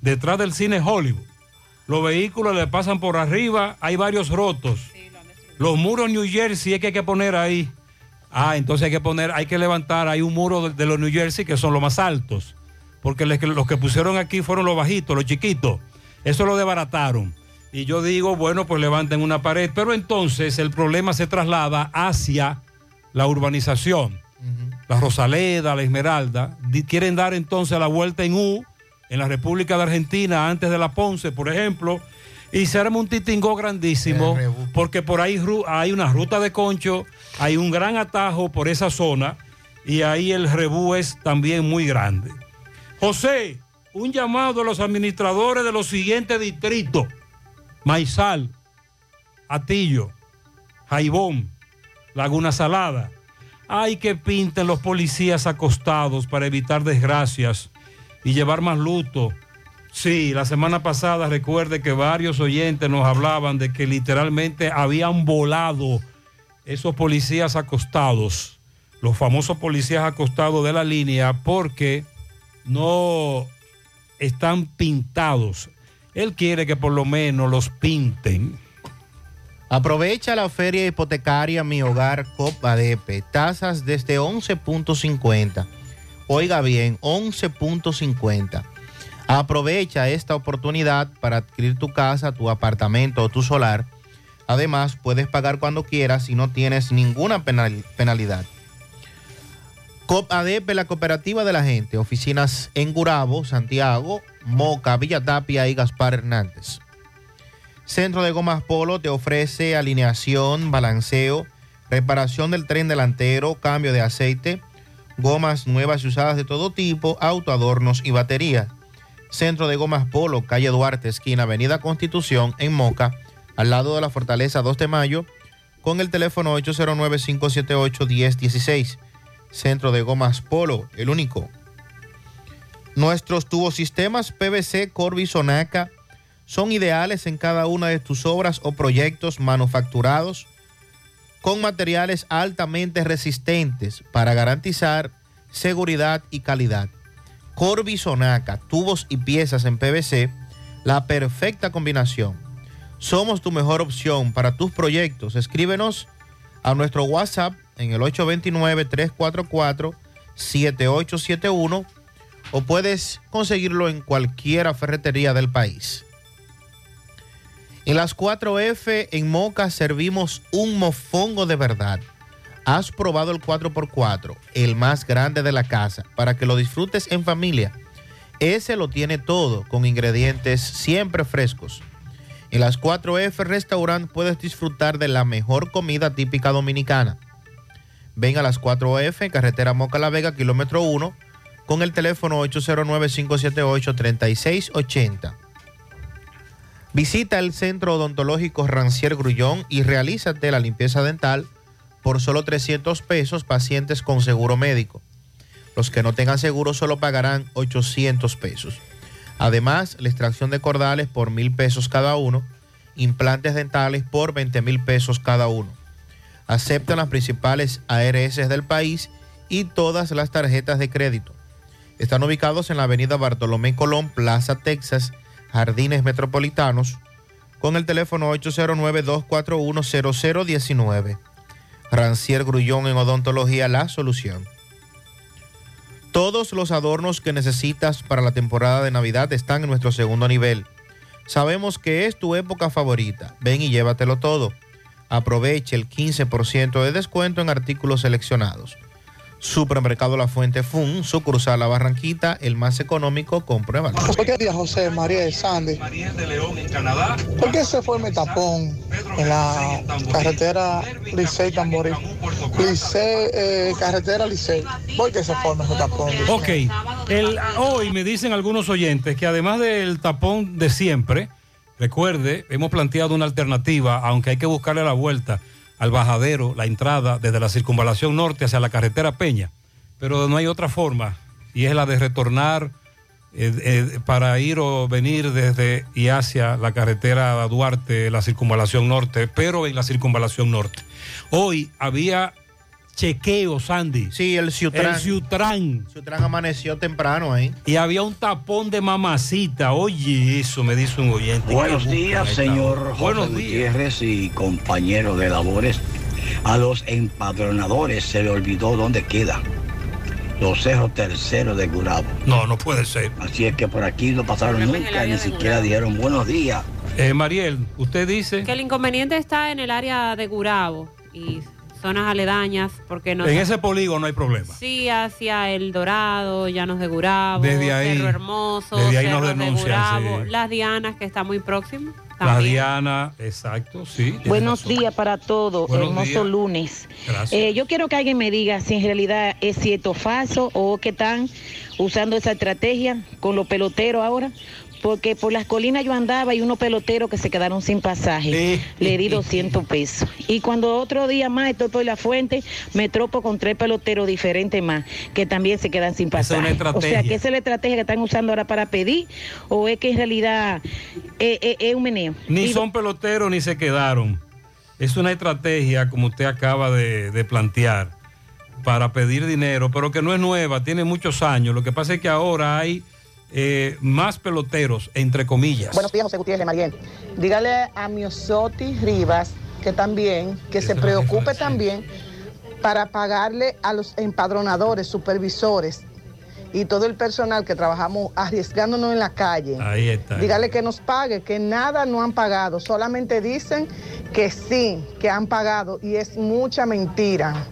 detrás del cine Hollywood. Los vehículos le pasan por arriba, hay varios rotos. Los muros New Jersey es que hay que poner ahí. Ah, entonces hay que poner, hay que levantar, hay un muro de, de los New Jersey que son los más altos. Porque los que, los que pusieron aquí fueron los bajitos, los chiquitos. Eso lo desbarataron. Y yo digo, bueno, pues levanten una pared. Pero entonces el problema se traslada hacia la urbanización. La Rosaleda, la Esmeralda. Quieren dar entonces la vuelta en U, en la República de Argentina, antes de la Ponce, por ejemplo. Y se arma un titingó grandísimo, porque por ahí hay una ruta de concho, hay un gran atajo por esa zona, y ahí el rebú es también muy grande. José, un llamado a los administradores de los siguientes distritos. Maizal, Atillo, Jaibón, Laguna Salada. Hay que pinten los policías acostados para evitar desgracias y llevar más luto. Sí, la semana pasada recuerde que varios oyentes nos hablaban de que literalmente habían volado esos policías acostados, los famosos policías acostados de la línea, porque no están pintados. Él quiere que por lo menos los pinten. Aprovecha la feria hipotecaria Mi Hogar Copadepe. Tasas desde 11.50. Oiga bien, 11.50. Aprovecha esta oportunidad para adquirir tu casa, tu apartamento o tu solar. Además, puedes pagar cuando quieras y no tienes ninguna penal- penalidad. COPADEP, la cooperativa de la gente. Oficinas en Gurabo, Santiago, Moca, Villa Tapia y Gaspar Hernández. Centro de Gomas Polo te ofrece alineación, balanceo, reparación del tren delantero, cambio de aceite, gomas nuevas y usadas de todo tipo, autoadornos y baterías. Centro de Gomas Polo, calle Duarte, esquina Avenida Constitución, en Moca, al lado de la Fortaleza 2 de Mayo, con el teléfono 809-578-1016. Centro de Gomas Polo, el único. Nuestros tubosistemas PVC Corby Sonaca son ideales en cada una de tus obras o proyectos manufacturados con materiales altamente resistentes para garantizar seguridad y calidad. Corby Sonaca, tubos y piezas en PVC, la perfecta combinación. Somos tu mejor opción para tus proyectos. Escríbenos a nuestro WhatsApp en el 829-344-7871 o puedes conseguirlo en cualquier ferretería del país. En las 4F en Moca servimos un mofongo de verdad. Has probado el 4x4, el más grande de la casa, para que lo disfrutes en familia. Ese lo tiene todo, con ingredientes siempre frescos. En las 4F Restaurant puedes disfrutar de la mejor comida típica dominicana. Ven a las 4F, carretera Moca La Vega, kilómetro 1, con el teléfono 809-578-3680. Visita el Centro Odontológico Rancier Grullón y realízate la limpieza dental por solo 300 pesos pacientes con seguro médico. Los que no tengan seguro solo pagarán 800 pesos. Además, la extracción de cordales por mil pesos cada uno, implantes dentales por 20 mil pesos cada uno. Aceptan las principales ARS del país y todas las tarjetas de crédito. Están ubicados en la avenida Bartolomé Colón, Plaza Texas, Jardines Metropolitanos, con el teléfono 809-241-0019. Rancier Grullón en Odontología, la solución. Todos los adornos que necesitas para la temporada de Navidad están en nuestro segundo nivel. Sabemos que es tu época favorita. Ven y llévatelo todo. Aproveche el 15% de descuento en artículos seleccionados. Supermercado La Fuente Fun, sucursal La Barranquita, el más económico, compruébalo. Buenos días, José María de Sandy. ¿Por qué se forma el tapón en la carretera Licey Tamborí? Licey, eh, carretera Licey. ¿Por qué se forma ese tapón? Ok, el, hoy me dicen algunos oyentes que además del tapón de siempre, recuerde, hemos planteado una alternativa, aunque hay que buscarle la vuelta al bajadero, la entrada desde la circunvalación norte hacia la carretera Peña, pero no hay otra forma y es la de retornar eh, eh, para ir o venir desde y hacia la carretera Duarte, la circunvalación norte, pero en la circunvalación norte. Hoy había chequeo, Sandy. Sí, el Ciutran. El Ciutran. Ciutran amaneció temprano ahí. Y había un tapón de mamacita. Oye, eso me dice un oyente. Buenos días, señor. José Buenos días. Gutiérrez y compañero de labores. A los empadronadores se le olvidó dónde queda. Los cerros terceros de Gurabo. No, no puede ser. Así es que por aquí no pasaron nunca, ni siquiera dijeron buenos días. Eh, Mariel, usted dice. Que el inconveniente está en el área de Gurabo y zonas aledañas, porque no En ese polígono no hay problema. Sí, hacia El Dorado, Llanos de Gurabo, Desde ahí- Cerro Hermoso, desde ahí nos Cerros de Gurabo, sí. Las Dianas, que está muy próximo. La también. Diana, exacto, sí. Buenos días para todos, Buenos hermoso días. lunes. Gracias. Eh, yo quiero que alguien me diga si en realidad es cierto o falso o que están usando esa estrategia con los peloteros ahora. Porque por las colinas yo andaba y unos peloteros que se quedaron sin pasaje. Le di 200 pesos. Y cuando otro día más estoy por la fuente, me tropo con tres peloteros diferentes más que también se quedan sin Esa es una pasaje. O sea, que esa es la estrategia que están usando ahora para pedir o es que en realidad eh, eh, es un meneo. Ni Y- son peloteros ni se quedaron. Es una estrategia, como usted acaba de, de plantear, para pedir dinero, pero que no es nueva, tiene muchos años. Lo que pasa es que ahora hay eh, más peloteros, entre comillas. Buenos días, José Gutiérrez Mariel. Dígale a Miosotti Rivas que también, que se preocupe también para pagarle a los empadronadores, supervisores y todo el personal que trabajamos arriesgándonos en la calle. Ahí está. Dígale que nos pague, que nada no han pagado, solamente dicen que sí, que han pagado y es mucha mentira.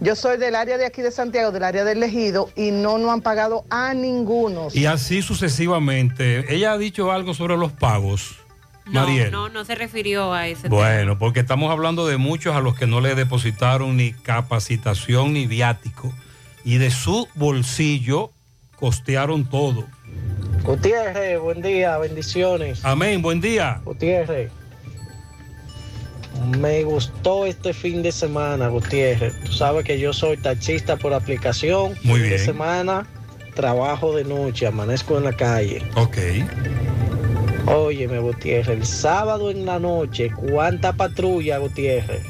Yo soy del área de aquí de Santiago, del área del Ejido, y no nos han pagado a ninguno. Y así sucesivamente. Ella ha dicho algo sobre los pagos, No, Mariel. no, no se refirió a ese tema. Bueno, porque estamos hablando de muchos a los que no le depositaron ni capacitación ni viático. Y de su bolsillo costearon todo. Gutiérrez, buen día, bendiciones. Amén, buen día. Gutiérrez, me gustó este fin de semana, Gutiérrez. Tú sabes que yo soy taxista por aplicación. Muy fin de bien. semana, trabajo de noche, amanezco en la calle. Ok. Óyeme, Gutiérrez, el sábado en la noche, ¿cuánta patrulla, Gutiérrez?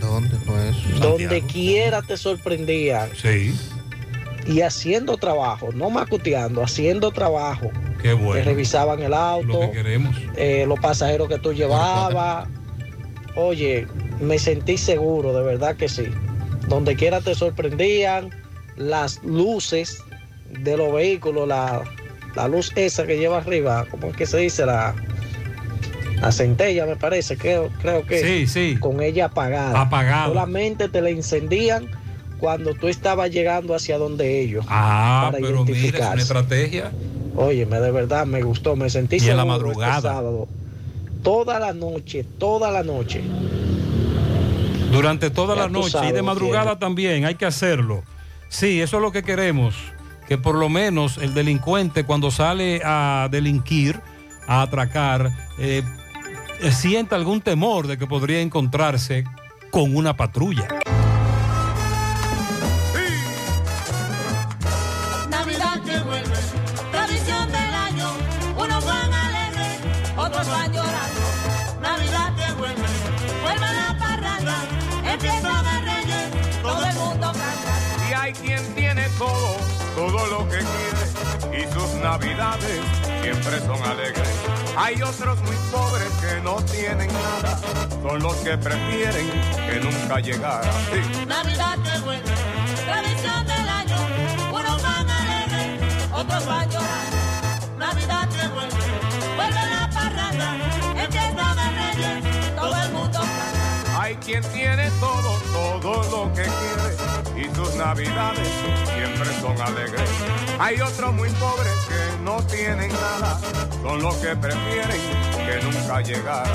¿Dónde fue eso? Donde quiera te sorprendían. Sí. Y haciendo trabajo, no macuteando, haciendo trabajo. Qué Te bueno. revisaban el auto. Lo que queremos. eh, los pasajeros que tú llevabas. Oye, me sentí seguro, de verdad que sí. Donde quiera te sorprendían las luces de los vehículos, la, la luz esa que lleva arriba, ¿cómo es que se dice? La, la centella, me parece, creo, creo que. Sí, sí. Con ella apagada. Apagada. Solamente te la encendían cuando tú estabas llegando hacia donde ellos. Ah, para pero mira, es una estrategia. Óyeme, de verdad me gustó, me sentí Y en la este madrugada. sábado. Toda la noche, toda la noche. Durante toda Ya la noche y de madrugada también, hay que hacerlo. Sí, eso es lo que queremos, que por lo menos el delincuente cuando sale a delinquir, a atracar, eh, sienta algún temor de que podría encontrarse con una patrulla. Navidades siempre son alegres. Hay otros muy pobres que no tienen nada, son los que prefieren que nunca llegara. Sí. Navidad que vuelve, tradición del año. Unos van alegres, otros van llorando. Navidad que vuelve, vuelve la parranda. Empieza de reyes, todo el mundo. Hay quien tiene todo, todo lo que quiere, y sus navidades siempre son alegres. Hay otros muy pobres que no tienen nada, son los que prefieren que nunca llegara.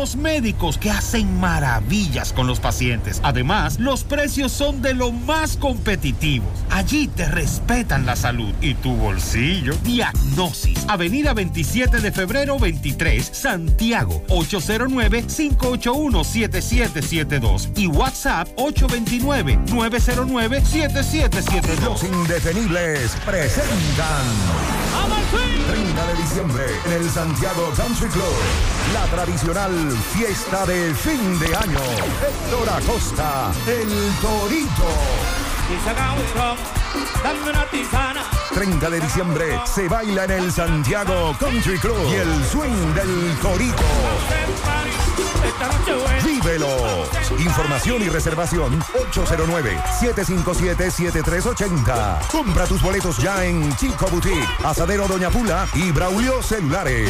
médicos que hacen maravillas con los pacientes. Además, los precios son de lo más competitivos. Allí te respetan la salud y tu bolsillo. Diagnosis, Avenida 27 de febrero 23, Santiago, 809-581-7772 y WhatsApp 829-909-7772. Los indetenibles presentan 30 de diciembre en el Santiago Country Club. La tradicional fiesta de fin de año. Héctor Acosta, el Torito. Y saca un ron, dame una tisana. 30 de diciembre se baila en el Santiago Country Club y el swing del Torito. ¡Vívelo! Información y reservación 809-757-7380. Compra tus boletos ya en Chico Boutique, Asadero Doña Pula y Braulio Celulares.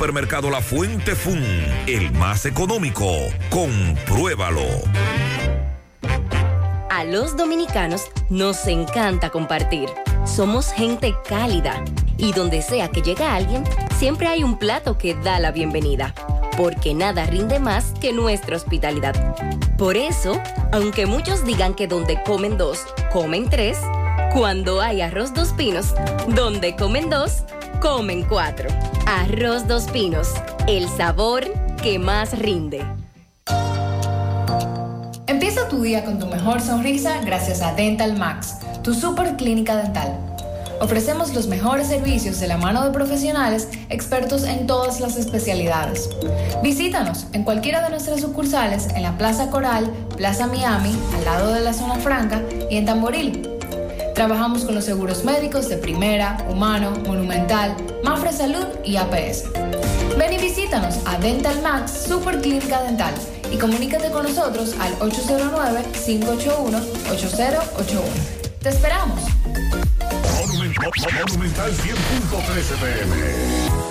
Supermercado La Fuente Fun, el más económico. Compruébalo. A los dominicanos nos encanta compartir. Somos gente cálida y donde sea que llega alguien, siempre hay un plato que da la bienvenida. Porque nada rinde más que nuestra hospitalidad. Por eso, aunque muchos digan que donde comen dos, comen tres, cuando hay arroz dos pinos, donde comen dos, comen cuatro. Arroz dos pinos, el sabor que más rinde. Empieza tu día con tu mejor sonrisa gracias a Dental Max, tu super clínica dental. Ofrecemos los mejores servicios de la mano de profesionales expertos en todas las especialidades. Visítanos en cualquiera de nuestras sucursales en la Plaza Coral, Plaza Miami, al lado de la Zona Franca y en Tamboril. Trabajamos con los seguros médicos de Primera, Humano, Monumental, Mafre Salud y APS. Ven y visítanos a Dental Max Super Clínica Dental y comunícate con nosotros al 809-581-8081. ¡Te esperamos! Monumental 100.13 pm.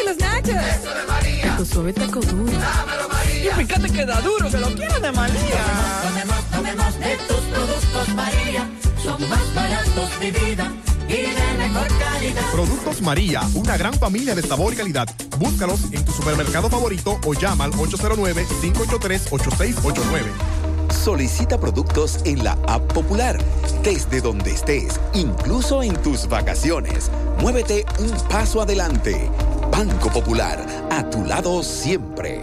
Y los nachos. Eso de María. Tu suave taco duro. Dámelo, María. Y fíjate que da duro, que lo quiero de María. Tomemos, tomemos de tus productos, María. Son más baratos, de vida. Y de mejor calidad. Productos María, una gran familia de sabor y calidad. Búscalos en tu supermercado favorito o llama al 809-583-8689. Solicita productos en la app popular, desde donde estés, incluso en tus vacaciones. Muévete un paso adelante. Banco Popular, a tu lado siempre.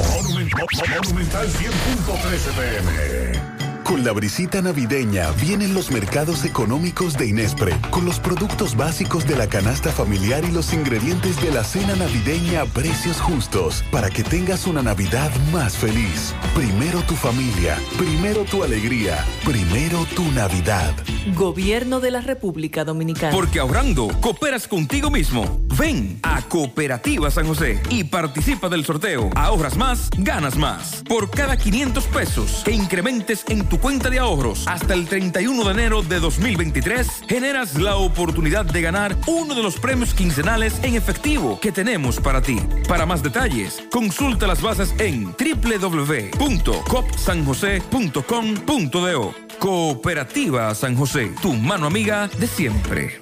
Monumental 100.13 pm. Con la brisita navideña vienen los mercados económicos de Inespre, con los productos básicos de la canasta familiar y los ingredientes de la cena navideña a precios justos, para que tengas una Navidad más feliz. Primero tu familia, primero tu alegría, primero tu Navidad. Gobierno de la República Dominicana. Porque ahorrando, cooperas contigo mismo. Ven a Cooperativa San José y participa del sorteo. Ahorras más, ganas más. Por cada 500 pesos que incrementes en tu cuenta de ahorros hasta el 31 de enero de 2023, generas la oportunidad de ganar uno de los premios quincenales en efectivo que tenemos para ti. Para más detalles, consulta las bases en www.copsanjose.com.do. Cooperativa San José, tu mano amiga de siempre.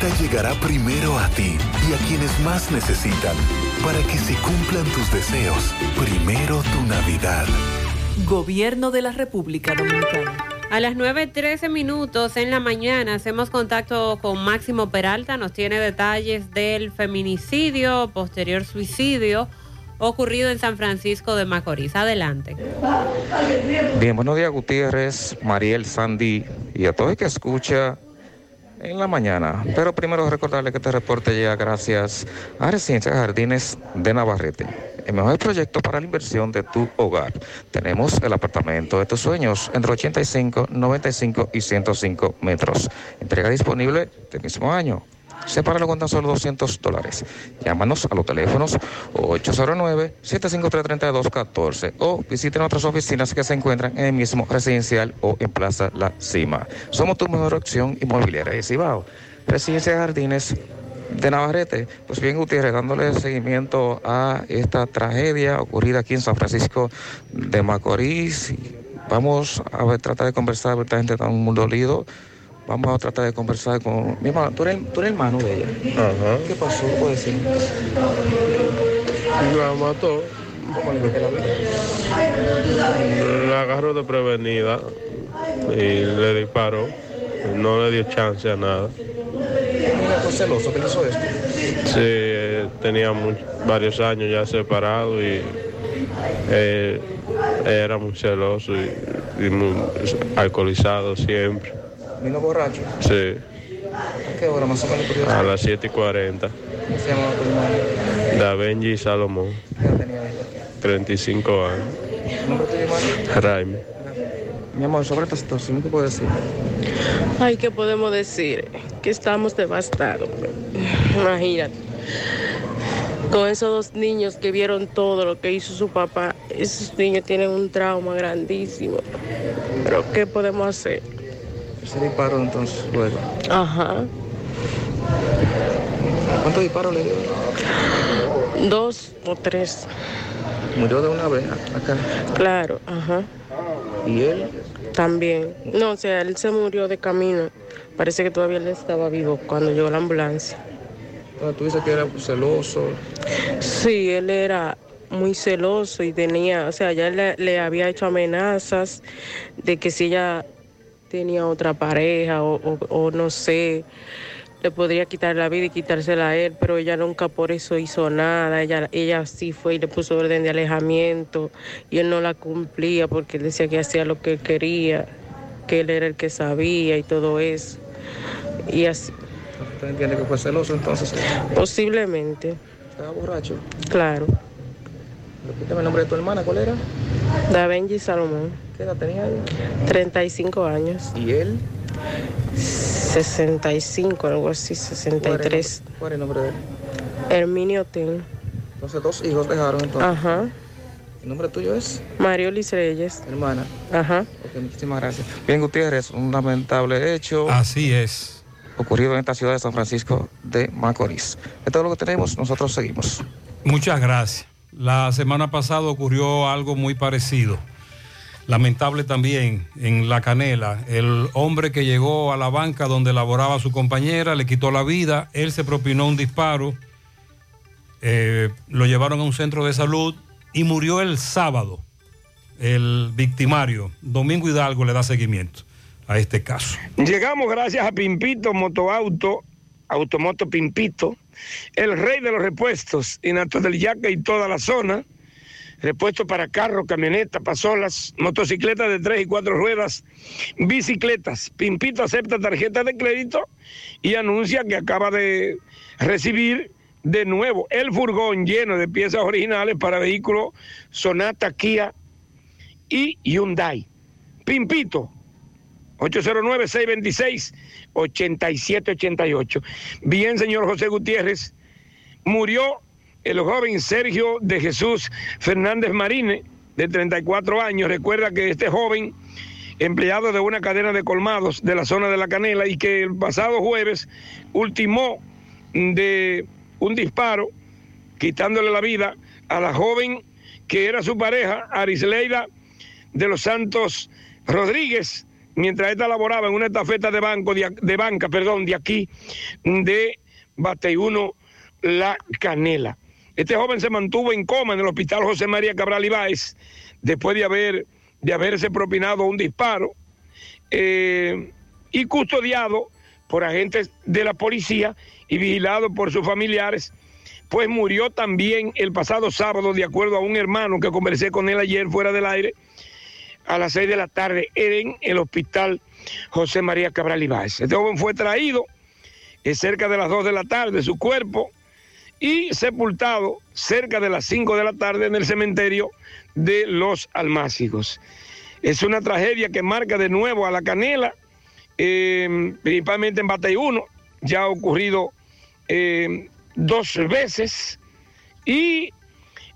Llegará primero a ti y a quienes más necesitan para que se cumplan tus deseos. Primero tu Navidad. Gobierno de la República Dominicana. A las 9.13 minutos en la mañana hacemos contacto con Máximo Peralta, nos tiene detalles del feminicidio, posterior suicidio ocurrido en San Francisco de Macorís. Adelante. Bien, buenos días Gutiérrez, Mariel, Sandy y a todo el que escucha en la mañana. Pero primero recordarle que este reporte llega gracias a Residencia Jardines de Navarrete. El mejor proyecto para la inversión de tu hogar. Tenemos el apartamento de tus sueños entre 85, 95 y 105 metros. Entrega disponible este mismo año. Sepáralo con tan solo 200 dólares. Llámanos a los teléfonos 809-753-3214 o visite nuestras oficinas que se encuentran en el mismo residencial o en Plaza La Cima. Somos tu mejor opción inmobiliaria de Cibao. Residencia Jardines de Navarrete. Pues bien, Gutiérrez, dándole seguimiento a esta tragedia ocurrida aquí en San Francisco de Macorís. Vamos a ver, tratar de conversar, esta gente está muy dolido. Vamos a tratar de conversar con mi hermano. ¿Tú eres, tú eres hermano de ella? Ajá. ¿Qué pasó? ¿Puedes decir? La mató. ¿Cómo le fue la agarró de prevenida y le disparó. No le dio chance a nada. ¿Fue celoso que hizo esto? Sí, eh, tenía varios años ya separado y eh, era muy celoso y, y muy alcoholizado siempre. Vino borracho. Sí, ¿A qué hora más o menos? curioso? a las 7 y 40. ¿Cómo se llamaba tu hermano? Da Benji Salomón, ¿Qué edad tenía ella? 35 años. ¿Nombre tuyo, hermano? Jaime. Mi amor, sobre esta situación, ¿qué puedes decir? Ay, ¿qué podemos decir? Que estamos devastados. Imagínate. Con esos dos niños que vieron todo lo que hizo su papá, esos niños tienen un trauma grandísimo. Pero ¿qué podemos hacer? Se disparó entonces luego. Ajá. ¿Cuántos disparos le dio? Dos o tres. Murió de una vez acá. Claro, ajá. ¿Y él? También. No, o sea, él se murió de camino. Parece que todavía él estaba vivo cuando llegó la ambulancia. Bueno, tú dices que era celoso. Sí, él era muy celoso y tenía, o sea, ya le, le había hecho amenazas de que si ella tenía otra pareja o, o- o no sé, le podría quitar la vida y quitársela a él, pero ella nunca por eso hizo nada. Ella, ella sí fue y le puso orden de alejamiento y él no la cumplía porque él decía que hacía lo que quería, que él era el que sabía y todo eso. Y así, ¿Usted entiende que fue celoso entonces? posiblemente, Estaba borracho. claro. Repítame el nombre de tu hermana, ¿cuál era? Da Benji Salomón. ¿Qué edad tenía él? 35 años. ¿Y él? 65, algo así, 63. ¿Cuál es el nombre de él? Herminio Ten. Entonces dos hijos dejaron entonces. Ajá. ¿El nombre tuyo es? Mariolis Reyes. Hermana. Ajá. Ok, muchísimas gracias. Bien, Gutiérrez, un lamentable hecho. Así es. Ocurrido en esta ciudad de San Francisco de Macorís. Esto es lo que tenemos, nosotros seguimos. Muchas gracias. La semana pasada ocurrió algo muy parecido. Lamentable también en La Canela. El hombre que llegó a la banca donde laboraba su compañera le quitó la vida. Él se propinó un disparo. Eh, lo llevaron a un centro de salud y murió el sábado. El victimario, Domingo Hidalgo, le da seguimiento a este caso. Llegamos gracias a Pimpito Motoauto, Automoto Pimpito, el rey de los repuestos en Alto del Yaca y toda la zona. Repuestos para carro, camioneta, pasolas, motocicletas de tres y cuatro ruedas, bicicletas. Pimpito acepta tarjeta de crédito y anuncia que acaba de recibir de nuevo el furgón lleno de piezas originales para vehículos Sonata, Kia y Hyundai. Pimpito, 809-626-8788. Bien, señor José Gutiérrez, murió el joven Sergio de Jesús Fernández Marine, de 34 años. Recuerda que este joven, empleado de una cadena de colmados de la zona de La Canela, y que el pasado jueves ultimó de un disparo, quitándole la vida a la joven que era su pareja, Arisleida de los Santos Rodríguez, mientras esta laboraba en una estafeta de banco de, de banca, perdón, de aquí de Bateyuno La Canela. Este joven se mantuvo en coma en el Hospital José María Cabral Ibáez después de haber de haberse propinado un disparo eh, y custodiado por agentes de la policía y vigilado por sus familiares pues murió también el pasado sábado, de acuerdo a un hermano que conversé con él ayer fuera del aire, a las seis de la tarde en el hospital José María Cabral Ibáez. Este joven fue traído eh, cerca de las dos de la tarde, su cuerpo, y sepultado cerca de las cinco de la tarde en el cementerio de los Almácigos. Es una tragedia que marca de nuevo a la canela, eh, principalmente en Bateyuno, ya ha ocurrido eh, dos veces, y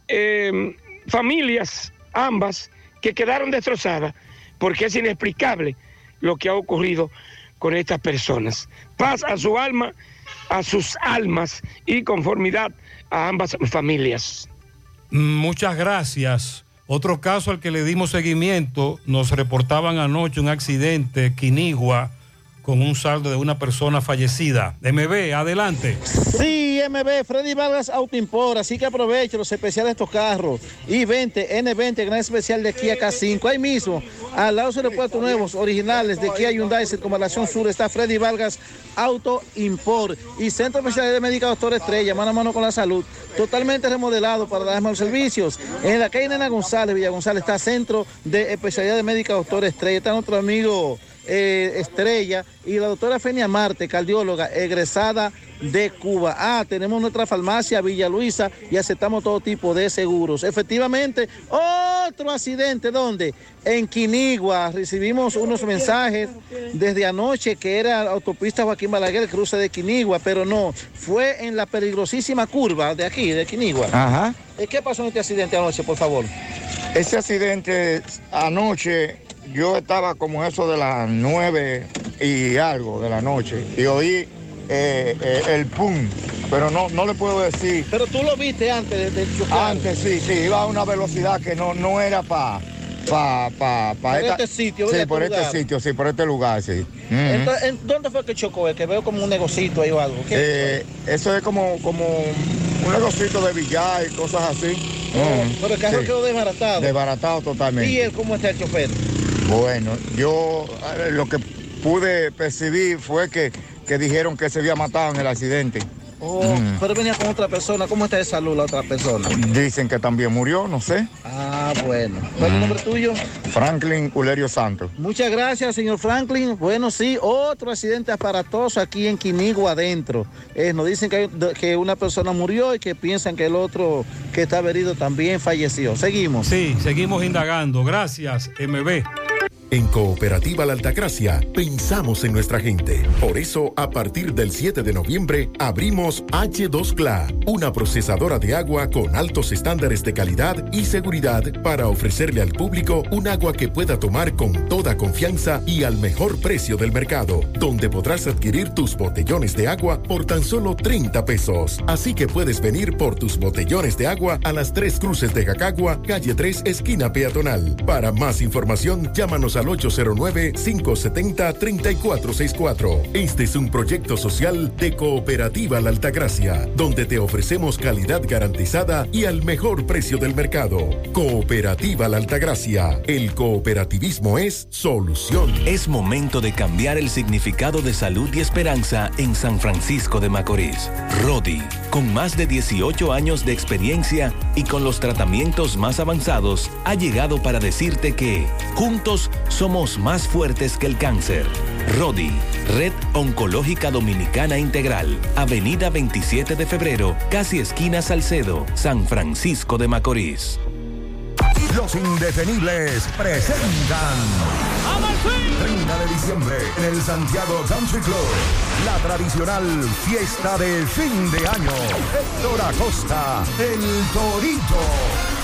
eh, familias, ambas, que quedaron destrozadas, porque es inexplicable lo que ha ocurrido con estas personas. Paz a su alma, a sus almas y conformidad a ambas familias. Muchas gracias. Otro caso al que le dimos seguimiento, nos reportaban anoche un accidente, Quinigua, con un saldo de una persona fallecida. MB, adelante. Sí, MB, Freddy Vargas Autoimport, así que aproveche los especiales de estos carros. I-20, N20, gran especial de Kia K5. Ahí mismo, al lado de los puertos nuevos, originales de Kia Hyundai, Circunvalación Sur, está Freddy Vargas Auto Import y Centro Especial de Médica Doctor Estrella, mano a mano con la salud, totalmente remodelado para dar más servicios. En la calle Nena González, Villa González, está Centro de Especialidad de Médica Doctor Estrella, está nuestro amigo eh, Estrella y la doctora Fenia Marte, cardióloga, egresada de Cuba. Ah, tenemos nuestra farmacia Villa Luisa y aceptamos todo tipo de seguros. Efectivamente, otro accidente, ¿dónde? En Quinigua. Recibimos unos mensajes desde anoche que era autopista Joaquín Balaguer, cruce de Quinigua, pero no, fue en la peligrosísima curva de aquí, de Quinigua. Ajá. Eh, ¿Qué pasó en este accidente anoche, por favor? Ese accidente anoche, yo estaba como eso de las nueve y algo de la noche y oí eh, eh, el pum, pero no, no le puedo decir. Pero tú lo viste antes de, de chocar. Antes sí, sí, iba a una velocidad que no, no era para pa, pa, pa esta- este sitio, Sí, por Este este sitio, sí, por este lugar, sí. Ujú. Entonces, ¿en ¿Dónde fue que chocó? El que veo como un negocito ahí o algo. ¿Qué Eh, eso es como, como un negocito de billar y cosas así. Oh, Ujú, pero el carro sí. quedó desbaratado. Desbaratado totalmente. ¿Y él cómo está el chofer? Bueno, yo lo que pude percibir fue que, que dijeron que se había matado en el accidente. Oh, Mm. pero venía con otra persona. ¿Cómo está de salud la otra persona? Dicen que también murió, no sé. Ah, bueno. ¿Cuál es el nombre tuyo? Franklin Ulerio Santos. Muchas gracias, señor Franklin. Bueno, sí, otro accidente aparatoso aquí en Quinigua adentro. Eh, nos dicen que, que una persona murió y que piensan que el otro que estaba herido también falleció. Seguimos. Sí, seguimos indagando. Gracias, MB. En Cooperativa La Altagracia pensamos en nuestra gente. Por eso, a partir del 7 de noviembre, abrimos H2CLA, una procesadora de agua con altos estándares de calidad y seguridad para ofrecerle al público un agua que pueda tomar con toda confianza y al mejor precio del mercado, donde podrás adquirir tus botellones de agua por tan solo 30 pesos. Así que puedes venir por tus botellones de agua a las tres cruces de Jacagua, calle 3, esquina peatonal. Para más información, llámanos al 809-570-3464. Este es un proyecto social de Cooperativa La Altagracia, donde te ofrecemos calidad garantizada y al mejor precio del mercado. Cooperativa La Altagracia. El cooperativismo es solución. Es momento de cambiar el significado de salud y esperanza en San Francisco de Macorís. Rodi, con más de 18 años de experiencia y con los tratamientos más avanzados, ha llegado para decirte que juntos somos más fuertes que el cáncer. Rodi, Red Oncológica Dominicana Integral, Avenida 27 de Febrero, casi esquina Salcedo, San Francisco de Macorís. Los indetenibles presentan 30 de diciembre en el Santiago Country Club. La tradicional fiesta de fin de año. Héctor Acosta, el Torito.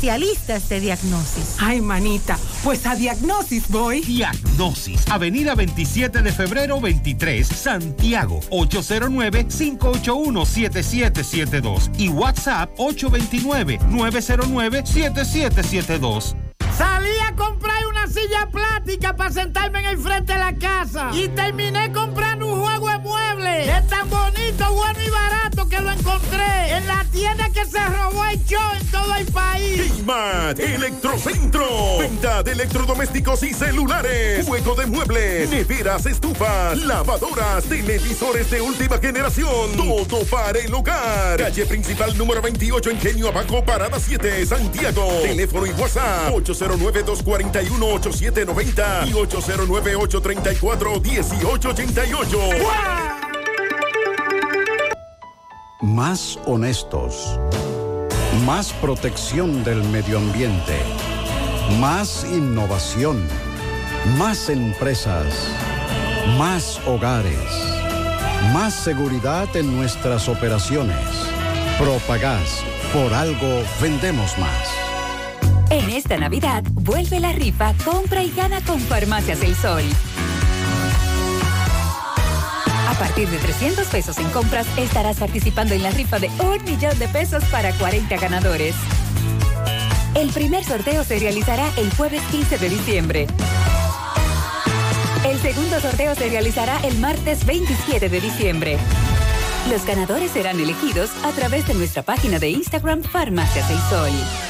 de diagnosis. Ay, manita, pues a Diagnosis voy. Diagnosis, Avenida 27 de febrero 23, Santiago, 809-581-7772 y WhatsApp 829-909-7772. Salí a comprar una silla plástica para sentarme en el frente de la casa. Y terminé comprando un juego de muebles. Es tan bonito, bueno y barato que lo encontré en la tienda que se robó el show en todo el país. Kmart Electrocentro. Venta de electrodomésticos y celulares. Juego de muebles. Neveras, estufas, lavadoras, televisores de última generación. Todo para el hogar. Calle principal número 28, Ingenio Abajo, Parada 7, Santiago. Teléfono y WhatsApp 809-241-8790 y 809-834-1888. Más honestos. Más protección del medio ambiente. Más innovación. Más empresas. Más hogares. Más seguridad en nuestras operaciones. Propagás. Por algo vendemos más. En esta Navidad, vuelve la rifa, compra y gana con Farmacias El Sol. A partir de 300 pesos en compras, estarás participando en la rifa de un millón de pesos para 40 ganadores. El primer sorteo se realizará el jueves 15 de diciembre. El segundo sorteo se realizará el martes 27 de diciembre. Los ganadores serán elegidos a través de nuestra página de Instagram Farmacias El Sol.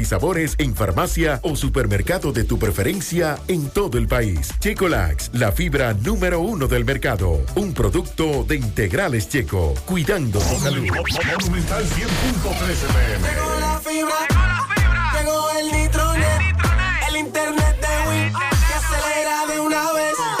sabores en farmacia o supermercado de tu preferencia en todo el país. Checolax, la fibra número uno del mercado. Un producto de integrales checo, cuidando tu salud. Monumental 100.13 pm. Llegó la fibra. Llegó el nitronet. El internet de Win. Que acelera de una vez.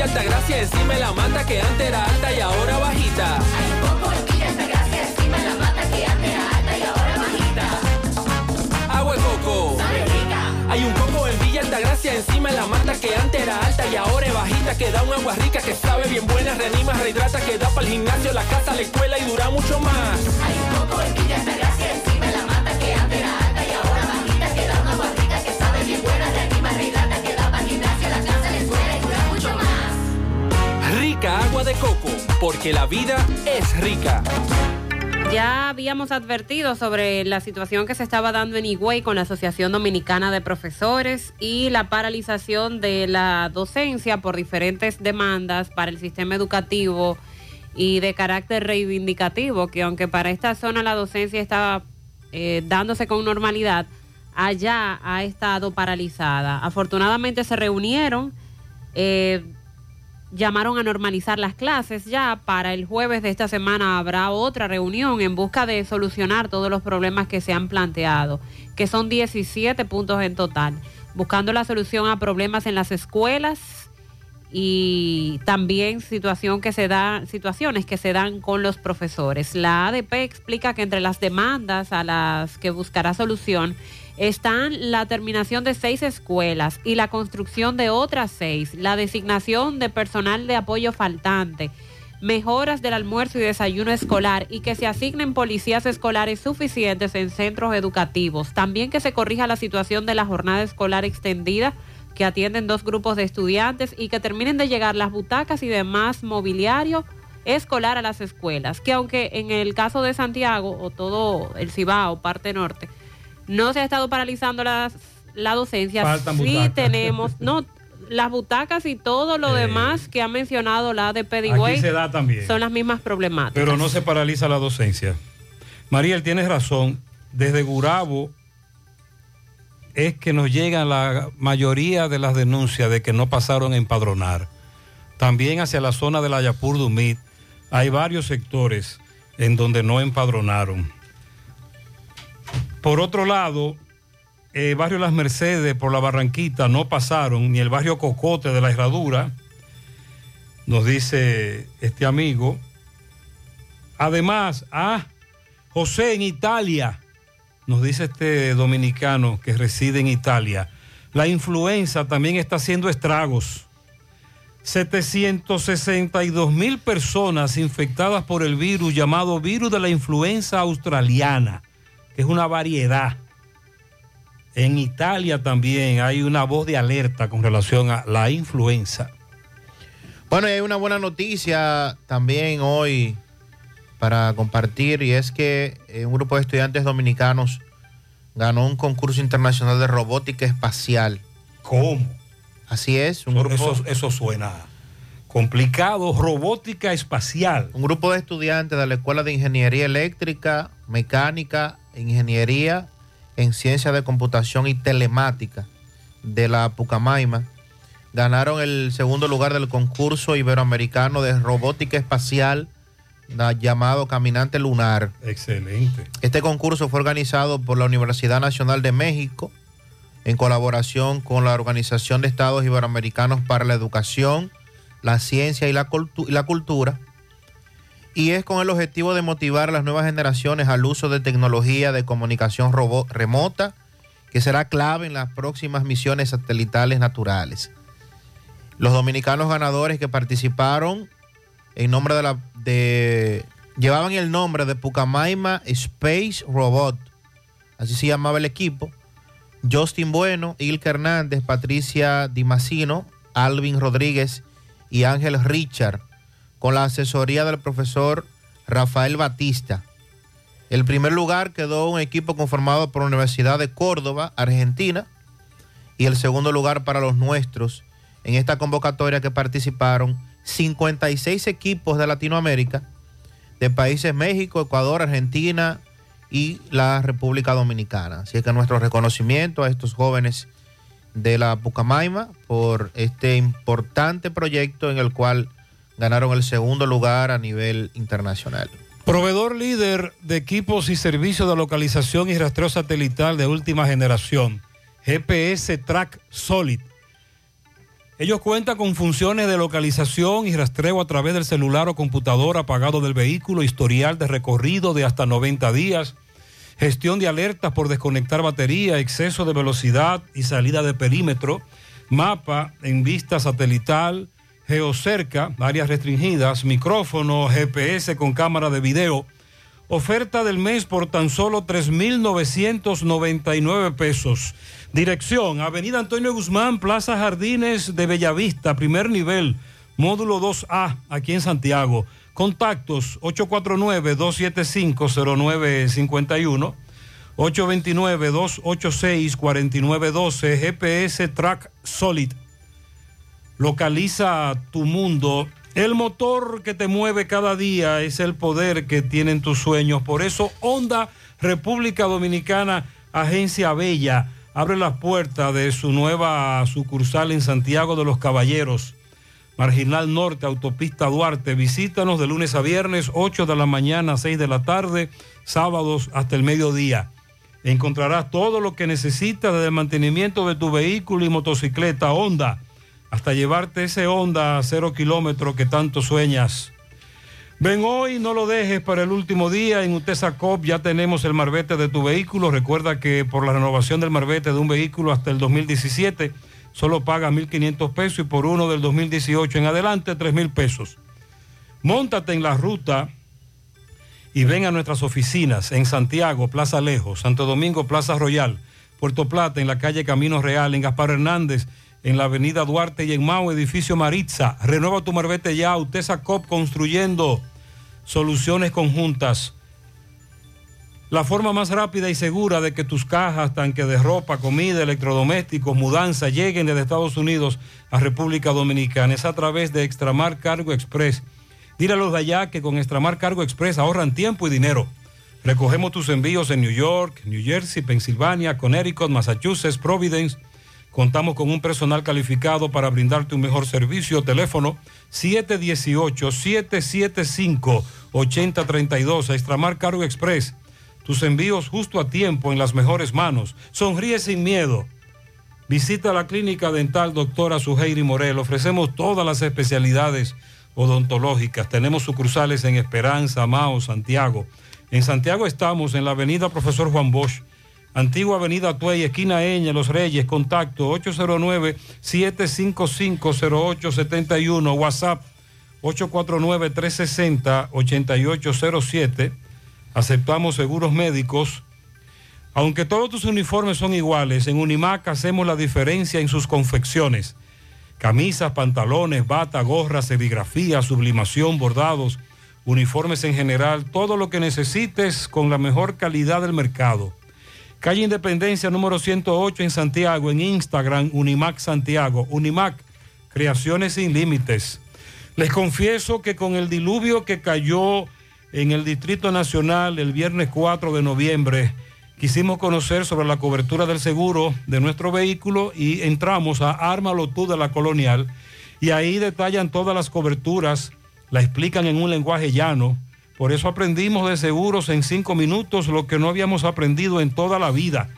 Villa Altagracia encima la mata que antes era alta y ahora bajita. Hay un coco en Villa Altagracia encima de la mata que antes era alta y ahora bajita. Agua de coco. Hay un coco en Villa Altagracia encima de la mata que antes era alta y ahora es bajita que da un agua rica que sabe bien buena, reanima, rehidrata, que da para el gimnasio, la casa, la escuela y dura mucho más. Hay un coco en Villa Altagracia de coco, porque la vida es rica. Ya habíamos advertido sobre la situación que se estaba dando en Higüey con la Asociación Dominicana de Profesores y la paralización de la docencia por diferentes demandas para el sistema educativo y de carácter reivindicativo, que aunque para esta zona la docencia estaba eh, dándose con normalidad, allá ha estado paralizada. Afortunadamente se reunieron. eh, llamaron a normalizar las clases ya. Para el jueves de esta semana habrá otra reunión en busca de solucionar todos los problemas que se han planteado, que son 17 puntos en total, buscando la solución a problemas en las escuelas y también situación que se da, situaciones que se dan con los profesores. La ADP explica que entre las demandas a las que buscará solución están la terminación de seis escuelas y la construcción de otras seis, la designación de personal de apoyo faltante, mejoras del almuerzo y desayuno escolar y que se asignen policías escolares suficientes en centros educativos. También que se corrija la situación de la jornada escolar extendida que atienden dos grupos de estudiantes y que terminen de llegar las butacas y demás mobiliario escolar a las escuelas, que aunque en el caso de Santiago o todo el Cibao, parte norte, no se ha estado paralizando las- la docencia, Faltan sí butacas. tenemos, no, las butacas y todo lo demás que ha mencionado la de Aquí Pedigüey se da también. son las mismas problemáticas. Pero no se paraliza la docencia. Mariel, tienes razón. Desde Gurabo es que nos llegan la mayoría de las denuncias de que no pasaron a empadronar. También hacia la zona de la Yapur Dumit hay varios sectores en donde no empadronaron. Por otro lado, el barrio Las Mercedes por la Barranquita no pasaron, ni el barrio Cocote de la Herradura, nos dice este amigo. Además, ah, José en Italia, nos dice este dominicano que reside en Italia, la influenza también está haciendo estragos. 762 mil personas infectadas por el virus llamado virus de la influenza australiana, que es una variedad. En Italia también hay una voz de alerta con relación a la influenza. Bueno, y hay una buena noticia también hoy para compartir y es que eh, un grupo de estudiantes dominicanos ganó un concurso internacional de robótica espacial. ¿Cómo? Así es, un grupo, Eso, eso suena complicado, robótica espacial. un grupo de estudiantes de la Escuela de Ingeniería Eléctrica, Mecánica, Ingeniería en Ciencia de Computación y Telemática de la Pucamaima ganaron el segundo lugar del concurso iberoamericano de robótica espacial llamado Caminante Lunar. Excelente. Este concurso fue organizado por la Universidad Nacional de México en colaboración con la Organización de Estados Iberoamericanos para la Educación, la Ciencia y la, Cultu- y la Cultura. Y es con el objetivo de motivar a las nuevas generaciones al uso de tecnología de comunicación remota, que será clave en las próximas misiones satelitales naturales. Los dominicanos ganadores que participaron en nombre de la de llevaban el nombre de Pucamaima Space Robot. Así se llamaba el equipo. Justin Bueno, Ilka Hernández, Patricia Dimasino, Alvin Rodríguez y Ángel Richard, con la asesoría del profesor Rafael Batista. El primer lugar quedó un equipo conformado por la Universidad de Córdoba, Argentina, y el segundo lugar para los nuestros en esta convocatoria que participaron 56 equipos de Latinoamérica, de países México, Ecuador, Argentina y la República Dominicana. Así que nuestro reconocimiento a estos jóvenes de la Pucamaima por este importante proyecto en el cual ganaron el segundo lugar a nivel internacional. Proveedor líder de equipos y servicios de localización y rastreo satelital de última generación, GPS Track Solid. Ellos cuentan con funciones de localización y rastreo a través del celular o computadora apagado del vehículo, historial de recorrido de hasta 90 días, gestión de alertas por desconectar batería, exceso de velocidad y salida de perímetro, mapa en vista satelital, geocerca, áreas restringidas, micrófono, GPS con cámara de video. Oferta del mes por tan solo 3.999 pesos. Dirección, Avenida Antonio Guzmán, Plaza Jardines de Bellavista, primer nivel, módulo 2A, aquí en Santiago. Contactos 849-275-0951, 829-286-4912, GPS Track Solid. Localiza tu mundo. El motor que te mueve cada día es el poder que tienen tus sueños. Por eso, Honda República Dominicana, Agencia Bella, abre las puertas de su nueva sucursal en Santiago de los Caballeros. Marginal Norte, Autopista Duarte. Visítanos de lunes a viernes, 8 de la mañana, 6 de la tarde, sábados hasta el mediodía. Encontrarás todo lo que necesitas desde el mantenimiento de tu vehículo y motocicleta Honda hasta llevarte ese Honda a cero kilómetros que tanto sueñas. Ven hoy, no lo dejes para el último día. En Utesa Cop ya tenemos el marbete de tu vehículo. Recuerda que por la renovación del marbete de un vehículo hasta el 2017 solo paga 1.500 pesos y por uno del 2018 en adelante 3.000 pesos. Móntate en la ruta y ven a nuestras oficinas en Santiago, Plaza Lejos, Santo Domingo, Plaza Royal, Puerto Plata, en la calle Camino Real, en Gaspar Hernández, en la avenida Duarte y en Mao, edificio Maritza. Renueva tu marbete ya, Utesa Cop construyendo soluciones conjuntas. La forma más rápida y segura de que tus cajas, tanques de ropa, comida, electrodomésticos, mudanza lleguen desde Estados Unidos a República Dominicana es a través de Extramar Cargo Express. Dile a los de allá que con Extramar Cargo Express ahorran tiempo y dinero. Recogemos tus envíos en New York, New Jersey, Pensilvania, Connecticut, Massachusetts, Providence. Contamos con un personal calificado para brindarte un mejor servicio. Teléfono 718-775-8032. Extramar Cargo Express. Tus envíos justo a tiempo en las mejores manos. Sonríe sin miedo. Visita la clínica dental doctora Suheiri Morel. Ofrecemos todas las especialidades odontológicas. Tenemos sucursales en Esperanza, Mao, Santiago. En Santiago estamos en la avenida Profesor Juan Bosch, antigua avenida Tuey, esquina Eña, Los Reyes, contacto 809-755-0871, WhatsApp 849-360-8807. Aceptamos seguros médicos. Aunque todos tus uniformes son iguales, en Unimac hacemos la diferencia en sus confecciones. Camisas, pantalones, bata, gorras, serigrafía, sublimación, bordados, uniformes en general, todo lo que necesites con la mejor calidad del mercado. Calle Independencia número 108 en Santiago, en Instagram, Unimac Santiago. Unimac, creaciones sin límites. Les confieso que con el diluvio que cayó en el Distrito Nacional el viernes 4 de noviembre, quisimos conocer sobre la cobertura del seguro de nuestro vehículo y entramos a Ármalo tú de la Colonial y ahí detallan todas las coberturas, la explican en un lenguaje llano. Por eso aprendimos de seguros en cinco minutos lo que no habíamos aprendido en toda la vida.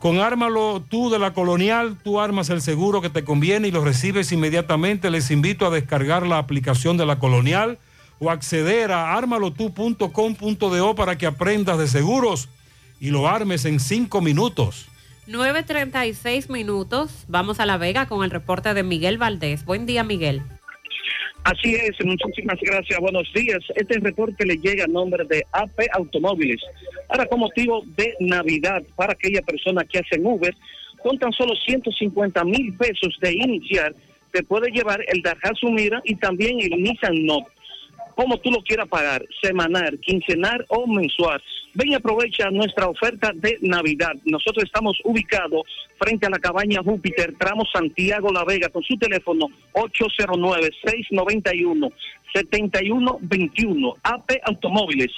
Con Ármalo tú de la Colonial, tú armas el seguro que te conviene y lo recibes inmediatamente. Les invito a descargar la aplicación de la Colonial o acceder a armalotu.com.do para que aprendas de seguros y lo armes en cinco minutos. 9.36 minutos. Vamos a La Vega con el reporte de Miguel Valdés. Buen día, Miguel. Así es, muchísimas gracias. Buenos días. Este reporte le llega a nombre de AP Automóviles. Ahora, con motivo de Navidad, para aquella persona que hacen Uber, con tan solo 150 mil pesos de iniciar, te puede llevar el Daihatsu Mira y también el Nissan Note. Como tú lo quieras pagar, semanal, quincenal o mensual. Ven y aprovecha nuestra oferta de Navidad. Nosotros estamos ubicados frente a la cabaña Júpiter, tramo Santiago La Vega, con su teléfono 809-691-7121. AP Automóviles.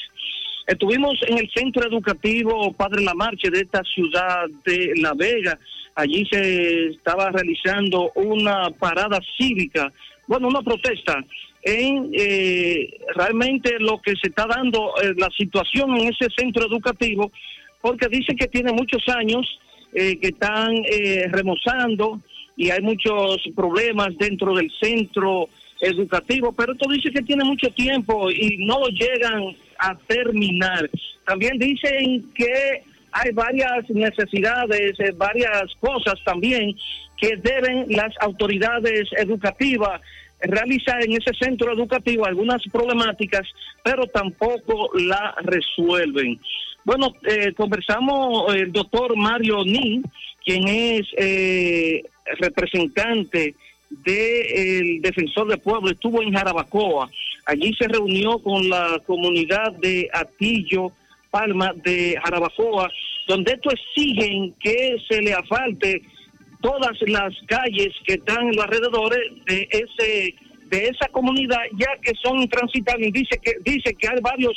Estuvimos en el centro educativo Padre La Marche de esta ciudad de La Vega. Allí se estaba realizando una parada cívica, bueno, una protesta en eh, realmente lo que se está dando, eh, la situación en ese centro educativo, porque dice que tiene muchos años eh, que están eh, remozando y hay muchos problemas dentro del centro educativo, pero esto dice que tiene mucho tiempo y no llegan a terminar. También dicen que hay varias necesidades, varias cosas también que deben las autoridades educativas realizar en ese centro educativo algunas problemáticas, pero tampoco la resuelven. Bueno, eh, conversamos el doctor Mario Nin, quien es eh, representante del defensor del pueblo, estuvo en Jarabacoa. Allí se reunió con la comunidad de Atillo, Palma de Jarabacoa, donde estos exigen que se le afalte todas las calles que están en los alrededores de ese de esa comunidad ya que son intransitables dice que dice que hay varios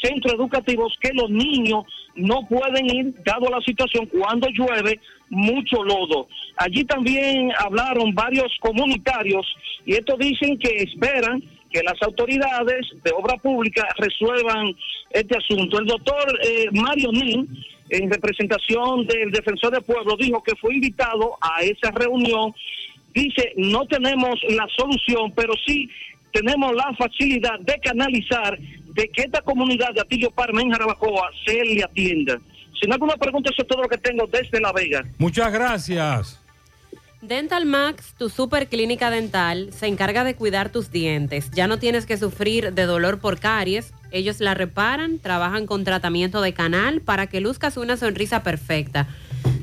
centros educativos que los niños no pueden ir dado la situación cuando llueve mucho lodo. Allí también hablaron varios comunitarios y estos dicen que esperan que las autoridades de obra pública resuelvan este asunto. El doctor eh, Mario Nin, en representación del defensor del pueblo, dijo que fue invitado a esa reunión. Dice, no tenemos la solución, pero sí tenemos la facilidad de canalizar de que esta comunidad de Atillo Parma en Jarabacoa se le atienda. Si no hay alguna pregunta, eso es todo lo que tengo desde La Vega. Muchas gracias. Dental Max, tu super clínica dental, se encarga de cuidar tus dientes. Ya no tienes que sufrir de dolor por caries. Ellos la reparan, trabajan con tratamiento de canal para que luzcas una sonrisa perfecta.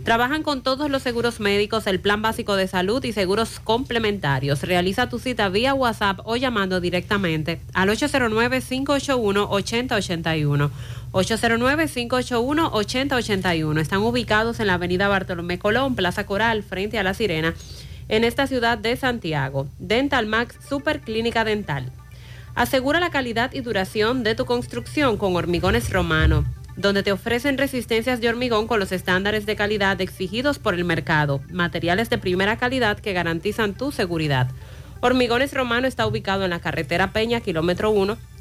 Trabajan con todos los seguros médicos, el plan básico de salud y seguros complementarios. Realiza tu cita vía WhatsApp o llamando directamente al 809-581-8081. 809-581-8081. Están ubicados en la avenida Bartolomé Colón, Plaza Coral, frente a La Sirena, en esta ciudad de Santiago. Dental Max Super Clínica Dental. Asegura la calidad y duración de tu construcción con Hormigones Romano, donde te ofrecen resistencias de hormigón con los estándares de calidad exigidos por el mercado, materiales de primera calidad que garantizan tu seguridad. Hormigones Romano está ubicado en la carretera Peña, kilómetro 1,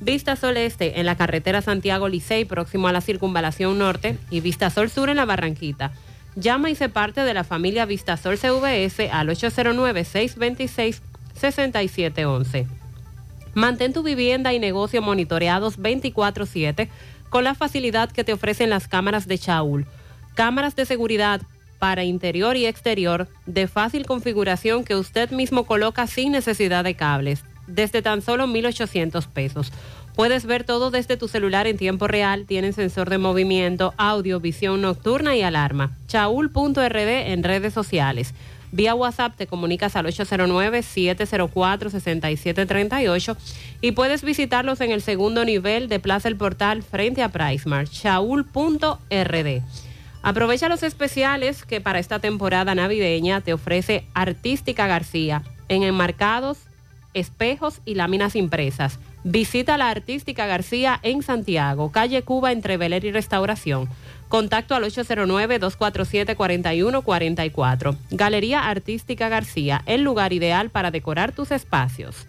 Vista Sol Este en la carretera Santiago Licey próximo a la circunvalación norte y Vista Sol Sur en la Barranquita. Llama y se parte de la familia Vistasol CVS al 809-626-6711. Mantén tu vivienda y negocio monitoreados 24/7 con la facilidad que te ofrecen las cámaras de Chaul. Cámaras de seguridad para interior y exterior de fácil configuración que usted mismo coloca sin necesidad de cables, desde tan solo 1.800 pesos. Puedes ver todo desde tu celular en tiempo real, tienen sensor de movimiento, audio, visión nocturna y alarma. Chaul.rd en redes sociales. Vía WhatsApp te comunicas al 809-704-6738 y puedes visitarlos en el segundo nivel de Plaza El Portal frente a PriceMart. Chaul.rd. Aprovecha los especiales que para esta temporada navideña te ofrece Artística García en enmarcados, espejos y láminas impresas. Visita la Artística García en Santiago, calle Cuba entre Beler y Restauración. Contacto al 809-247-4144. Galería Artística García, el lugar ideal para decorar tus espacios.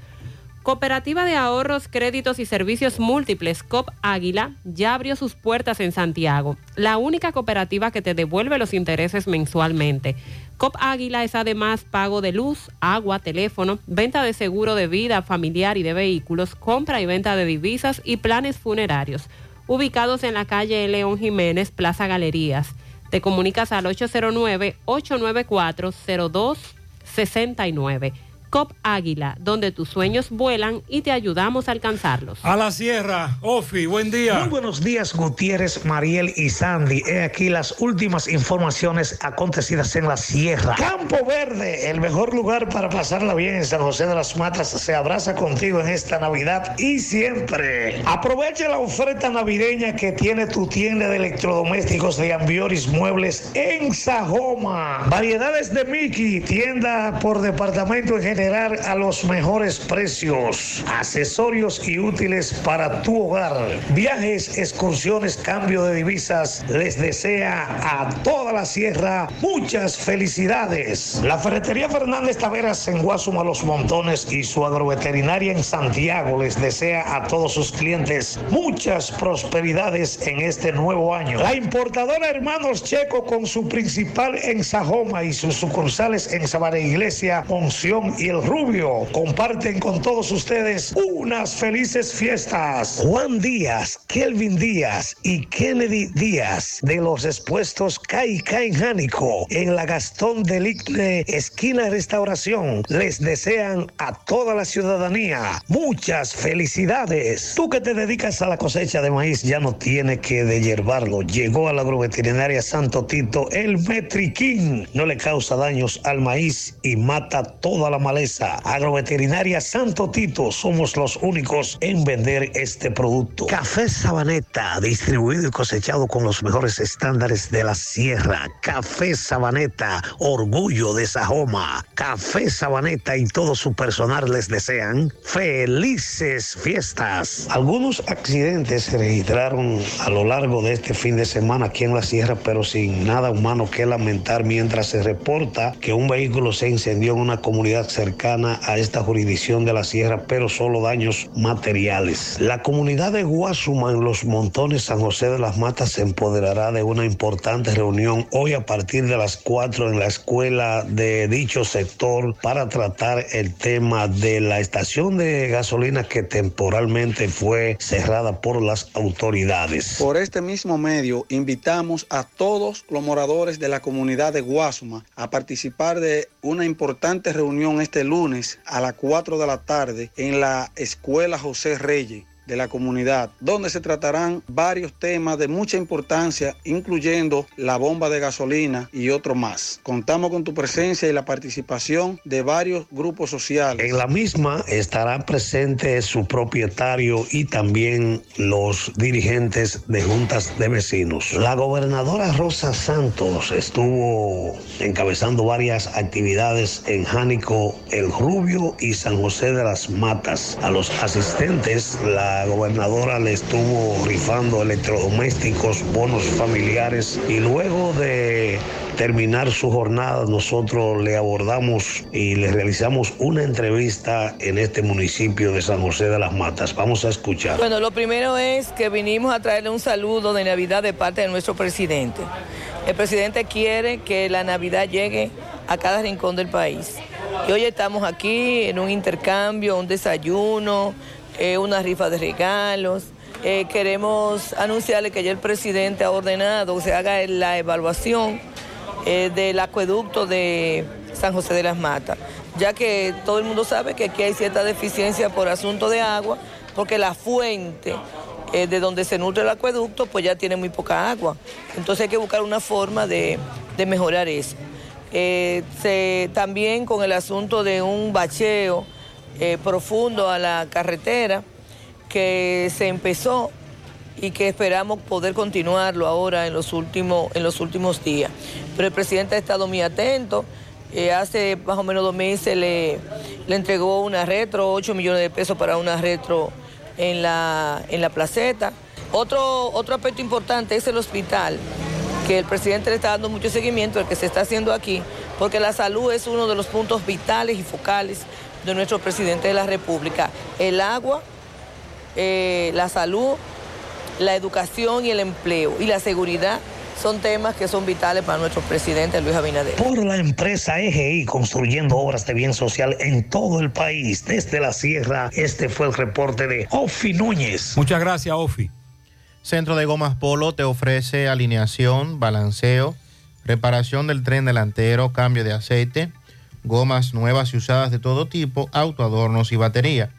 Cooperativa de Ahorros, Créditos y Servicios Múltiples, COP Águila, ya abrió sus puertas en Santiago, la única cooperativa que te devuelve los intereses mensualmente. COP Águila es además pago de luz, agua, teléfono, venta de seguro de vida familiar y de vehículos, compra y venta de divisas y planes funerarios. Ubicados en la calle León Jiménez, Plaza Galerías. Te comunicas al 809-894-0269. COP Águila, donde tus sueños vuelan y te ayudamos a alcanzarlos. A la sierra, Ofi, buen día. Muy buenos días, Gutiérrez, Mariel y Sandy. He aquí las últimas informaciones acontecidas en la sierra. Campo Verde, el mejor lugar para pasarla bien en San José de las Matas, se abraza contigo en esta Navidad y siempre. Aprovecha la oferta navideña que tiene tu tienda de electrodomésticos de Ambioris Muebles en Sajoma. Variedades de Mickey, tienda por departamento en a los mejores precios, accesorios y útiles para tu hogar. Viajes, excursiones, cambio de divisas. Les desea a toda la sierra muchas felicidades. La ferretería Fernández Taveras en Guasuma Los Montones y su agroveterinaria en Santiago les desea a todos sus clientes muchas prosperidades en este nuevo año. La importadora Hermanos Checo con su principal en Sajoma y sus sucursales en Sabana Iglesia, Onción y El Rubio comparten con todos ustedes unas felices fiestas. Juan Díaz, Kelvin Díaz y Kennedy Díaz de los expuestos Caica en Jánico en la Gastón del Icle, esquina Restauración, les desean a toda la ciudadanía muchas felicidades. Tú que te dedicas a la cosecha de maíz ya no tienes que deshiervarlo. Llegó a la agroveterinaria Santo Tito el Metriquín. No le causa daños al maíz y mata toda la maleza. Agroveterinaria Santo Tito, somos los únicos en vender este producto. Café Sabaneta, distribuido y cosechado con los mejores estándares de la sierra. Café Sabaneta, orgullo de Sajoma. Café Sabaneta y todo su personal les desean felices fiestas. Algunos accidentes se registraron a lo largo de este fin de semana aquí en la sierra, pero sin nada humano que lamentar mientras se reporta que un vehículo se incendió en una comunidad cercana a esta jurisdicción de la sierra, pero solo daños materiales. La comunidad de Guasuma en los montones San José de las Matas se empoderará de una importante reunión hoy a partir de las 4 en la escuela de dicho sector para tratar el tema de la estación de gasolina que temporalmente fue cerrada por las autoridades. Por este mismo medio invitamos a todos los moradores de la comunidad de Guasuma a participar de una importante reunión este este lunes a las 4 de la tarde en la Escuela José Reyes de la comunidad, donde se tratarán varios temas de mucha importancia, incluyendo la bomba de gasolina y otro más. Contamos con tu presencia y la participación de varios grupos sociales. En la misma estará presente su propietario y también los dirigentes de juntas de vecinos. La gobernadora Rosa Santos estuvo encabezando varias actividades en Jánico, El Rubio y San José de las Matas. A los asistentes, la la gobernadora le estuvo rifando electrodomésticos, bonos familiares y luego de terminar su jornada nosotros le abordamos y le realizamos una entrevista en este municipio de San José de las Matas. Vamos a escuchar. Bueno, lo primero es que vinimos a traerle un saludo de Navidad de parte de nuestro presidente. El presidente quiere que la Navidad llegue a cada rincón del país. Y hoy estamos aquí en un intercambio, un desayuno, eh, una rifa de regalos. Eh, queremos anunciarle que ya el presidente ha ordenado que se haga la evaluación eh, del acueducto de San José de las Matas, ya que todo el mundo sabe que aquí hay cierta deficiencia por asunto de agua, porque la fuente de donde se nutre el acueducto pues ya tiene muy poca agua. Entonces hay que buscar una forma de, mejorar eso. también con el asunto de un bacheo eh, profundo a la carretera que se empezó y que esperamos poder continuarlo ahora en los últimos, en los últimos días. Pero el presidente ha estado muy atento. Eh, hace más o menos dos meses le, le entregó una retro, 8 millones de pesos para una retro en la, en la placeta. Otro, otro aspecto importante es el hospital, que el presidente le está dando mucho seguimiento, el que se está haciendo aquí, porque la salud es uno de los puntos vitales y focales de nuestro presidente de la República. El agua, eh, la salud, la educación y el empleo y la seguridad son temas que son vitales para nuestro presidente Luis Abinader. Por la empresa EGI construyendo obras de bien social en todo el país, desde la sierra, este fue el reporte de Ofi Núñez. Muchas gracias, Ofi. Centro de Gomas Polo te ofrece alineación, balanceo, reparación del tren delantero, cambio de aceite gomas nuevas y usadas de todo tipo, autoadornos y batería.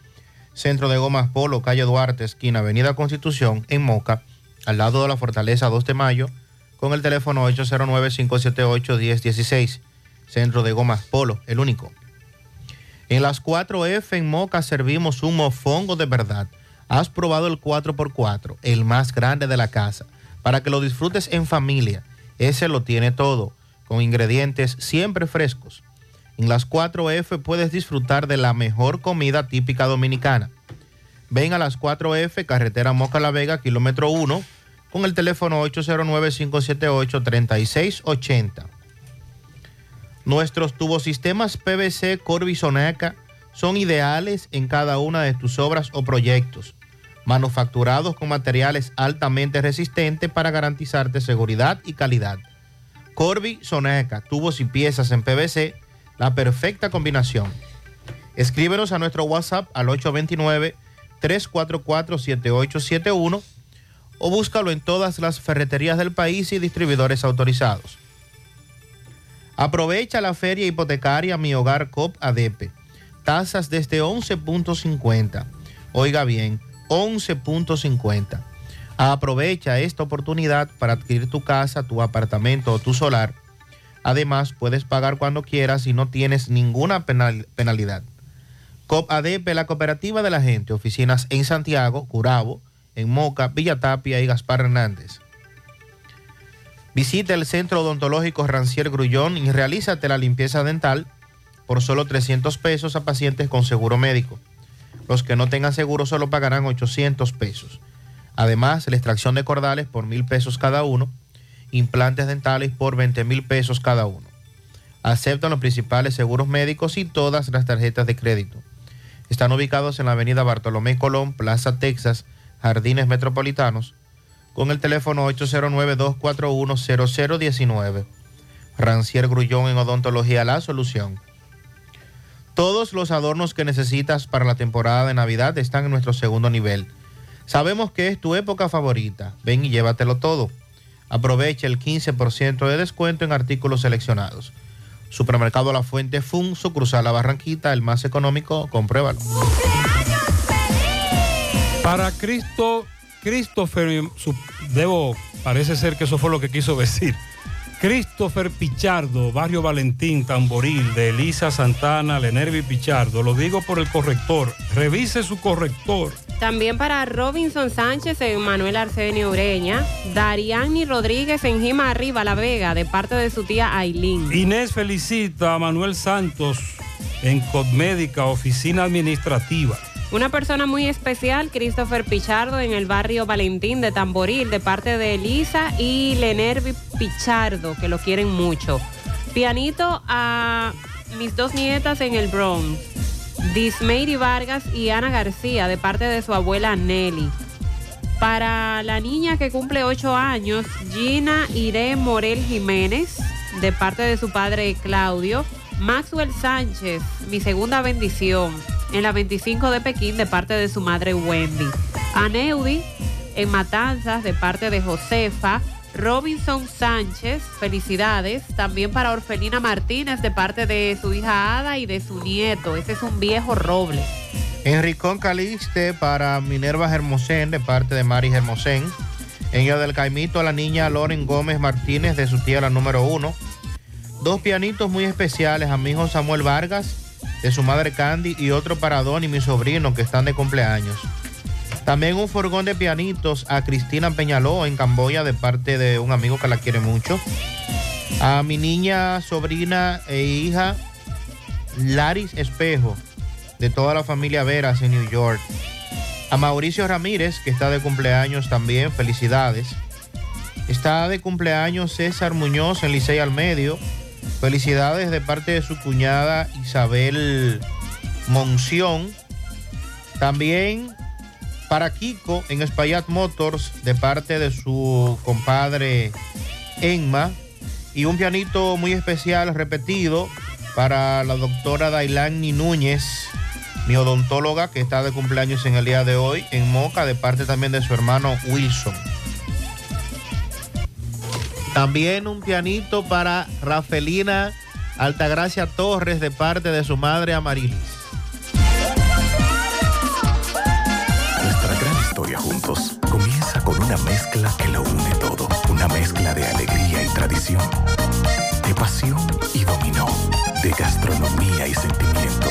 Centro de Gomas Polo, calle Duarte, esquina Avenida Constitución, en Moca, al lado de la Fortaleza 2 de Mayo, con el teléfono 809-578-1016. Centro de Gomas Polo, el único. En las 4F en Moca servimos un mofongo de verdad. Has probado el 4x4, el más grande de la casa, para que lo disfrutes en familia. Ese lo tiene todo, con ingredientes siempre frescos en las 4F puedes disfrutar de la mejor comida típica dominicana. Ven a las 4F, carretera Moca La Vega, kilómetro 1, con el teléfono 809-578-3680. Nuestros tubosistemas PVC Corby Sonaca son ideales en cada una de tus obras o proyectos, manufacturados con materiales altamente resistentes para garantizarte seguridad y calidad. Corby Sonaca, tubos y piezas en PVC la perfecta combinación. Escríbenos a nuestro WhatsApp al 829-344-7871 o búscalo en todas las ferreterías del país y distribuidores autorizados. Aprovecha la feria hipotecaria Mi Hogar COP ADP. Tasas desde 11.50. Oiga bien, 11.50. Aprovecha esta oportunidad para adquirir tu casa, tu apartamento o tu solar Además, puedes pagar cuando quieras y no tienes ninguna penalidad. COP ADP, la cooperativa de la gente, oficinas en Santiago, Curabo, en Moca, Villa Tapia y Gaspar Hernández. Visita el Centro Odontológico Rancier Grullón y realízate la limpieza dental por solo 300 pesos a pacientes con seguro médico. Los que no tengan seguro solo pagarán 800 pesos. Además, la extracción de cordales por mil pesos cada uno implantes dentales por 20 mil pesos cada uno. Aceptan los principales seguros médicos y todas las tarjetas de crédito. Están ubicados en la avenida Bartolomé Colón, Plaza Texas, Jardines Metropolitanos, con el teléfono 809-241-0019. Rancier Grullón en Odontología La Solución. Todos los adornos que necesitas para la temporada de Navidad están en nuestro segundo nivel. Sabemos que es tu época favorita. Ven y llévatelo todo. Aprovecha el 15% de descuento en artículos seleccionados. Supermercado La Fuente Fun, sucursal La Barranquita, el más económico, compruébalo. Para Cristo, Christopher, su- debo, parece ser que eso fue lo que quiso decir. Christopher Pichardo, Barrio Valentín, Tamboril, de Elisa Santana, Lenervi Pichardo. Lo digo por el corrector. Revise su corrector. También para Robinson Sánchez en Manuel Arsenio Ureña. Dariani Rodríguez en Jima Arriba, La Vega, de parte de su tía Ailín. Inés felicita a Manuel Santos en Codmédica, oficina administrativa. Una persona muy especial, Christopher Pichardo, en el barrio Valentín de Tamboril, de parte de Elisa y Lenervi Pichardo, que lo quieren mucho. Pianito a mis dos nietas en el Bronx, Dismayri Vargas y Ana García, de parte de su abuela Nelly. Para la niña que cumple ocho años, Gina Iré Morel Jiménez, de parte de su padre Claudio. Maxwell Sánchez, mi segunda bendición, en la 25 de Pekín, de parte de su madre Wendy. Aneudi, en Matanzas, de parte de Josefa. Robinson Sánchez, felicidades. También para Orfelina Martínez, de parte de su hija Ada y de su nieto. Ese es un viejo roble. Enricón Calixte para Minerva Hermosén, de parte de Mari Hermosén. En Yo del Caimito, a la niña Loren Gómez Martínez, de su tía la número uno. Dos pianitos muy especiales a mi hijo Samuel Vargas, de su madre Candy, y otro para Don y mi sobrino, que están de cumpleaños. También un furgón de pianitos a Cristina Peñaló en Camboya, de parte de un amigo que la quiere mucho. A mi niña, sobrina e hija Laris Espejo, de toda la familia Veras en New York. A Mauricio Ramírez, que está de cumpleaños también, felicidades. Está de cumpleaños César Muñoz en Licey al Medio. Felicidades de parte de su cuñada Isabel Monción. También para Kiko en Espaillat Motors de parte de su compadre Enma. Y un pianito muy especial repetido para la doctora Dailani Núñez, mi odontóloga que está de cumpleaños en el día de hoy en Moca de parte también de su hermano Wilson. También un pianito para Rafelina Altagracia Torres de parte de su madre Amarilis. Nuestra gran historia juntos comienza con una mezcla que lo une todo. Una mezcla de alegría y tradición, de pasión y dominó, de gastronomía y sentimiento.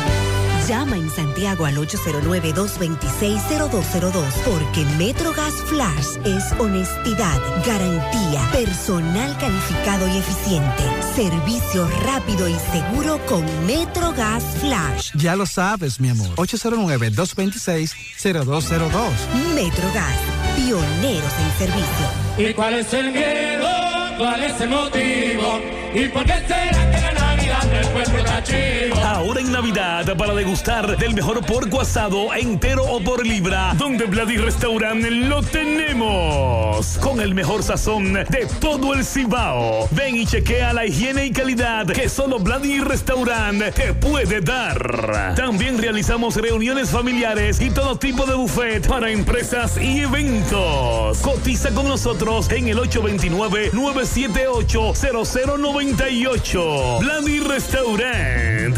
Llama en Santiago al 809-226-0202 porque Metrogas Flash es honestidad, garantía, personal calificado y eficiente, servicio rápido y seguro con Metrogas Flash. Ya lo sabes, mi amor. 809-226-0202. Metrogas, pioneros en servicio. ¿Y cuál es el miedo? ¿Cuál es el motivo? ¿Y por qué será que la Navidad del pueblo está chivo? Ahora en Navidad para degustar del mejor porco asado entero o por libra, donde Vladi Restaurant lo tenemos. Con el mejor sazón de todo el Cibao. Ven y chequea la higiene y calidad que solo Vladi Restaurant te puede dar. También realizamos reuniones familiares y todo tipo de buffet para empresas y eventos. Cotiza con nosotros en el 829-978-0098. Vladi Restaurant,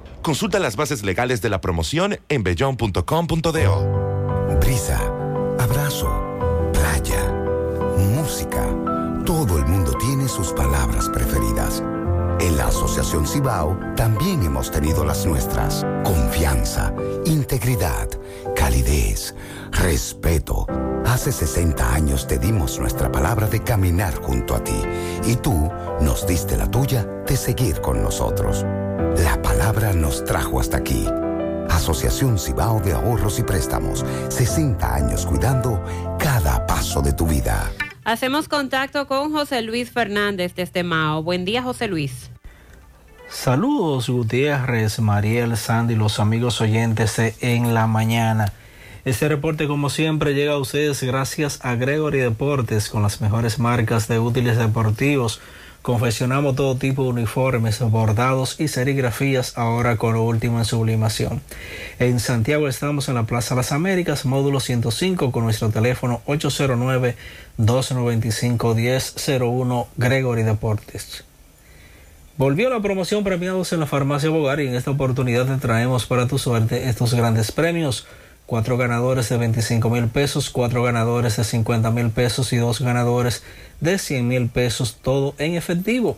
Consulta las bases legales de la promoción en bellon.com.do. Brisa, abrazo, playa, música. Todo el mundo tiene sus palabras preferidas. En la Asociación Cibao también hemos tenido las nuestras. Confianza, integridad, calidez, respeto. Hace 60 años te dimos nuestra palabra de caminar junto a ti y tú nos diste la tuya de seguir con nosotros. La palabra nos trajo hasta aquí. Asociación Cibao de Ahorros y Préstamos. 60 años cuidando cada paso de tu vida. Hacemos contacto con José Luis Fernández desde Mao. Buen día, José Luis. Saludos Gutiérrez, Mariel, Sandy, los amigos oyentes de En la Mañana. Este reporte como siempre llega a ustedes gracias a Gregory Deportes con las mejores marcas de útiles deportivos. Confeccionamos todo tipo de uniformes, bordados y serigrafías ahora con lo último en sublimación. En Santiago estamos en la Plaza Las Américas, módulo 105 con nuestro teléfono 809-295-1001 Gregory Deportes. Volvió la promoción premiados en la farmacia Bogar y en esta oportunidad te traemos para tu suerte estos grandes premios. Cuatro ganadores de 25 mil pesos, cuatro ganadores de 50 mil pesos y dos ganadores de 100 mil pesos, todo en efectivo.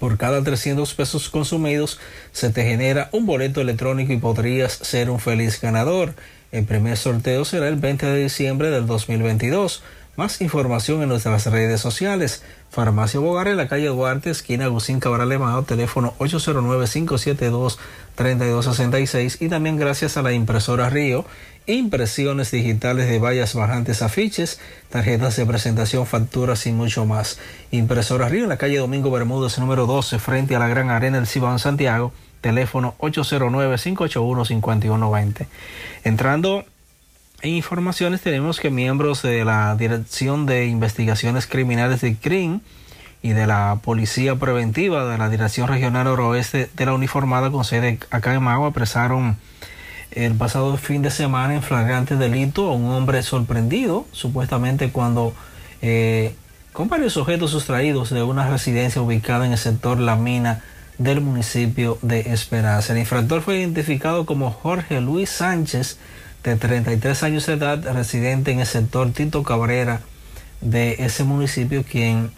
Por cada 300 pesos consumidos se te genera un boleto electrónico y podrías ser un feliz ganador. El primer sorteo será el 20 de diciembre del 2022. Más información en nuestras redes sociales. Farmacia Bogar en la calle Duarte, esquina Agustín Cabral Lemao, teléfono 809-572-3266 y también gracias a la impresora Río, impresiones digitales de vallas bajantes, afiches, tarjetas de presentación, facturas y mucho más. Impresora Río en la calle Domingo Bermúdez, número 12, frente a la Gran Arena del Cibao en Santiago, teléfono 809-581-5120. Entrando en informaciones tenemos que miembros de la Dirección de Investigaciones Criminales de CRIM y de la Policía Preventiva de la Dirección Regional Oroeste de la Uniformada con sede acá en Mago apresaron el pasado fin de semana en flagrante delito a un hombre sorprendido supuestamente cuando eh, con varios objetos sustraídos de una residencia ubicada en el sector La Mina del municipio de Esperanza. El infractor fue identificado como Jorge Luis Sánchez de 33 años de edad, residente en el sector Tito Cabrera de ese municipio, quien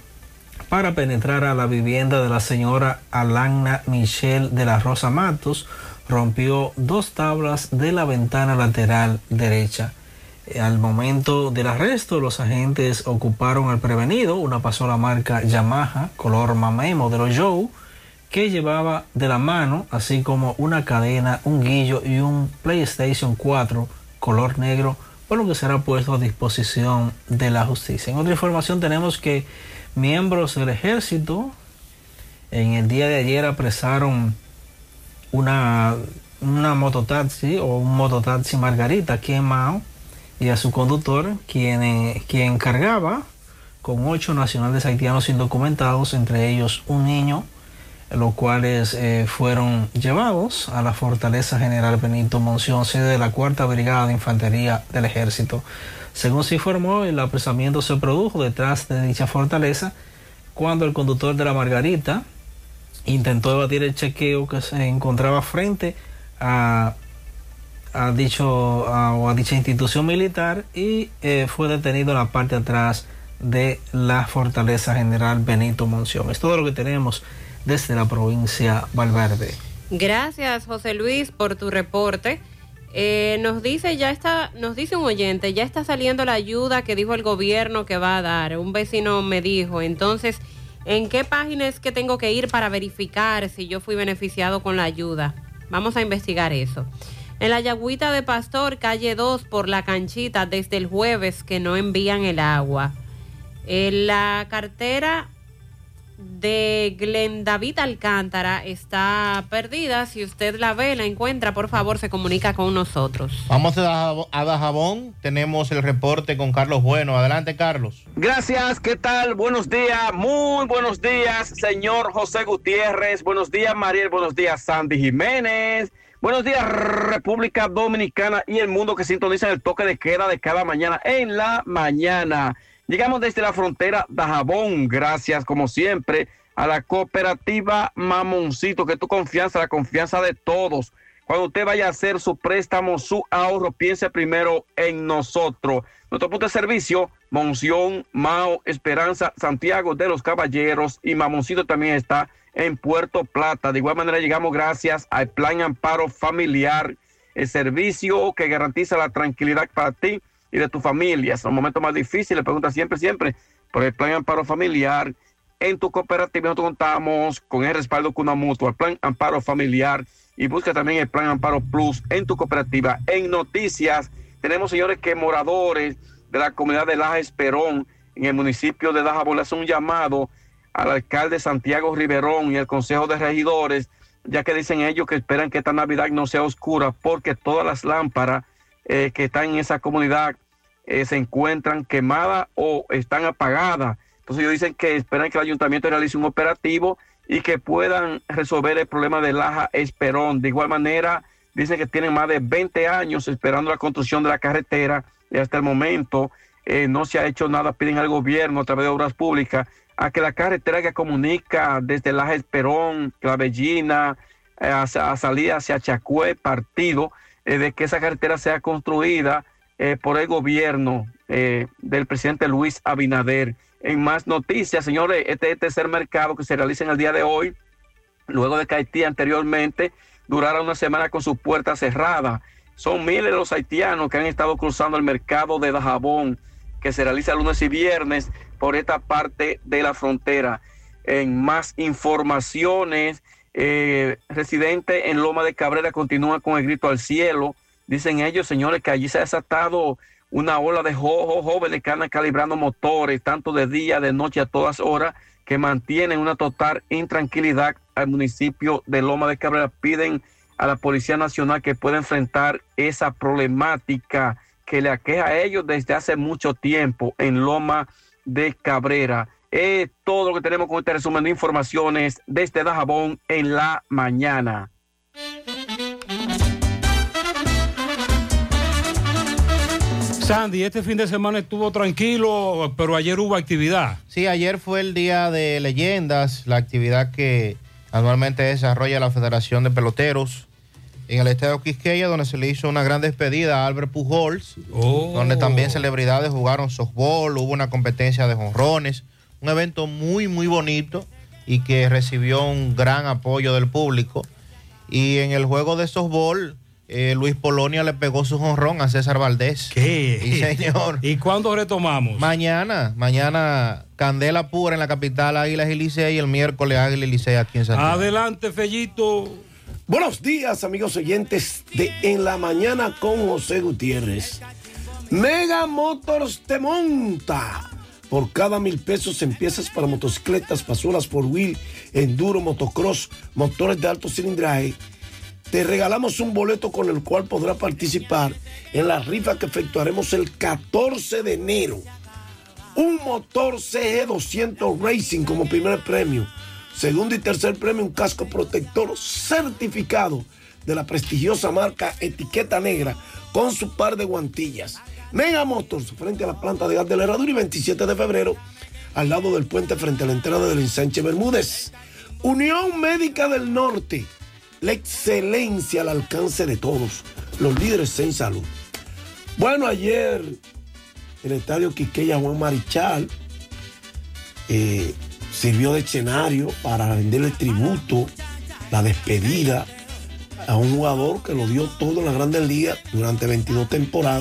para penetrar a la vivienda de la señora Alana Michelle de la Rosa Matos, rompió dos tablas de la ventana lateral derecha. Al momento del arresto, los agentes ocuparon al prevenido una pasola marca Yamaha color mamey modelo Joe que llevaba de la mano, así como una cadena, un guillo y un PlayStation 4 color negro por lo que será puesto a disposición de la justicia. En otra información tenemos que miembros del ejército en el día de ayer apresaron una, una mototaxi o un mototaxi Margarita aquí y a su conductor, quien, eh, quien cargaba con ocho nacionales haitianos indocumentados, entre ellos un niño, los cuales eh, fueron llevados a la Fortaleza General Benito Monción, sede de la Cuarta Brigada de Infantería del Ejército. Según se informó, el apresamiento se produjo detrás de dicha fortaleza cuando el conductor de la Margarita intentó evadir el chequeo que se encontraba frente a, dicho, a dicha institución militar y eh, fue detenido en la parte de atrás de la Fortaleza General Benito Monción. Es todo lo que tenemos desde la provincia Valverde. Gracias, José Luis, por tu reporte. Eh, nos dice ya está, nos dice un oyente, ya está saliendo la ayuda que dijo el gobierno que va a dar. Un vecino me dijo, entonces, ¿en qué página es que tengo que ir para verificar si yo fui beneficiado con la ayuda? Vamos a investigar eso. En la Yagüita de Pastor, calle 2, por la canchita, desde el jueves que no envían el agua. En la cartera de Glen David Alcántara está perdida. Si usted la ve, la encuentra, por favor, se comunica con nosotros. Vamos a Dajabón- a Dajabón, tenemos el reporte con Carlos Bueno. Adelante, Carlos. Gracias, ¿qué tal? Buenos días, muy buenos días, señor José Gutiérrez. Buenos días, Mariel. Buenos días, Sandy Jiménez. Buenos días, República Dominicana y el mundo que sintoniza el toque de queda de cada mañana en la mañana. Llegamos desde la frontera de Jabón, gracias como siempre a la cooperativa Mamoncito, que tu confianza, la confianza de todos. Cuando usted vaya a hacer su préstamo, su ahorro, piense primero en nosotros. Nuestro punto de servicio, Monción, Mao, Esperanza, Santiago de los Caballeros y Mamoncito también está en Puerto Plata. De igual manera llegamos gracias al Plan Amparo Familiar, el servicio que garantiza la tranquilidad para ti y de tu familia. Los momentos más difíciles, pregunta siempre, siempre por el Plan Amparo Familiar. En tu cooperativa nosotros contamos con el respaldo con una mutua, el Plan Amparo Familiar y busca también el Plan Amparo Plus en tu cooperativa. En noticias, tenemos señores que moradores de la comunidad de Laja Esperón en el municipio de Dajabón le un llamado al alcalde Santiago Riverón y al Consejo de Regidores, ya que dicen ellos que esperan que esta Navidad no sea oscura porque todas las lámparas eh, que están en esa comunidad eh, se encuentran quemadas o están apagadas. Entonces ellos dicen que esperan que el ayuntamiento realice un operativo y que puedan resolver el problema de Laja Esperón. De igual manera, dicen que tienen más de 20 años esperando la construcción de la carretera y hasta el momento eh, no se ha hecho nada. Piden al gobierno a través de obras públicas a que la carretera que comunica desde Laja Esperón, Clavellina, hacia, a salida hacia Chacué, partido, eh, de que esa carretera sea construida eh, por el gobierno eh, del presidente Luis Abinader. En más noticias, señores, este, este tercer mercado que se realiza en el día de hoy, luego de que Haití anteriormente durara una semana con sus puertas cerradas. Son miles los haitianos que han estado cruzando el mercado de Dajabón, que se realiza lunes y viernes por esta parte de la frontera. En más informaciones, eh, residente en Loma de Cabrera continúa con el grito al cielo. Dicen ellos, señores, que allí se ha desatado una ola de jo- jóvenes que andan calibrando motores, tanto de día, de noche, a todas horas, que mantienen una total intranquilidad al municipio de Loma de Cabrera. Piden a la Policía Nacional que pueda enfrentar esa problemática que le aqueja a ellos desde hace mucho tiempo en Loma de Cabrera. Es todo lo que tenemos con este resumen de informaciones desde Dajabón en la mañana. Sandy, este fin de semana estuvo tranquilo, pero ayer hubo actividad. Sí, ayer fue el día de leyendas, la actividad que anualmente desarrolla la Federación de Peloteros en el estadio Quisqueya, donde se le hizo una gran despedida a Albert Pujols, donde también celebridades jugaron softball, hubo una competencia de jonrones, un evento muy, muy bonito y que recibió un gran apoyo del público. Y en el juego de softball, eh, Luis Polonia le pegó su jonrón a César Valdés. ¿Qué? Sí, señor. ¿Y cuándo retomamos? Mañana, mañana Candela Pura en la capital Águilas y Licey y el miércoles Águilas y Licey aquí en Santiago. Adelante, Fellito. Buenos días, amigos oyentes de En la Mañana con José Gutiérrez. Mega Motors te monta. Por cada mil pesos en piezas para motocicletas, pasolas por wheel, enduro, motocross, motores de alto cilindraje, te regalamos un boleto con el cual podrá participar en la rifa que efectuaremos el 14 de enero. Un motor CG200 Racing como primer premio. Segundo y tercer premio, un casco protector certificado de la prestigiosa marca Etiqueta Negra con su par de guantillas. Mega Motors, frente a la planta de gas de la Herradura y 27 de febrero, al lado del puente frente a la entrada del ensanche Bermúdez. Unión Médica del Norte, la excelencia al alcance de todos, los líderes en salud. Bueno, ayer el estadio Quiqueya Juan Marichal eh, sirvió de escenario para rendirle tributo, la despedida a un jugador que lo dio todo en la Grandes Ligas durante 22 temporadas